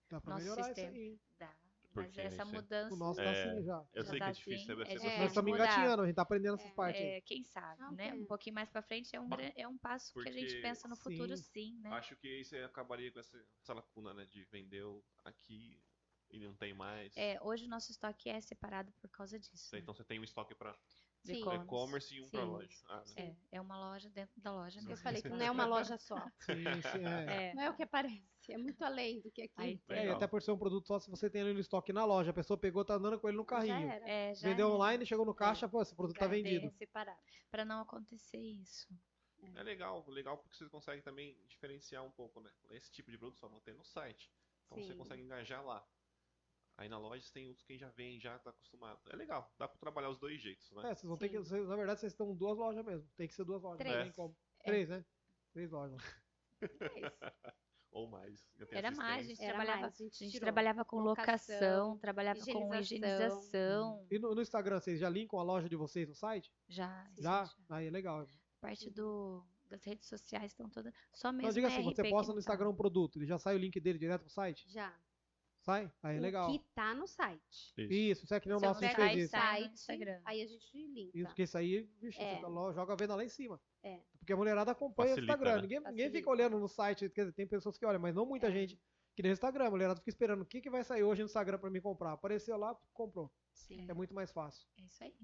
Dá Nosso melhorar sistema. isso aí. dá. Mas essa Isso é- mudança O nosso É, tá assim já. Eu Já sei que tá é difícil, assim, deve é ser de- bastante Nós estamos engatinhando, a gente tá aprendendo essas partes. É, quem sabe, Ah, né? Um pouquinho mais pra frente é um, é um passo que a gente Porque- pensa no futuro, sim. sim, né? Acho que isso acabaria com essa, essa lacuna, né? De vender aqui e não tem mais. É, hoje o nosso estoque é separado por causa disso. né? Então você tem um estoque para e-commerce. e um para loja. Ah, né? É, é uma loja dentro da loja Eu mesmo. falei que não é uma loja só. Sim, sim, é. É, Não é o que parece. É muito além do que aqui. aí É, Legal. até por ser um produto só, se você tem ele no estoque na loja, a pessoa pegou, tá andando com ele no Já carrinho. era. é, já Vendeu é, online, chegou no caixa, pô, esse produto tá Cadê? vendido. É separado. Pra não acontecer isso. É legal, legal porque você consegue também diferenciar um pouco, né? Esse tipo de produto só não tem no site. Então você Sim. consegue engajar lá. Aí na loja você tem outros quem já vem, já tá acostumado. É legal, dá pra trabalhar os dois jeitos, né? É, vocês vão ter que. Sim. vocês- na verdade, vocês estão duas lojas mesmo. Tem que ser duas lojas. Três. Não tem como. É. Três, né? Três lojas. É isso. [laughs] Ou mais. Era mais, a gente Era trabalhava, mais, a gente tirou. trabalhava com locação, Locação, trabalhava com higienização. higienização. E no, no Instagram, vocês já linkam a loja de vocês no site? Já, Sim. Já? já. Aí é legal. Parte do, das redes sociais estão todas. Só mesmo Não, diga assim, RP você posta no tá. Instagram um produto, ele já sai o link dele direto pro site? Já. Sai? Aí é o legal. que tá no site. Isso. Isso, isso é que nem o nosso, fez aí, isso. Site, Instagram. aí a gente linka. Isso, porque isso aí, bicho, É. você lo- joga a venda lá em cima. É. Porque a mulherada acompanha Facilita, o Instagram. né? Ninguém, ninguém fica olhando no site, quer dizer, tem pessoas que olham, mas não muita É. gente. Que nem o Instagram, a mulherada fica esperando o que, que vai sair hoje no Instagram pra mim comprar. Apareceu lá, comprou. Sim. É muito mais fácil. É isso aí.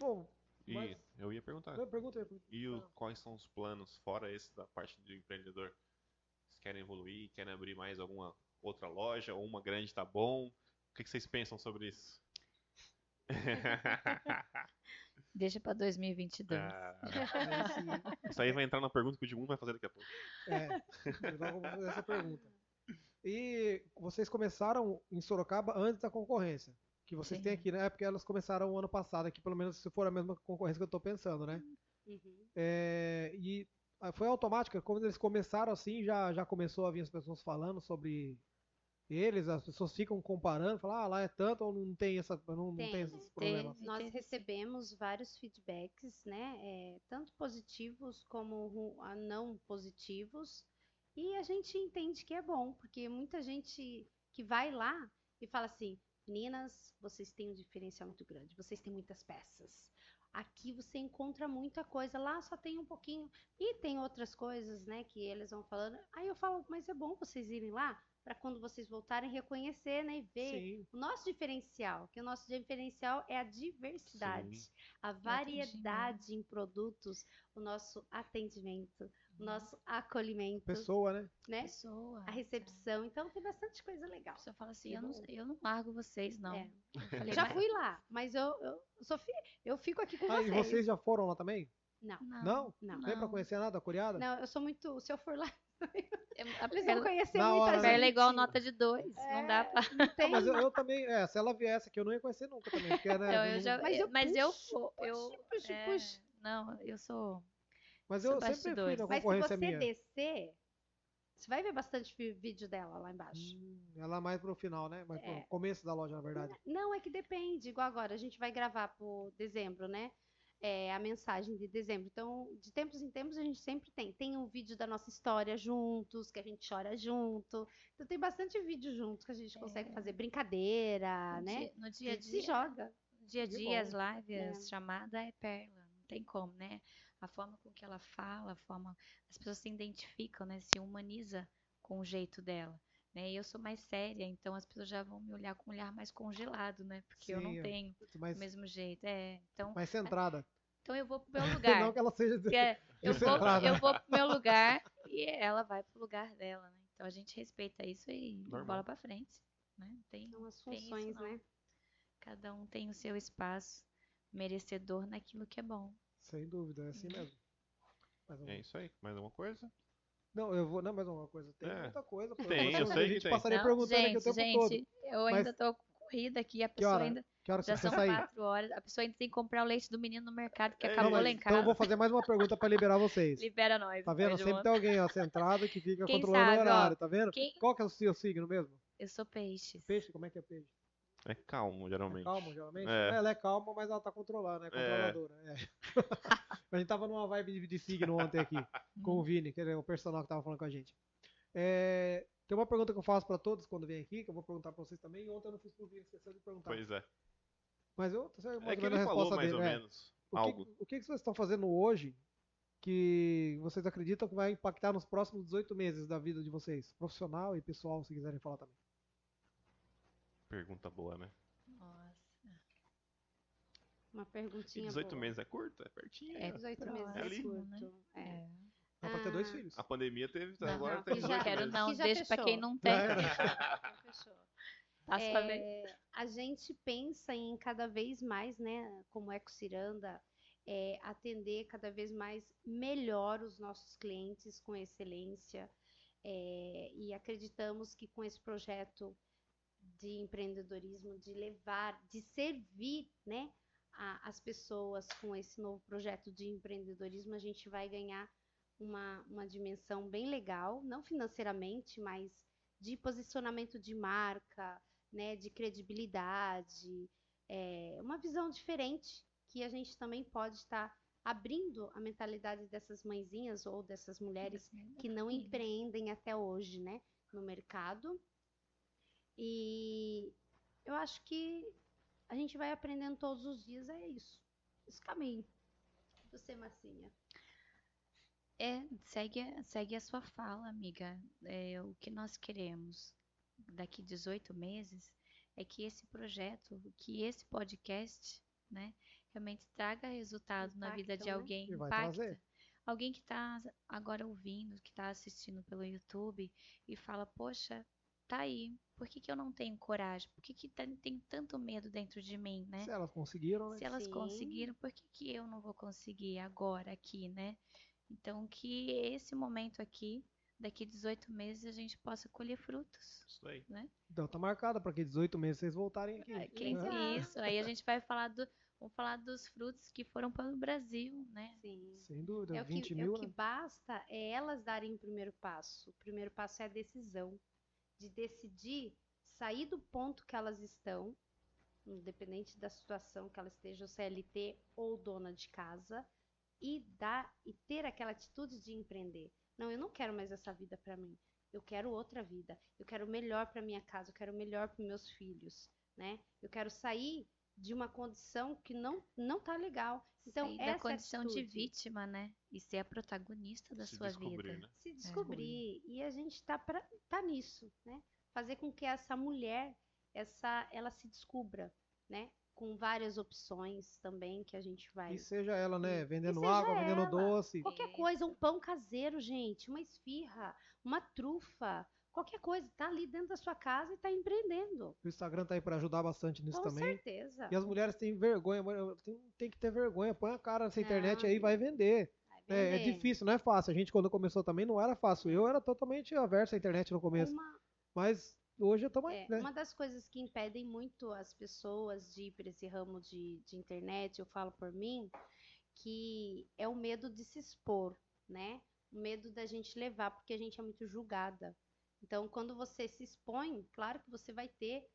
Bom, E Mas- eu ia perguntar. eu pergunta aí. pergunta. E o- quais são os planos, fora esse da parte do empreendedor? Vocês querem evoluir? Querem abrir mais alguma outra loja? Ou uma grande tá bom? O que que vocês pensam sobre isso? [laughs] Deixa pra 2022. Ah, [laughs] isso aí vai entrar na pergunta que o Edmundo vai fazer daqui a pouco. É, então vamos fazer essa pergunta. E vocês começaram em Sorocaba antes da concorrência. Que vocês têm Sim. aqui, né? É porque elas começaram o ano passado aqui, pelo menos se for a mesma concorrência que eu tô pensando, né? Uhum. É, e ah, foi automática, quando eles começaram assim, já, já começou a vir as pessoas falando sobre eles, as pessoas ficam comparando, falam, ah, lá é tanto ou não tem, essa, não, não tem, Tem, esses problemas. Teve, Nós recebemos vários feedbacks, né? é, tanto positivos como ah, não positivos. E a gente entende que é bom, porque muita gente que vai lá e fala assim: meninas, vocês têm um diferencial muito grande, vocês têm muitas peças. Aqui você encontra muita coisa, lá só tem um pouquinho. E tem outras coisas, né, que eles vão falando. Aí eu falo, mas é bom vocês irem lá para quando vocês voltarem reconhecer, né, e ver Sim, o nosso diferencial, que o nosso diferencial é a diversidade, Sim. a variedade em produtos, o nosso atendimento, o nosso acolhimento, Pessoa, né? né? Pessoa. A recepção. Então tem bastante coisa legal. Pessoa fala assim, eu não, eu não largo vocês, não. É. Eu [laughs] falei, Já "Mas- fui lá, mas eu, eu, sou fi- eu fico aqui com Ah, e vocês. vocês já foram lá também? Não, Não. Não? não. Nem pra Não. conhecer nada, a coreada? Não, eu sou muito. Se eu for lá, [laughs] É, a eles vão conhecer Na muita hora, gente. né? perla é igual nota de dois. É, Não dá pra. Não [laughs] tem. Mas eu, eu também, é, se ela viesse aqui, eu não ia conhecer nunca também. Porque, né, Então, eu já, Mas eu mas eu, puxo, vou- eu, puxo, puxo, é, puxo. não, eu sou. Mas sou eu sempre fui na Mas se concorrência você minha. descer, você vai ver bastante vídeo dela lá embaixo. Hum, ela mais pro final, né? Mais É. pro começo da loja, na verdade. Não, é que depende. Igual agora, a gente vai gravar por dezembro, né? É, a mensagem de dezembro. Então, de tempos em tempos, a gente sempre tem. Tem um vídeo da nossa história juntos, que a gente chora junto. Então, tem bastante vídeo juntos que a gente consegue fazer brincadeira, no né? dia- no dia a gente se dia, joga. no dia, a dia as lives, É. chamada é perla. Não tem como, né? A forma com que ela fala, a forma. As pessoas se identificam, né? Se humaniza com o jeito dela. Né? E eu sou mais séria, então as pessoas já vão me olhar com um olhar mais congelado, né? Porque eu Sim, não é. tenho Mais, o mesmo jeito. É, então, mais centrada. [laughs] então eu vou pro meu [laughs] não lugar. que ela seja. é- eu, vou, Descentrada. eu vou pro meu lugar e ela vai pro lugar dela, né? Então a gente respeita isso e Normal. bola pra frente, né? Tem, São as Tem isso, funções, não. né? cada um tem o seu espaço merecedor naquilo que é bom. Sem dúvida, é Uhum. assim mesmo. Mais um- É isso aí. Mais uma coisa? Não, eu vou. Não, mais uma coisa. Tem É. muita coisa. pô. Tem, Eu eu sei, que gente tem. passaria Não, perguntando aqui o gente, tempo gente, todo. eu ainda tô corrida aqui, a pessoa hora? ainda Que hora que já você são sair? quatro horas, a pessoa ainda tem que comprar o leite do menino no mercado que É, acabou Não, lá mas, em então eu casa. vou fazer mais uma pergunta pra liberar vocês. Libera nós. Tá vendo? Sempre tem alguém ó, centrado que fica Quem controlando o sabe, ó, horário, tá vendo? Quem... Qual que é o seu signo mesmo? Eu sou peixes. Peixe? Como é que é peixe? É calmo, É geralmente. calmo, geralmente? É. Ela é calma, mas ela tá controlando, é controladora. É. [laughs] a gente tava numa vibe de, signo ontem aqui, [laughs] com o Vini, que é o personal que tava falando com a gente. É, tem uma pergunta que eu faço pra todos quando vem aqui, que eu vou perguntar pra vocês também, ontem eu não fiz pro Vini, esqueceu de perguntar. Pois é. Mas eu É ou que ele falou mais dele. ou é. menos O que, algo. o que que vocês estão fazendo hoje que vocês acreditam que vai impactar nos próximos 18 meses da vida de vocês? Profissional e pessoal, se quiserem falar também. Pergunta boa, né? Nossa. Uma E perguntinha 18 boa. meses é curto? É pertinho. É 18 meses É ali. é curto. É. É. Dá pra ter dois Ah. filhos. A pandemia teve, Não, agora não, tem que já- 18 Quero meses. não, Que já deixa pra quem [laughs] fechou. não tem. É, a gente pensa em cada vez mais, né, como Eco Ciranda, é, atender cada vez mais melhor os nossos clientes com excelência. é, e acreditamos que com esse projeto de empreendedorismo, de levar, de servir, né, a- as pessoas com esse novo projeto de empreendedorismo, a gente vai ganhar uma, uma dimensão bem legal, não financeiramente, mas de posicionamento de marca, né, de credibilidade, é, uma visão diferente que a gente também pode estar abrindo a mentalidade dessas mãezinhas ou dessas mulheres que não empreendem até hoje, né, no mercado. E eu acho que a gente vai aprendendo todos os dias, é isso. Esse caminho. Você, Marcinha. É, segue, a- segue a sua fala, amiga. É, o que nós queremos daqui 18 meses é que esse projeto, que esse podcast, né, realmente traga resultado na vida de né? alguém, vai impacta. Alguém que está agora ouvindo, que está assistindo pelo YouTube e fala, poxa, tá aí, por que que eu não tenho coragem? Por que que tá- tenho tanto medo dentro de mim, né? Se elas conseguiram, né? Se elas Sim. conseguiram, por que, que eu não vou conseguir agora aqui, né? Então, que esse momento aqui, daqui 18 meses, a gente possa colher frutos, Isso aí. né? Então tá marcada pra que 18 meses vocês voltarem aqui. É, Quem Exato. isso? Aí a gente vai falar do, vamos falar dos frutos que foram para o Brasil, né? Sim. Sem dúvida, É o, 20 que, é mil, o que né? basta é elas darem o primeiro passo. O primeiro passo é a decisão de decidir sair do ponto que elas estão, independente da situação que elas estejam, CLT ou dona de casa, e dar e ter aquela atitude de empreender. Não, eu não quero mais essa vida para mim. Eu quero outra vida. Eu quero melhor para minha casa. Eu quero melhor para meus filhos, né? Eu quero sair de uma condição que não não tá legal. Então Sair essa é da a condição de atitude vítima, né? E ser a protagonista da Se sua descobrir, vida. né? se descobrir e a gente tá pra, tá nisso, né? Fazer com que essa mulher, essa ela se descubra, né? com várias opções também que a gente vai. E seja ela, né, vendendo água, vendendo ela. doce. Qualquer É. coisa, um pão caseiro, gente, uma esfirra, uma trufa, qualquer coisa, tá ali dentro da sua casa e tá empreendendo. O Instagram tá aí pra ajudar bastante nisso Com também. certeza. E as mulheres têm vergonha, tem, tem que ter vergonha. Põe a cara nessa Não. internet aí, vai vender. Vai É, é vender. difícil, não é fácil. A gente, quando começou também, não era fácil. Eu era totalmente averso à internet no começo. Uma, Mas hoje eu tô mais. é, né? uma das coisas que impedem muito as pessoas de ir para esse ramo de, de internet, eu falo por mim, que é o medo de se expor, né? O medo da gente levar, porque a gente é muito julgada. Então, quando você se expõe, claro que você vai ter.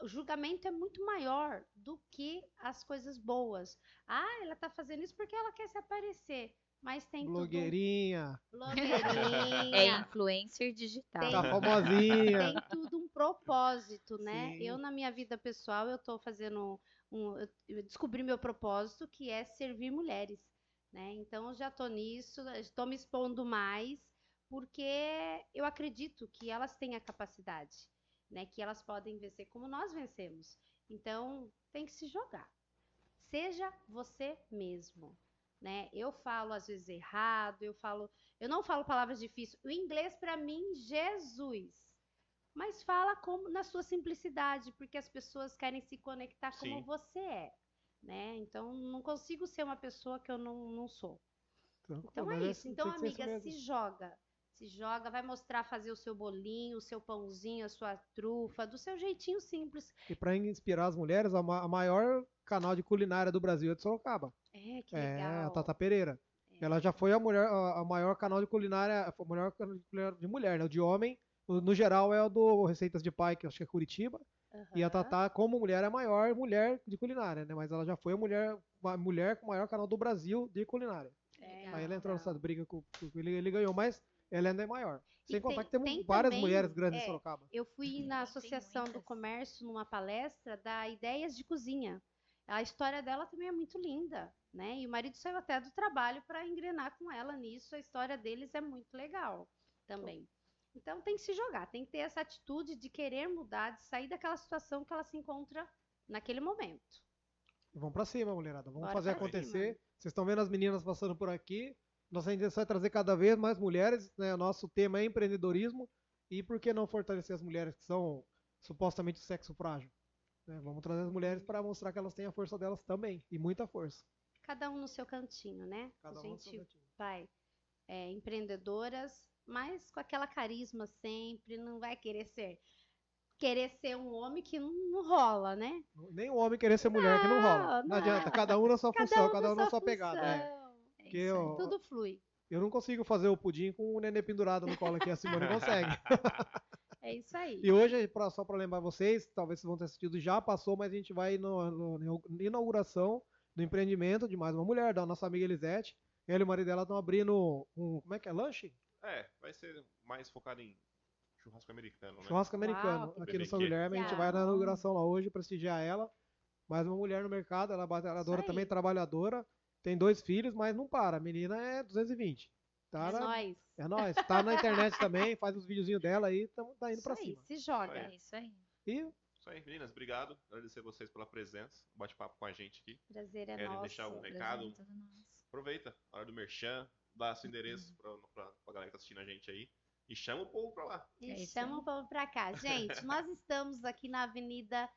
O julgamento é muito maior do que as coisas boas. Ah, ela tá fazendo isso porque ela quer se aparecer. Mas tem tudo. Blogueirinha, Blogueirinha. É influencer digital. Tem- tá famosinha. tem tudo um propósito, né? Sim. Eu, na minha vida pessoal, eu tô fazendo um. Eu eu descobri meu propósito, que é servir mulheres, né? Então, eu já tô nisso, estou me expondo mais, porque eu acredito que elas têm a capacidade, né? Que elas podem vencer como nós vencemos. Então, tem que se jogar. Seja você mesmo. Né? Eu falo às vezes errado, eu falo, eu não falo palavras difíceis. O inglês para mim, Jesus. Mas fala como na sua simplicidade, porque as pessoas querem se conectar como Sim. você é, né? Então não consigo ser uma pessoa que eu não, não sou. Então Mas é é- isso. Então, ser isso amiga, se joga. Se joga, vai mostrar fazer o seu bolinho, o seu pãozinho, a sua trufa, do seu jeitinho simples. E pra inspirar as mulheres, a, ma- a maior canal de culinária do Brasil é de Sorocaba. É, que É, legal. a Tata Pereira. É. Ela já foi a, mulher, a, a maior canal de culinária, a maior canal de culinária de mulher, né? O de homem, no, no geral, é o do Receitas de Pai, que acho que é Curitiba. E a. Tatá, como mulher, é a maior mulher de culinária, né? Mas ela já foi a mulher, a mulher com o maior canal do Brasil de culinária. É, Aí ela entrou nessa briga com, com ele, ele ganhou, mas ela ainda é maior. E Sem contar tem- que temos tem várias também- mulheres grandes é, em Sorocaba. Eu fui na Associação do. Comércio numa palestra da Ideias de Cozinha. A história dela também é muito linda, né? E o marido saiu até do trabalho para engrenar com ela nisso. A história deles é muito legal também. Então tem que se jogar, tem que ter essa atitude de querer mudar, de sair daquela situação que ela se encontra naquele momento. Vamos pra cima, mulherada. Vamos Bora fazer acontecer. cima. Vocês estão vendo as meninas passando por aqui. Nossa intenção é trazer cada vez mais mulheres. Né? Nosso tema é empreendedorismo. E por que não fortalecer as mulheres que são supostamente sexo frágil? né? Vamos trazer as mulheres para mostrar que elas têm a força delas também. E muita força. Cada um no seu cantinho, né? Cada a um no seu gente cantinho. vai é, empreendedoras, mas com aquela carisma sempre, não vai querer ser querer ser um homem que não, não rola, né? Nem o homem querer ser mulher que não rola. Não, Não, não. adianta. Cada um na sua função, cada um na na sua pegada. é. Função. É Que isso aí. eu- Tudo flui. Eu não consigo fazer o pudim com o nenê pendurado no colo aqui, a Simone [laughs] consegue. [laughs] É isso aí. E hoje, só para lembrar vocês, talvez vocês vão ter assistido, já passou, mas a gente vai no, no- na inauguração do empreendimento de mais uma mulher, da nossa amiga Elisete. Ela e o marido dela estão abrindo um, como é que é, lanche? É, vai ser mais focado em churrasco americano, né? Churrasco americano, que aqui no São. Guilherme. A gente vai na inauguração lá hoje, prestigiar ela. Mais uma mulher no mercado, ela é batalhadora também, trabalhadora. Tem dois filhos, mas não para. A menina é 220. Tá É na- nóis. É nóis. Tá na internet [laughs] também, faz os videozinhos dela aí, tamo, tá indo Isso pra aí, cima. se joga. Isso É isso aí. E Isso aí, meninas. Obrigado. Agradecer vocês pela presença, bate-papo com a gente aqui. Prazer é Querem nosso. deixar algum recado? é nosso. Aproveita, hora do merchan, dá seu endereço pra, pra, pra galera que tá assistindo a gente aí. E chama o povo pra lá. E É chama o povo pra cá. [laughs] Gente, nós estamos aqui na Avenida,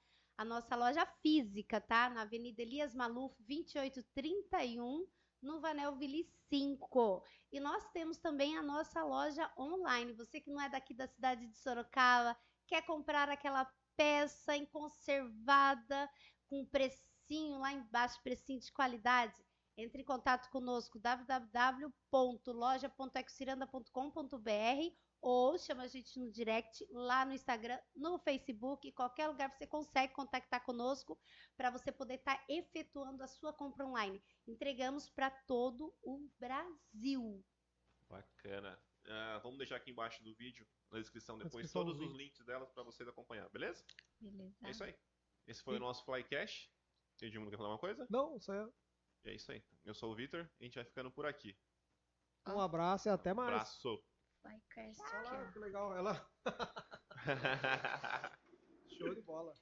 a nossa loja física, tá? Na Avenida Elias Maluf, 2831, no Vanelville 5. E nós temos também a nossa loja online. Você que não é daqui da cidade de Sorocaba, quer comprar aquela peça em conservada, com precinho lá embaixo, precinho de qualidade, entre em contato conosco www.loja.exiranda.com.br ou chama a gente no direct lá no Instagram, no Facebook, qualquer lugar você consegue contactar conosco para você poder estar efetuando a sua compra online. Entregamos para todo o Brasil. Bacana. Ah, vamos deixar aqui embaixo do vídeo, na descrição depois, descrição do todos os links delas pra vocês acompanhar, beleza? Beleza. É isso aí. Esse foi o nosso Flycash. Edmundo quer falar uma coisa? não, isso é E é isso aí. Eu sou o Vitor e a gente vai ficando por aqui. um abraço e até mais. Abraço. Vai, Cast, Olha lá, que legal. Ela [laughs] show de bola.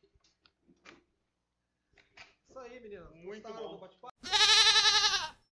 Isso aí, menina. Muito Gostaram bom.